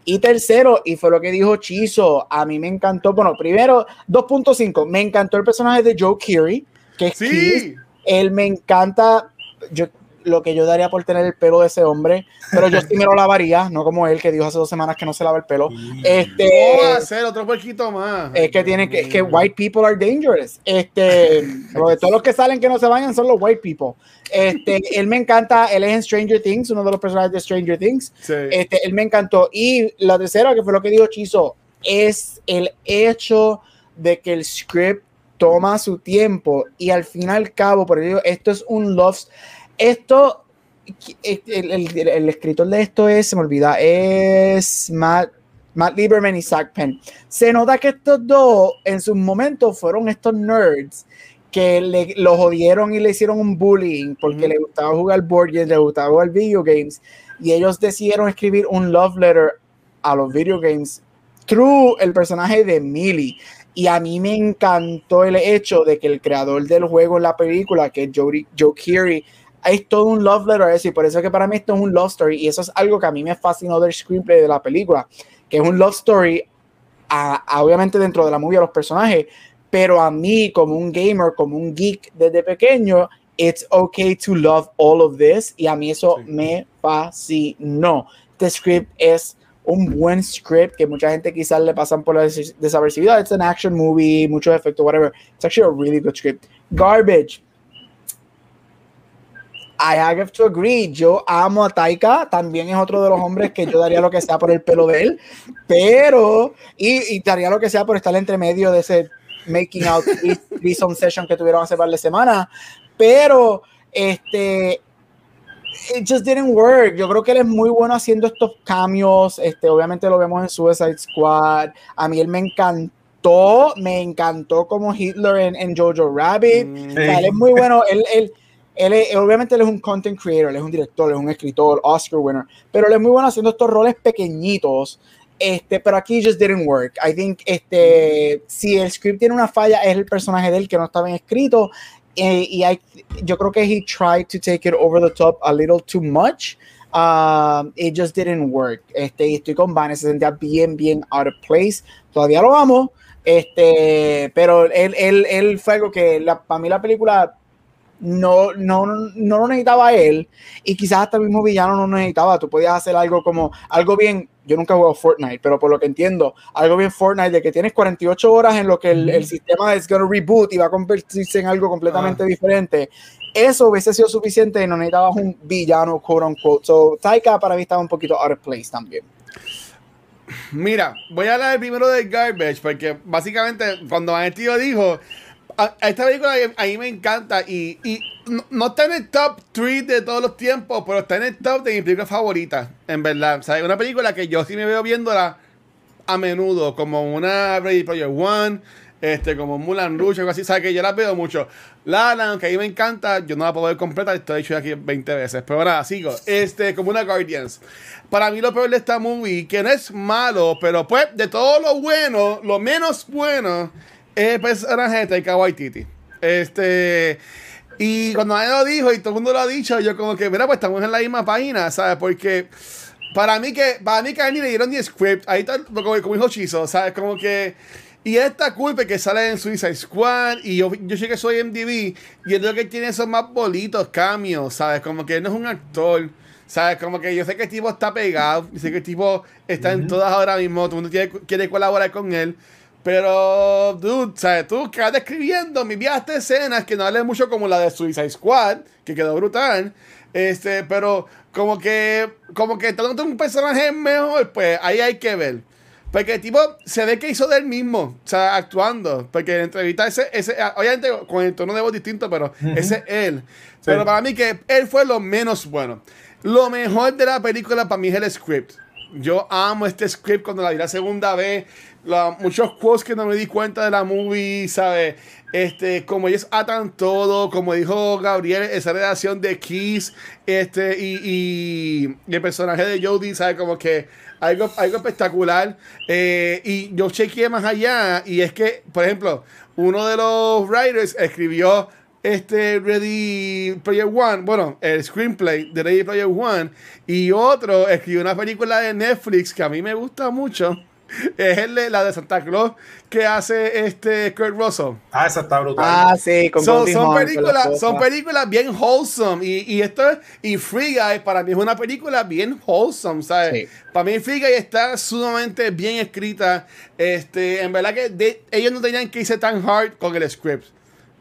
Y tercero, y fue lo que dijo Chizo, a mí me encantó, bueno, primero, 2.5, me encantó el personaje de Joe Keery, que es Keith. Sí. él me encanta. Yo, lo que yo daría por tener el pelo de ese hombre, pero yo sí me lo lavaría, no como él que dijo hace dos semanas que no se lava el pelo. Este, ¿Cómo va a hacer otro poquito más? Es que tiene que, es que white people are dangerous. Este, todos los que salen que no se vayan son los white people. Este, él me encanta, él es en Stranger Things, uno de los personajes de Stranger Things. Este, él me encantó. Y la tercera, que fue lo que dijo Chizo, es el hecho de que el script toma su tiempo y al fin y al cabo, por ello, esto es un love. Esto, el, escritor de esto es, se me olvida, es Matt, Matt Lieberman y Zach Penn. Se nota que estos dos en sus momentos fueron estos nerds que le, lo jodieron y le hicieron un bullying porque le gustaba jugar board games, le gustaba jugar video games y ellos decidieron escribir un love letter a los video games through el personaje de Millie. Y a mí me encantó el hecho de que el creador del juego en la película, que es Joe, Joe Keery, es todo un love letter eso. Y por eso es que para mí esto es un love story. Y eso es algo que a mí me fascinó del screenplay de la película, que es un love story, obviamente dentro de la movie a los personajes, pero a mí como un gamer, como un geek desde pequeño, it's okay to love all of this. Y a mí eso me fascinó. Este script es un buen script que mucha gente quizás le pasan por la desapercibida. It's an action movie, muchos efectos, whatever. It's actually a really good script. Garbage. I have to agree. Yo amo a Taika. También es otro de los hombres que yo daría lo que sea por el pelo de él. Pero, y, y daría lo que sea por estar entre medio de ese making out some session que tuvieron hace par de semanas. Pero, este, it just didn't work. Yo creo que él es muy bueno haciendo estos cambios. Este, obviamente lo vemos en Suicide Squad. A mí él me encantó, me encantó como Hitler en, en Jojo Rabbit. Mm. él es muy bueno. Él, él, él, obviamente él es un content creator, él es un director, él es un escritor, Oscar winner, pero él es muy bueno haciendo estos roles pequeñitos. Este, pero aquí just didn't work. I think este, si el script tiene una falla es el personaje de él que no está bien escrito eh, y hay, yo creo que he tried to take it over the top a little too much. Um, it just didn't work. Este, y estoy con Van, se sentía bien, bien out of place. Todavía lo amo, este, pero él, él, él fue algo que la, para mí la película no, no, no lo necesitaba él y quizás hasta el mismo villano no lo necesitaba. Tú podías hacer algo como, algo bien, yo nunca he jugado Fortnite, pero por lo que entiendo, algo bien Fortnite de que tienes 48 horas en lo que el, el sistema es going to reboot y va a convertirse en algo completamente ah. diferente. Eso hubiese sido suficiente y no necesitabas un villano, quote unquote. So, Taika para mí estaba un poquito out of place también. Mira, voy a hablar primero del garbage, porque básicamente cuando Vanetio dijo, esta película a mí me encanta y, y no, está en el top 3 de todos los tiempos, pero está en el top de mis películas favoritas, en verdad. O sea, una película que yo sí me veo viéndola a menudo, como una Ready Player One, este, como Mulan Rouge, algo así, ¿sabes? Que yo la veo mucho. Lala, aunque a mí me encanta, yo no la puedo ver completa, estoy hecho aquí 20 veces. Pero ahora sigo. Este, como una Guardians. Para mí lo peor de esta movie, que no es malo, pero pues de todo lo bueno, lo menos bueno es el personaje de Taika Waititi. Este. Y cuando nadie lo dijo y todo el mundo lo ha dicho, yo como que, mira, pues estamos en la misma página, ¿sabes? Porque para mí que, para mí que a él ni le dieron ni script, ahí está como, como dijo Chizo, ¿sabes? Como que... Y esta culpa que sale en Suicide Squad. Y yo, yo sé que soy MDB. Y es lo que tiene esos más bolitos, cambios, ¿sabes? Como que él no es un actor. ¿Sabes? Como que yo sé que el tipo está pegado. Y sé que el tipo está en todas ahora mismo. Todo el mundo quiere, quiere colaborar con él. Pero, dude, ¿sabes? Tú quedas describiendo mi viaje de escenas que no hables mucho como la de Suicide Squad, que quedó brutal. Este, pero como que, como que tanto un personaje mejor, pues ahí hay que ver. Porque el tipo se ve que hizo del mismo, o sea, actuando. Porque en entrevista ese, ese obviamente con el tono de voz distinto, pero ese es él. Pero para mí que él fue lo menos bueno. Lo mejor de la película para mí es el script. Yo amo este script cuando la vi la segunda vez muchos quotes que no me di cuenta de la movie, ¿sabes? Este, como ellos atan todo, como dijo Gabriel, esa relación de Kiss, este, y, el personaje de Jodie, ¿sabes? Como que algo, algo espectacular. Eh, y yo chequeé más allá, y es que, por ejemplo, uno de los writers escribió este Ready Player One, bueno, el screenplay de Ready Player One, y otro escribió una película de Netflix que a mí me gusta mucho es el de, la de Santa Claus que hace este Kurt Russell. Ah, esa está brutal. Ah, sí, con Son, Goldie son películas, son películas bien wholesome. Y, y esto es- y Free Guy para mí es una película bien wholesome, ¿sabes? Sí. Para mí Free Guy está sumamente bien escrita. Este, en verdad que de- ellos no tenían que irse tan hard con el script.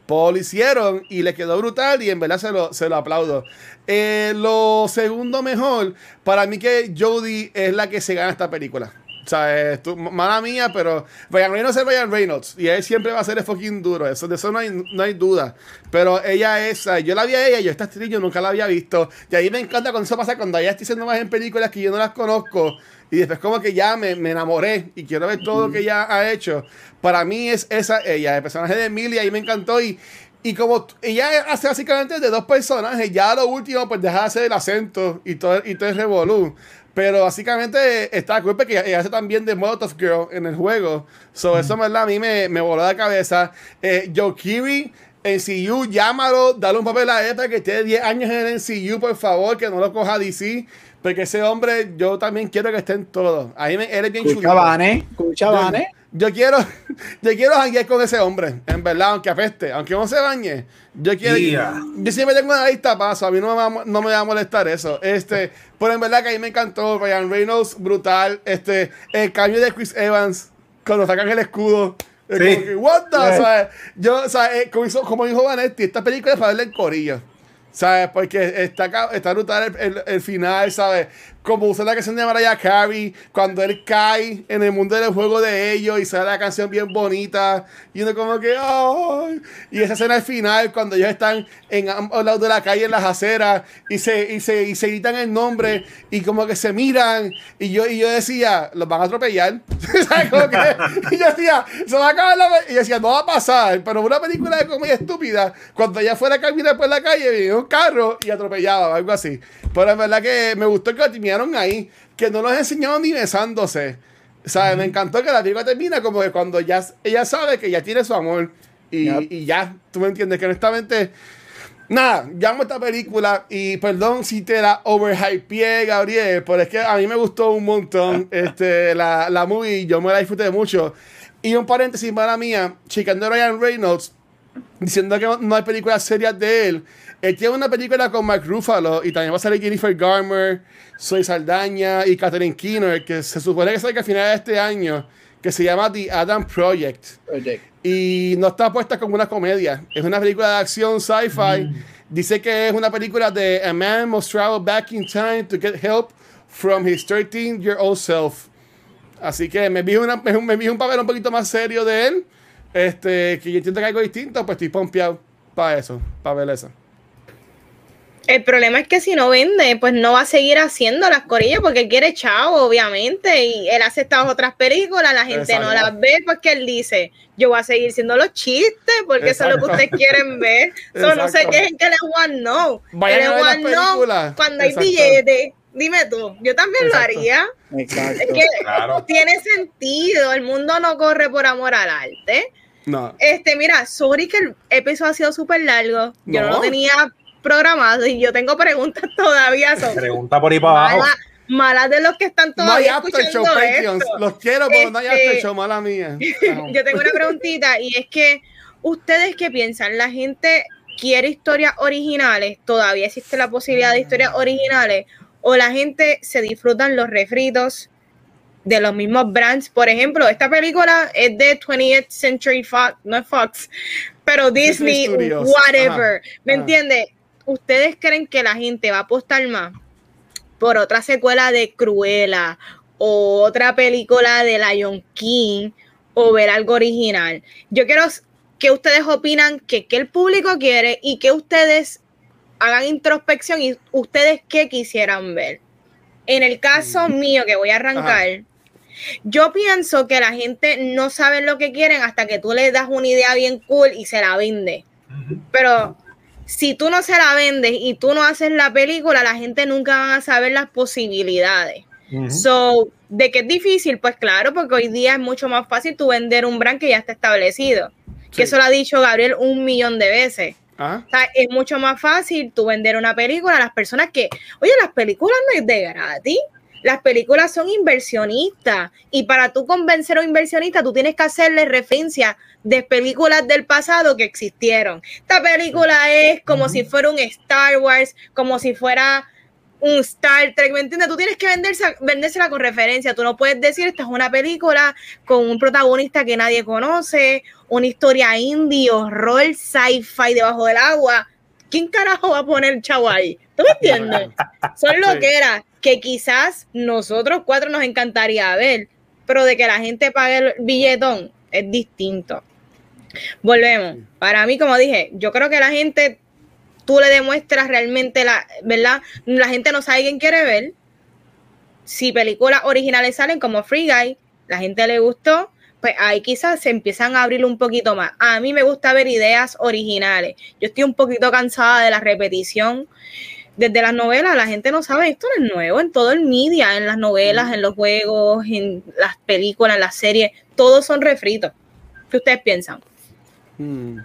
Pues lo hicieron y le quedó brutal y en verdad se lo, se lo aplaudo. Eh, lo segundo mejor, para mí que Jodie es la que se gana esta película. O sea, es tu- mala mía, pero Ryan Reynolds es Ryan Reynolds y él siempre va a ser el fucking duro. Eso, de eso no hay, no hay duda. Pero ella es, yo la vi a ella, yo esta actriz yo nunca la había visto. Y ahí me encanta cuando eso pasa, cuando ella está haciendo más en películas que yo no las conozco. Y después como que ya me, me enamoré y quiero ver todo lo que ella ha hecho. Para mí es esa ella, el personaje de Emilia, ahí me encantó. Y, y como ella hace básicamente de dos personajes, ya lo último pues deja de hacer el acento y todo, y todo el revolú. Pero básicamente está cool porque ella hace también de Molotov Girl en el juego. So, eso verdad a mí me, me voló la cabeza. Eh, Joe Kiri, NCU, llámalo, dale un papel a para que esté 10 años en el NCU, por favor, que no lo coja DC. Porque ese hombre, yo también quiero que esté en todo. Ahí me, él es bien Escucha. Vane, escucha, Vane. Yo quiero, yo quiero janguear con ese hombre, en verdad, aunque apeste, aunque no se bañe. Yo quiero. Yeah. Yo siempre tengo una lista paso, a mí no me, va, no me va a molestar eso. Este, pero en verdad que a mí me encantó Ryan Reynolds, brutal. Este, el cambio de Chris Evans cuando sacan el escudo. es Sí. como que, what the, Yeah. ¿sabes? Yo, o sea, eh, como, hizo, como dijo Vanetti, esta película es para verla en corillo. ¿Sabes? Porque está, está brutal el, el- final, ¿sabes? Como usa la canción de Mariah Carey, cuando él cae en el mundo del juego de ellos y sale la canción bien bonita, y uno como que, ¡ay! Y esa escena al final, cuando ellos están en ambos lados de la calle, en las aceras, y se, y se, y se gritan el nombre, y como que se miran, y yo, y yo decía, los van a atropellar. ¿Sabes? Y yo decía, se va a acabar la pe-". Y yo decía, no va a pasar, pero una película de comedia estúpida, cuando ella fuera a caminar por la calle, venía un carro y atropellaba, o algo así. Pero es verdad que me gustó que lo terminaron ahí, que no los enseñaron ni besándose. ¿Sabes? Me encantó que la película termina como que cuando ya ella sabe que ya tiene su amor. Y, Yep. y ya, tú me entiendes, que honestamente. Nada, llamo esta película y perdón si te la overhypeé, Gabriel, pero es que a mí me gustó un montón este, la, la movie, yo me la disfruté mucho. Y un paréntesis para mía, chicando a Ryan Reynolds, diciendo que no- hay películas serias de él. Él tiene una película con Mark Ruffalo y también va a salir Jennifer Garmer, Soy Saldaña y Catherine Keener, que se supone que sale a finales de este año, que se llama The Adam Project. Oye, Y no está puesta como una comedia. Es una película de acción sci-fi. Dice que es una película de A man must travel back in time to get help from his 13-year-old self. Así que me vi, una, me, me vi un papel un poquito más serio de él. Este, que yo entiendo que hay algo distinto, pues estoy pompeado para eso, para ver eso. El problema es que si no vende, pues no va a seguir haciendo las corillas porque quiere chavo, obviamente. Y él hace estas otras películas, la gente no las ve porque él dice, yo voy a seguir siendo los chistes porque eso es lo que ustedes quieren ver. So, no se Exacto. quejen que él es one no. Vayan es a ver no cuando hay Exacto. billete. Dime tú, yo también Exacto. lo haría. exacto. Es que Claro. tiene sentido, el mundo no corre por amor al arte. No. Este, mira, sorry que el episodio ha sido súper largo. Yo no No. lo tenía programado y yo tengo preguntas todavía. son Pregunta por ahí para abajo. malas, malas de los que están No hay todavía after show, escuchando Patreons. Los quiero, pero no hay Este- after show, mala mía. Yo tengo una preguntita y es que ustedes qué piensan, la gente quiere historias originales, todavía existe la posibilidad de historias originales o la gente se disfrutan los refritos de los mismos brands. Por ejemplo, esta película es de 20th Century Fox, no es Fox, pero Disney whatever. Ajá, ¿Me entiendes? ¿Ustedes creen que la gente va a apostar más por otra secuela de Cruella o otra película de Lion King o ver algo original? Yo quiero que ustedes opinan que, que el público quiere y que ustedes hagan introspección y ustedes qué quisieran ver. En el caso mío, que voy a arrancar, yo pienso que la gente no sabe lo que quieren hasta que tú le das una idea bien cool y se la vende. Pero si tú no se la vendes y tú no haces la película, la gente nunca va a saber las posibilidades. So, de que es difícil, pues claro, porque hoy día es mucho más fácil tú vender un brand que ya está establecido. Sí. Que eso lo ha dicho Gabriel un millón de veces. Ah, O sea, es mucho más fácil tú vender una película a las personas que, oye, las películas no es de gratis. Las películas son inversionistas y para tú convencer a un inversionista tú tienes que hacerle referencia de películas del pasado que existieron. Esta película es como si fuera un Star Wars, como si fuera un Star Trek, ¿me entiendes? Tú tienes que venderse, vendérsela con referencia. Tú no puedes decir, esta es una película con un protagonista que nadie conoce, una historia indie, horror, sci-fi debajo del agua. ¿Quién carajo va a poner chavo ahí? ¿Tú me entiendes? Son lo que era, que quizás nosotros cuatro nos encantaría ver, pero de que la gente pague el billetón es distinto. Volvemos. Para mí, como dije, yo creo que la gente tú le demuestras realmente la, ¿verdad? La gente no sabe quién quiere ver. Si películas originales salen como Free Guy, la gente le gustó, pues ahí quizás se empiezan a abrir un poquito más. A mí me gusta ver ideas originales. Yo estoy un poquito cansada de la repetición. Desde las novelas, la gente no sabe, esto no es nuevo, en todo el media, en las novelas, en los juegos, en las películas, en las series, todos son refritos. ¿Qué ustedes piensan? Hmm.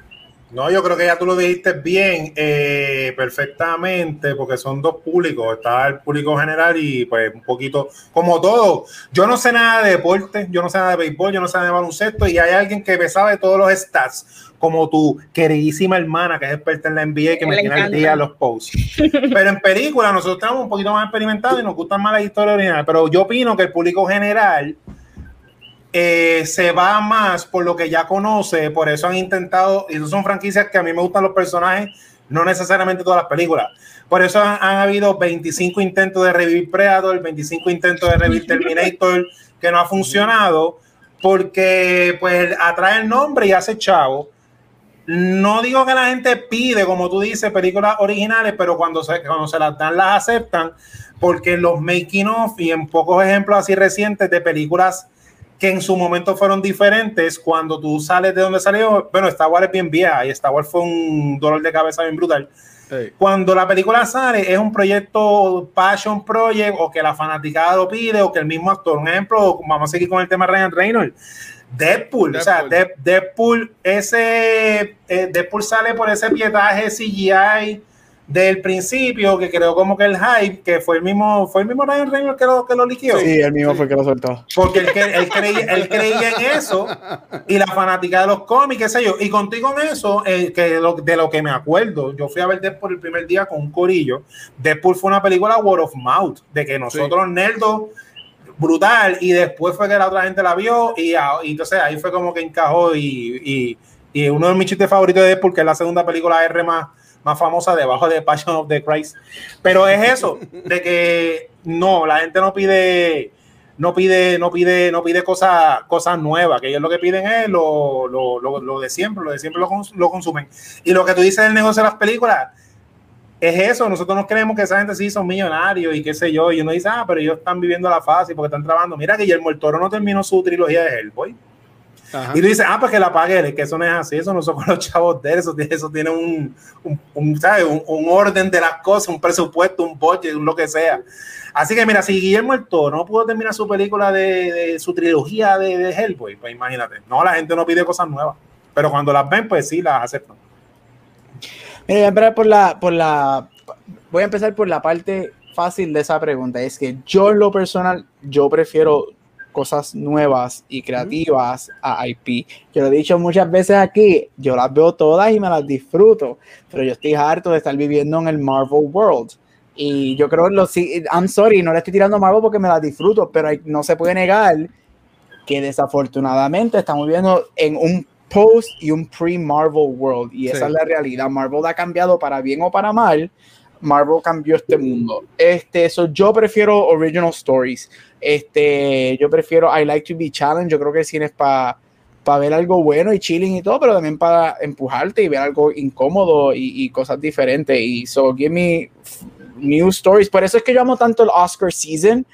No, yo creo que ya tú lo dijiste bien, eh, perfectamente, porque son dos públicos, está el público general y pues un poquito, como todo, yo no sé nada de deporte, yo no sé nada de béisbol, yo no sé nada de baloncesto y hay alguien que me sabe todos los stats, como tu queridísima hermana que es experta en la NBA que me, tiene al día los posts. Pero en película nosotros estamos un poquito más experimentados y nos gustan más las historias originales, pero yo opino que el público general eh, se va más por lo que ya conoce, por eso han intentado, y son franquicias que a mí me gustan los personajes, no necesariamente todas las películas. Por eso han, habido 25 intentos de revivir Predator, 25 intentos de revivir Terminator, que no ha funcionado, porque pues atrae el nombre y hace chavo. No digo que la gente pide, como tú dices, películas originales, pero cuando se, cuando se las dan, las aceptan, porque los making of y en pocos ejemplos así recientes de películas que en su momento fueron diferentes cuando tú sales de donde salió. Bueno, Star Wars es bien vieja y Star Wars fue un dolor de cabeza bien brutal. Cuando la película sale, es un proyecto Passion Project o que la fanaticada lo pide o que el mismo actor. Un ejemplo, vamos a seguir con el tema Ryan Reynolds. Deadpool, o sea, Deadpool, ese eh, Deadpool sale por ese pietaje CGI del principio, que creo como que el hype, que fue el mismo, fue el mismo Ryan Reynolds que lo, que lo liquió. Sí, el mismo fue que lo soltó. Porque él, él, creía, él creía en eso y la fanática de los cómics, qué sé yo. Y contigo en eso, eh, que de lo, de lo, que me acuerdo, yo fui a ver Deadpool el primer día con un corillo. Deadpool fue una película word of mouth, de que nosotros, sí. nerdos, brutal, y después fue que la otra gente la vio y, y entonces ahí fue como que encajó y, y, y uno de mis chistes favoritos de Deadpool, que es la segunda película R más más famosa debajo de Passion of the Christ. Pero es eso, de que no, la gente no pide, no pide, no pide, no pide cosas, cosas nuevas, que ellos lo que piden es lo, lo, lo, de siempre, lo de siempre lo, lo, consumen. Y lo que tú dices del negocio de las películas, es eso, nosotros no creemos que esa gente sí son millonarios y qué sé yo, y uno dice, ah, pero ellos están viviendo la fase porque están trabajando. Mira que Guillermo el Toro no terminó su trilogía de Hellboy. Ajá. Y tú dices, ah, pues que la pague, que eso no es así, eso no son con los chavos de eso, eso tiene un, un, un, ¿sabes? Un, un, orden de las cosas, un presupuesto, un budget, un lo que sea. Así que mira, si Guillermo el Toro no pudo terminar su película de, de su trilogía de, de, Hellboy, pues imagínate, no, la gente no pide cosas nuevas, pero cuando las ven, pues sí, las aceptan. Mira, voy a empezar por la, por la, voy a empezar por la parte fácil de esa pregunta, es que yo en lo personal, yo prefiero cosas nuevas y creativas a IP. Yo lo he dicho muchas veces aquí, yo las veo todas y me las disfruto, pero yo estoy harto de estar viviendo en el Marvel World. Y yo creo, lo, I'm sorry, no le estoy tirando a Marvel porque me las disfruto, pero no se puede negar que desafortunadamente estamos viviendo en un post y un pre-Marvel World. Y esa sí. es la realidad. Marvel ha cambiado para bien o para mal. Marvel cambió este mundo. Este, eso yo prefiero original stories. Este, yo prefiero I like to be challenged. Yo creo que el cine es para pa ver algo bueno y chilling y todo, pero también para empujarte y ver algo incómodo y, cosas diferentes. Y so, give me new stories. Por eso es que yo amo tanto el Oscar season.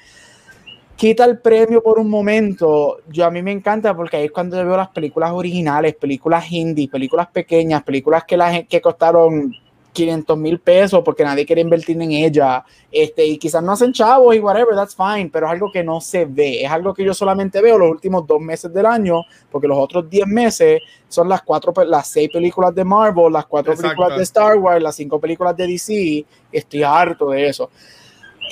Quita el premio por un momento. Yo a mí me encanta porque ahí es cuando yo veo las películas originales, películas indie, películas pequeñas, películas que, la, que costaron 500 mil pesos porque nadie quiere invertir en ella, este, y quizás no hacen chavos y whatever, that's fine, pero es algo que no se ve, es algo que yo solamente veo los últimos dos meses del año, porque los otros 10 meses son las cuatro, las seis películas de Marvel, las cuatro Exacto. películas de Star Wars, las cinco películas de DC, estoy harto de eso.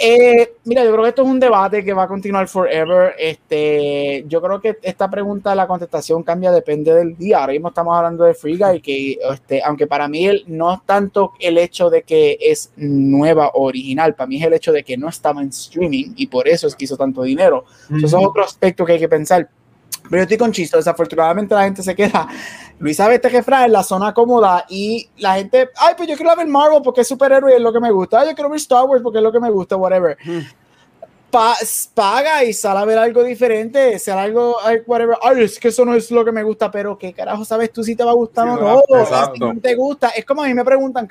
Eh, mira, yo creo que esto es un debate que va a continuar forever. Este, yo creo que esta pregunta, la contestación cambia, depende del día. Ahora mismo estamos hablando de Free Guy, que este, aunque para mí no es tanto el hecho de que es nueva o original, para mí es el hecho de que no estaba en streaming y por eso es que hizo tanto dinero. Eso es otro aspecto que hay que pensar. Pero yo estoy con chisto, desafortunadamente la gente se queda. Luis sabe este jefra en la zona cómoda y la gente, ay, pues yo quiero ver Marvel porque es superhéroe y es lo que me gusta. Ay, yo quiero ver Star Wars porque es lo que me gusta, whatever. paga y sale a ver algo diferente, sale algo, whatever. Ay, es que eso no es lo que me gusta, pero ¿qué carajo sabes tú si te va a gustar o no? Si no te gusta. Es como a mí me preguntan.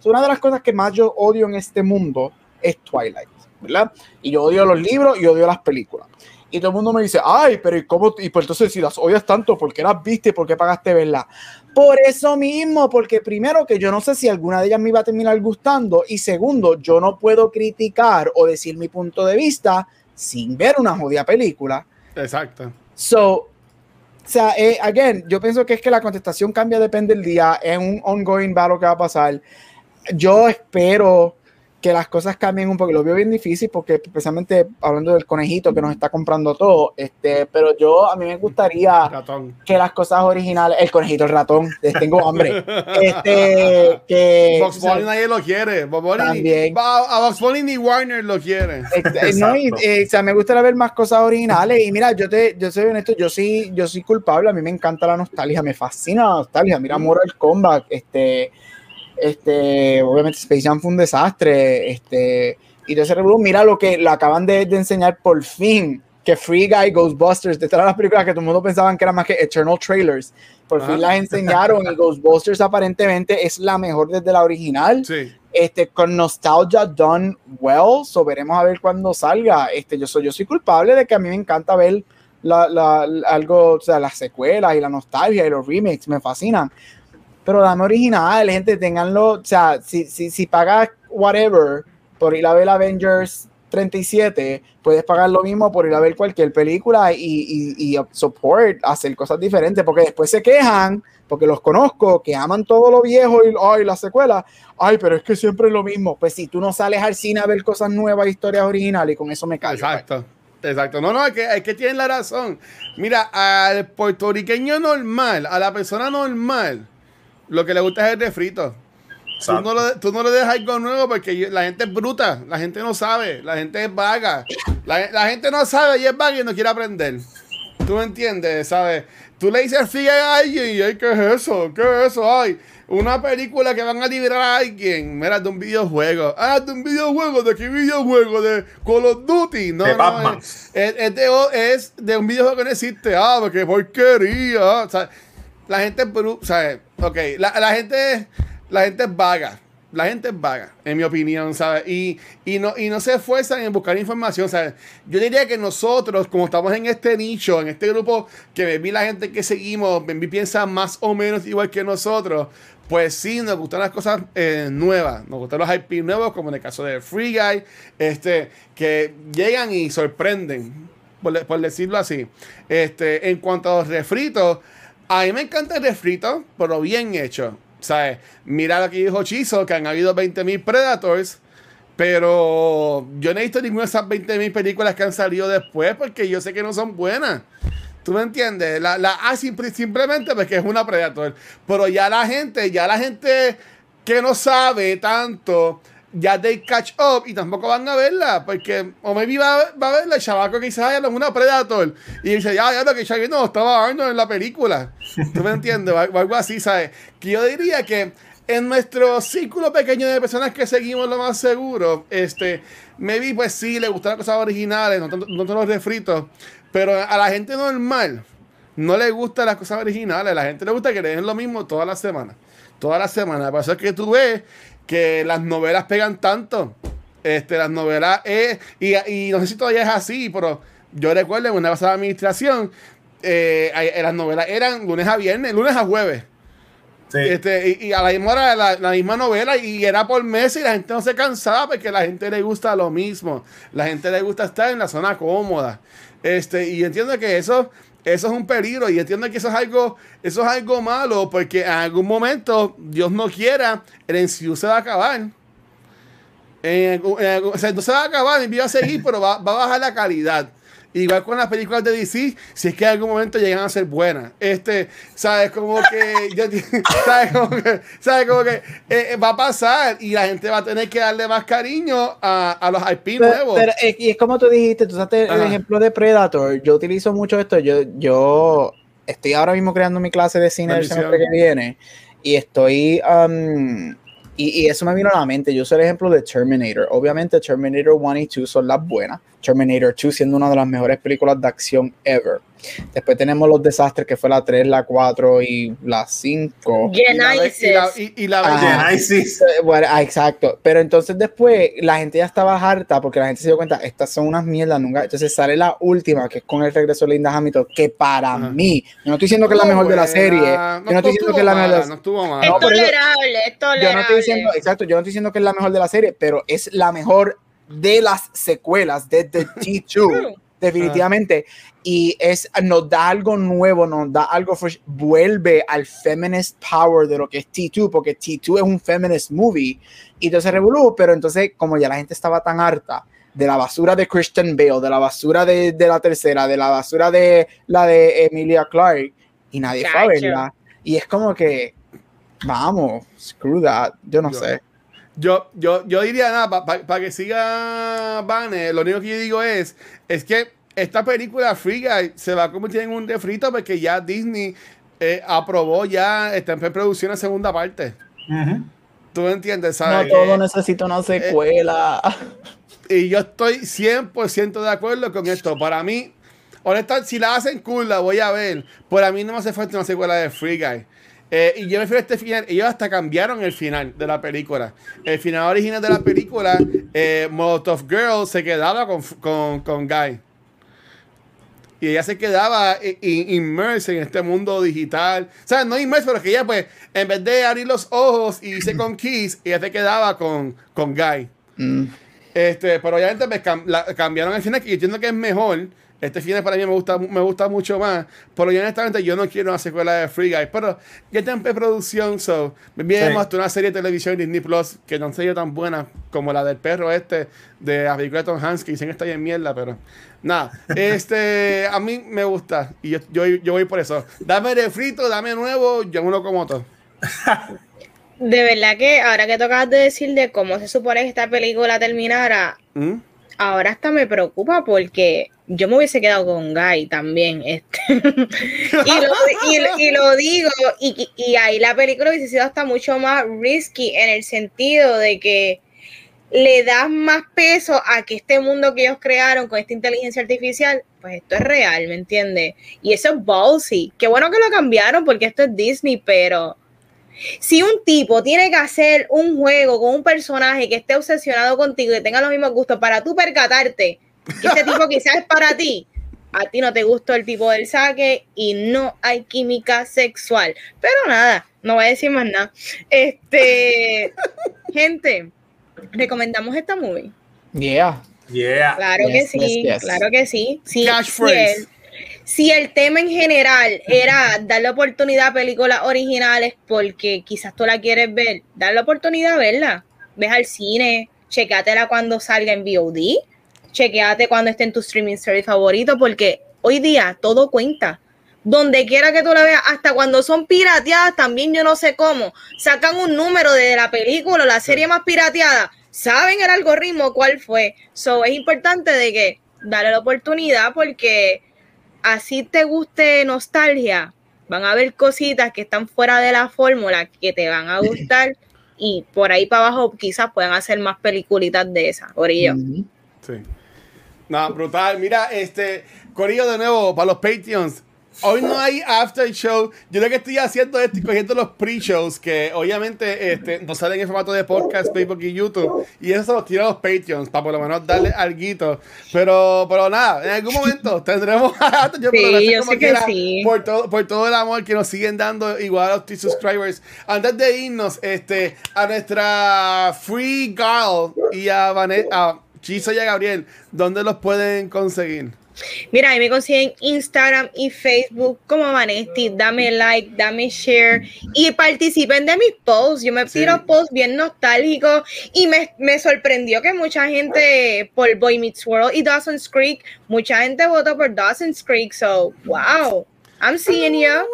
Es una de las cosas que más yo odio en este mundo es Twilight, ¿verdad? Y yo odio los libros y odio las películas. Y todo el mundo me dice, ay, pero ¿y cómo? Y pues entonces si las odias tanto, ¿por qué las viste? ¿Por qué pagaste verla? Por eso mismo, porque primero que yo no sé si alguna de ellas me iba a terminar gustando y segundo, yo no puedo criticar o decir mi punto de vista sin ver una jodida película. Exacto. So, o sea, eh, again, yo pienso que es que la contestación cambia, depende del día, es un ongoing battle que va a pasar. Yo espero que las cosas cambien un poco. Lo veo bien difícil porque especialmente hablando del conejito que nos está comprando todo, este, pero yo a mí me gustaría que las cosas originales, el conejito, el ratón, tengo hambre, este, que Box Bunny nadie lo quiere, también. a Box Bunny ni Warner lo quiere. Este, no, y, eh, o sea, me gustaría ver más cosas originales. Y mira, yo te, yo soy honesto, yo sí, yo soy culpable, a mí me encanta la nostalgia, me fascina la nostalgia, mira Mortal Kombat, este este, obviamente Space Jam fue un desastre. Este, y de ese mira lo que lo acaban de, enseñar por fin. Que Free Guy, Ghostbusters, de todas las películas que todo el mundo pensaban que eran más que Eternal Trailers, por fin las enseñaron y Ghostbusters aparentemente es la mejor desde la original. Este, con nostalgia done well, so veremos a ver cuando salga. Este, yo soy, yo soy culpable de que a mí me encanta ver la, la, algo, o sea, las secuelas y la nostalgia y los remakes, me fascinan pero dame original, gente, tenganlo, o sea, si, si, si pagas whatever por ir a ver Avengers 37, puedes pagar lo mismo por ir a ver cualquier película y, y, y support, hacer cosas diferentes, porque después se quejan, porque los conozco, que aman todo lo viejo y ay, la secuela, ay, pero es que siempre es lo mismo. Pues si tú no sales al cine a ver cosas nuevas, historias originales, y con eso me callo. Exacto. Exacto, no, no, es que, es que tienen la razón. Mira, al puertorriqueño normal, a la persona normal, lo que le gusta es el refrito. Tú no, lo, tú no, le dejas algo nuevo porque la gente es bruta, la gente no sabe, la gente es vaga. La, gente no sabe y es vaga y no quiere aprender. ¿Tú me entiendes? ¿Sabes? Tú le dices figue a alguien y ¿qué es eso? ¿Qué es eso? Ay, una película que van a liberar a alguien. Mira, de un videojuego. Ah, de un videojuego. ¿De qué videojuego? De Call of Duty. No, no. Es, es, de, es, de, un videojuego que no existe. Ah, porque porquería. O sea, la gente es bruta. Ok, la, gente, la gente es vaga. La gente es vaga, en mi opinión, ¿sabes? Y, no, y no se esfuerzan en buscar información, ¿sabes? Yo diría que nosotros, como estamos en este nicho, en este grupo, que vi la gente que seguimos, vi piensa más o menos igual que nosotros, pues sí, nos gustan las cosas eh, nuevas, nos gustan los IP nuevos, como en el caso de Free Guy, este, que llegan y sorprenden, por, por decirlo así. Este, en cuanto a los refritos, a mí me encanta el refrito, pero bien hecho. ¿Sabes? Mira lo que dijo Chizo, que han habido 20.000 Predators, pero yo no he visto ninguna de esas 20.000 películas que han salido después porque yo sé que no son buenas. ¿Tú me entiendes? La, la simplemente porque es una Predator. Pero ya la gente, ya la gente que no sabe tanto ya they catch up y tampoco van a verla, porque o maybe va, va a verla el chavaco que dice, ay, es una Predator, y dice, ya, ya, lo que Shaggy no, estaba Arnold en la película. ¿Tú me entiendes? O algo así, ¿sabes? Que yo diría que en nuestro círculo pequeño de personas que seguimos lo más seguro, este, maybe pues sí, le gustan las cosas originales, no, no, no los refritos, pero a la gente normal no le gustan las cosas originales, a la gente le gusta que le den lo mismo todas las semanas. Todas las semanas. Por eso es que tú ves que las novelas pegan tanto. Este, las novelas es, y, y no sé si todavía es así, pero yo recuerdo en una pasada administración, eh, eh, las novelas eran lunes a viernes, lunes a jueves. Este, y, a la misma hora la, misma novela y era por mes y la gente no se cansaba porque a la gente le gusta lo mismo. La gente le gusta estar en la zona cómoda. Este, y entiendo que eso eso es un peligro y entiendo que eso es algo, eso es algo malo porque en algún momento, Dios no quiera, el NCU se va a acabar. En, se va a acabar, mi vida va a seguir, pero va, va a bajar la calidad. Igual con las películas de DC, si es que en algún momento llegan a ser buenas. Este, ¿sabes? Como que, yo- ¿sabes? Como que, ¿sabes? Como que eh, eh, va a pasar y la gente va a tener que darle más cariño a, a los IP nuevos. pero es, y es como tú dijiste, tú usaste el Ajá. ejemplo de Predator. Yo utilizo mucho esto. Yo, yo estoy ahora mismo creando mi clase de cine el semestre que viene y estoy. um, y, y eso me vino a la mente. Yo uso el ejemplo de Terminator. Obviamente, Terminator 1 y 2 son las buenas. Terminator 2 siendo una de las mejores películas de acción ever. Después tenemos los desastres que fue la 3, la 4 y la 5. y la, ve- y la, y- y la Ajá. Genesis. Eh, Bueno, ah, exacto. Pero entonces después la gente ya estaba harta porque la gente se dio cuenta, estas son unas mierdas nunca. Entonces sale la última, que es con el regreso de Linda Hamilton, que para mí, yo no estoy diciendo que es la mejor de la serie. Buena. Yo no estoy diciendo que es la mejor de la No estuvo mal. Es No, tolerable, es tolerable. Yo no estoy diciendo, exacto, yo no estoy diciendo que es la mejor de la serie, pero es la mejor de las secuelas de The T2, True. definitivamente. Y es, nos da algo nuevo, nos da algo fresh, vuelve al feminist power de lo que es T2, porque T2 es un feminist movie. Y entonces revolú, pero entonces, como ya la gente estaba tan harta de la basura de Christian Bale, de la basura de, de la tercera, de la basura de la de Emilia Clarke, y nadie fue a verla. Y es como que, vamos, screw that, yo no Yo- sé. Yo, yo, yo diría nada, para que siga Banner, lo único que yo digo es, es que esta película Free Guy se va a convertir en un refrito porque ya Disney eh, aprobó ya, está en producción la segunda parte. ¿Tú me entiendes? No ¿Sabes? todo Que- necesita una secuela. y yo estoy 100% de acuerdo con esto. Para mí, honestamente, si la hacen cool, la voy a ver. Por a mí no me hace falta una secuela de Free Guy. Eh, y yo me fui a este final. Ellos hasta cambiaron el final de la película. El final original de la película, eh, Molotov Girl se quedaba con, con, con Guy. Y ella se quedaba inmersa en este mundo digital. O sea, no inmersa, pero que ella, pues, en vez de abrir los ojos y irse con Kiss, ella se quedaba con, con Guy. Mm. Este, pero obviamente me cam- la- cambiaron el final, que yo entiendo que es mejor. Este final para mí me gusta, me gusta mucho más. Pero yo honestamente yo no quiero una secuela de Free Guy. Pero ya está en preproducción, so. Me viene Sí. hasta una serie de televisión de Disney Plus que no sería tan buena como la del perro este de la película de Tom Hanks, que dicen que está bien mierda, pero nada. Este, a mí me gusta. Y yo, yo, yo voy por eso. Dame de frito, dame nuevo, yo uno como todo. De verdad que ahora que tocabas de decir de cómo se supone que esta película terminara, ¿Mm? Ahora hasta me preocupa porque yo me hubiese quedado con Guy también. Este. y, lo, y- lo digo, y, y- y ahí la película hubiese sido hasta mucho más risky en el sentido de que le das más peso a que este mundo que ellos crearon con esta inteligencia artificial, pues esto es real, ¿me entiendes? Y eso es ballsy. Qué bueno que lo cambiaron porque esto es Disney, pero si un tipo tiene que hacer un juego con un personaje que esté obsesionado contigo y que tenga los mismos gustos para tú percatarte que ese tipo quizás es para ti, a ti no te gustó el tipo del saque y no hay química sexual. Pero nada, no voy a decir más nada. Este, gente, recomendamos esta movie. Yeah. Yeah. Claro Yes, que sí, yes, yes. claro que sí. sí Cash phrase. Si el tema en general era darle oportunidad a películas originales porque quizás tú la quieres ver, darle oportunidad a verla. Ves al cine, chequeatela cuando salga en VOD, chequeate cuando esté en tu streaming service favorito, porque hoy día todo cuenta. Donde quiera que tú la veas, hasta cuando son pirateadas, también yo no sé cómo, sacan un número de la película la serie más pirateada, saben el algoritmo cuál fue. So es importante de que darle la oportunidad porque así te guste nostalgia, van a haber cositas que están fuera de la fórmula que te van a gustar y por ahí para abajo quizás puedan hacer más peliculitas de esas, Orillo. Mhm. Sí. No, brutal. Mira, este, Corillo de nuevo, para los Patreons. Hoy no hay after show. Yo lo que estoy haciendo es cogiendo los pre-shows que obviamente este, nos salen en formato de podcast, Facebook y YouTube. Y eso se los tiro a los Patreons para por lo menos darle algo. Pero, pero nada, en algún momento tendremos after show, Sí, yo sé que sí. Por todo, por todo el amor que nos siguen dando igual a los T-Subscribers. Antes de irnos este, a nuestra Free Girl y a, Vanet, a Chiso y a Gabriel, ¿dónde los pueden conseguir? Mira, ahí me consiguen Instagram y Facebook como Vanesti. Dame like, dame share y participen de mis posts. Yo me tiro posts bien nostálgicos y me, me, sorprendió que mucha gente por Boy Meets World y Dawson's Creek, mucha gente votó por Dawson's Creek. So, wow, I'm seeing you.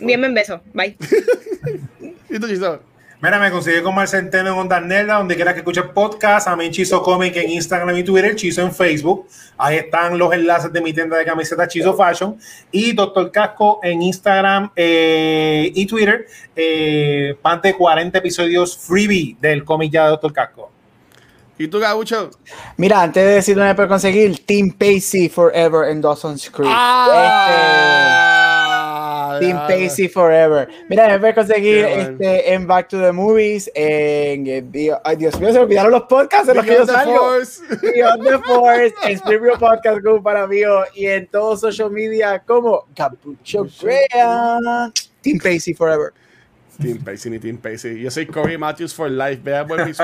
Bien, me beso. Bye. ¿Y tú, Mira, me consigue como el Centeno en Onda Nerda, donde quiera que escuche podcast. A mí Chizo Comic en Instagram y Twitter, Chizo en Facebook. Ahí están los enlaces de mi tienda de camisetas Chizo Fashion. Y Doctor Casco en Instagram eh, y Twitter. Eh, de 40 episodios freebie del cómic ya de Doctor Casco. ¿Y tú, Gabucho? Mira, antes de decir dónde puedo conseguir, Team Pacey Forever en Dawson's Creek. Ah. Este, Team Pacey Forever. Mira, me voy a conseguir este, en Back to the Movies, en, ay Dios mío, se me olvidaron los podcasts en los que yo salgo. Force. Beyond the Force, en Spring Podcast Group para mí y en todos social media como Capucho Crea. Team Pacey Forever. Team Pacey ni Team Pacey. Yo soy Corey Matthews for life. Vean por mis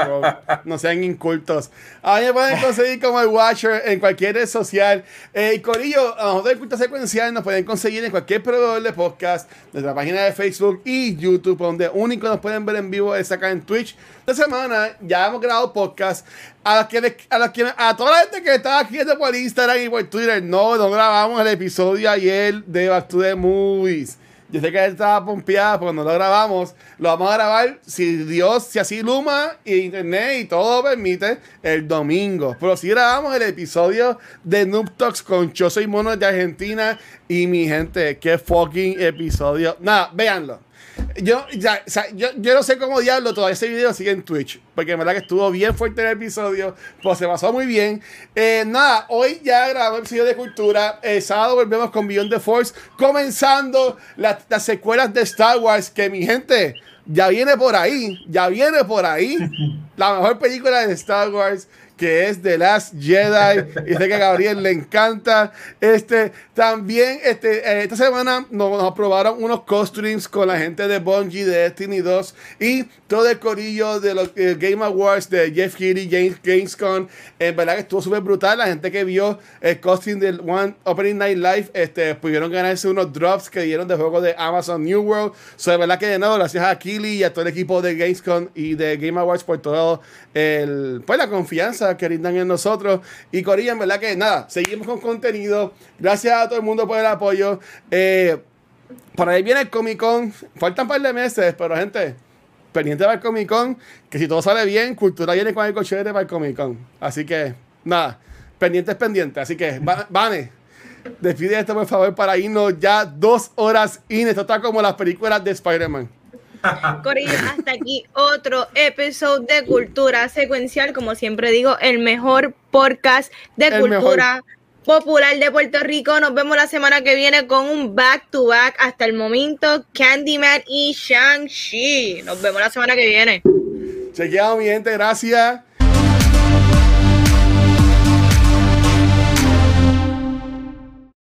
No sean incultos. A mí me pueden conseguir como el Watcher en cualquier red social. Eh, y Corillo, a nosotros de Culto Secuencial nos pueden conseguir en cualquier proveedor de podcast, la página de Facebook y YouTube, donde único nos pueden ver en vivo es acá en Twitch. Esta semana ya hemos grabado podcast. A, los que, a, los que, a toda la gente que está aquí por Instagram y por Twitter, no, no grabamos el episodio ayer de Back to the Movies. Yo sé que él estaba pompeada porque no lo grabamos. Lo vamos a grabar si Dios, si así Luma y Internet y todo permite, el domingo. Pero si grabamos el episodio de Noob Talks con Yo Soy Mono de Argentina y mi gente. Qué fucking episodio. Nada, véanlo. Yo, ya, yo, yo, no sé cómo diablo todavía ese video sigue en Twitch. Porque en verdad que estuvo bien fuerte el episodio. Pues se pasó muy bien. Eh, nada, hoy ya grabamos el episodio de cultura. El sábado volvemos con Beyond the Force. Comenzando las secuelas de Star Wars. Que mi gente ya viene por ahí. Ya viene por ahí. La mejor película de Star Wars que es The Last Jedi. y sé que a Gabriel le encanta. Este, también este, eh, esta semana nos, aprobaron unos costumes con la gente de Bungie, de Destiny 2 y todo el corillo de los eh, Game Awards de Jeff Keighley, James Gamescom. En verdad que estuvo súper brutal. La gente que vio el costume del One Opening Night Live este, pudieron ganarse unos drops que dieron de juego de Amazon New World. So, de verdad que de nuevo, gracias a Keighley y a todo el equipo de Gamescom y de Game Awards por todo el, pues, la confianza que rindan en nosotros. Y Corilla, en verdad que nada, seguimos con contenido. Gracias a todo el mundo por el apoyo. Eh, por ahí viene el Comic Con. Faltan un par de meses, pero gente, pendiente para el Comic Con. Que si todo sale bien, Cultura viene con el coche para el Comic Con. Así que, nada, pendiente es pendiente. Así que, Vane, despide esto por favor para irnos ya dos horas y Esto está como las películas de Spider-Man. Corillo, hasta aquí otro episodio de Cultura Secuencial. Como siempre digo, el mejor podcast de cultura popular de Puerto Rico. Nos vemos la semana que viene con un back to back. Hasta el momento, Candyman y Shang-Chi. Nos vemos la semana que viene. Chequeado, mi gente. Gracias.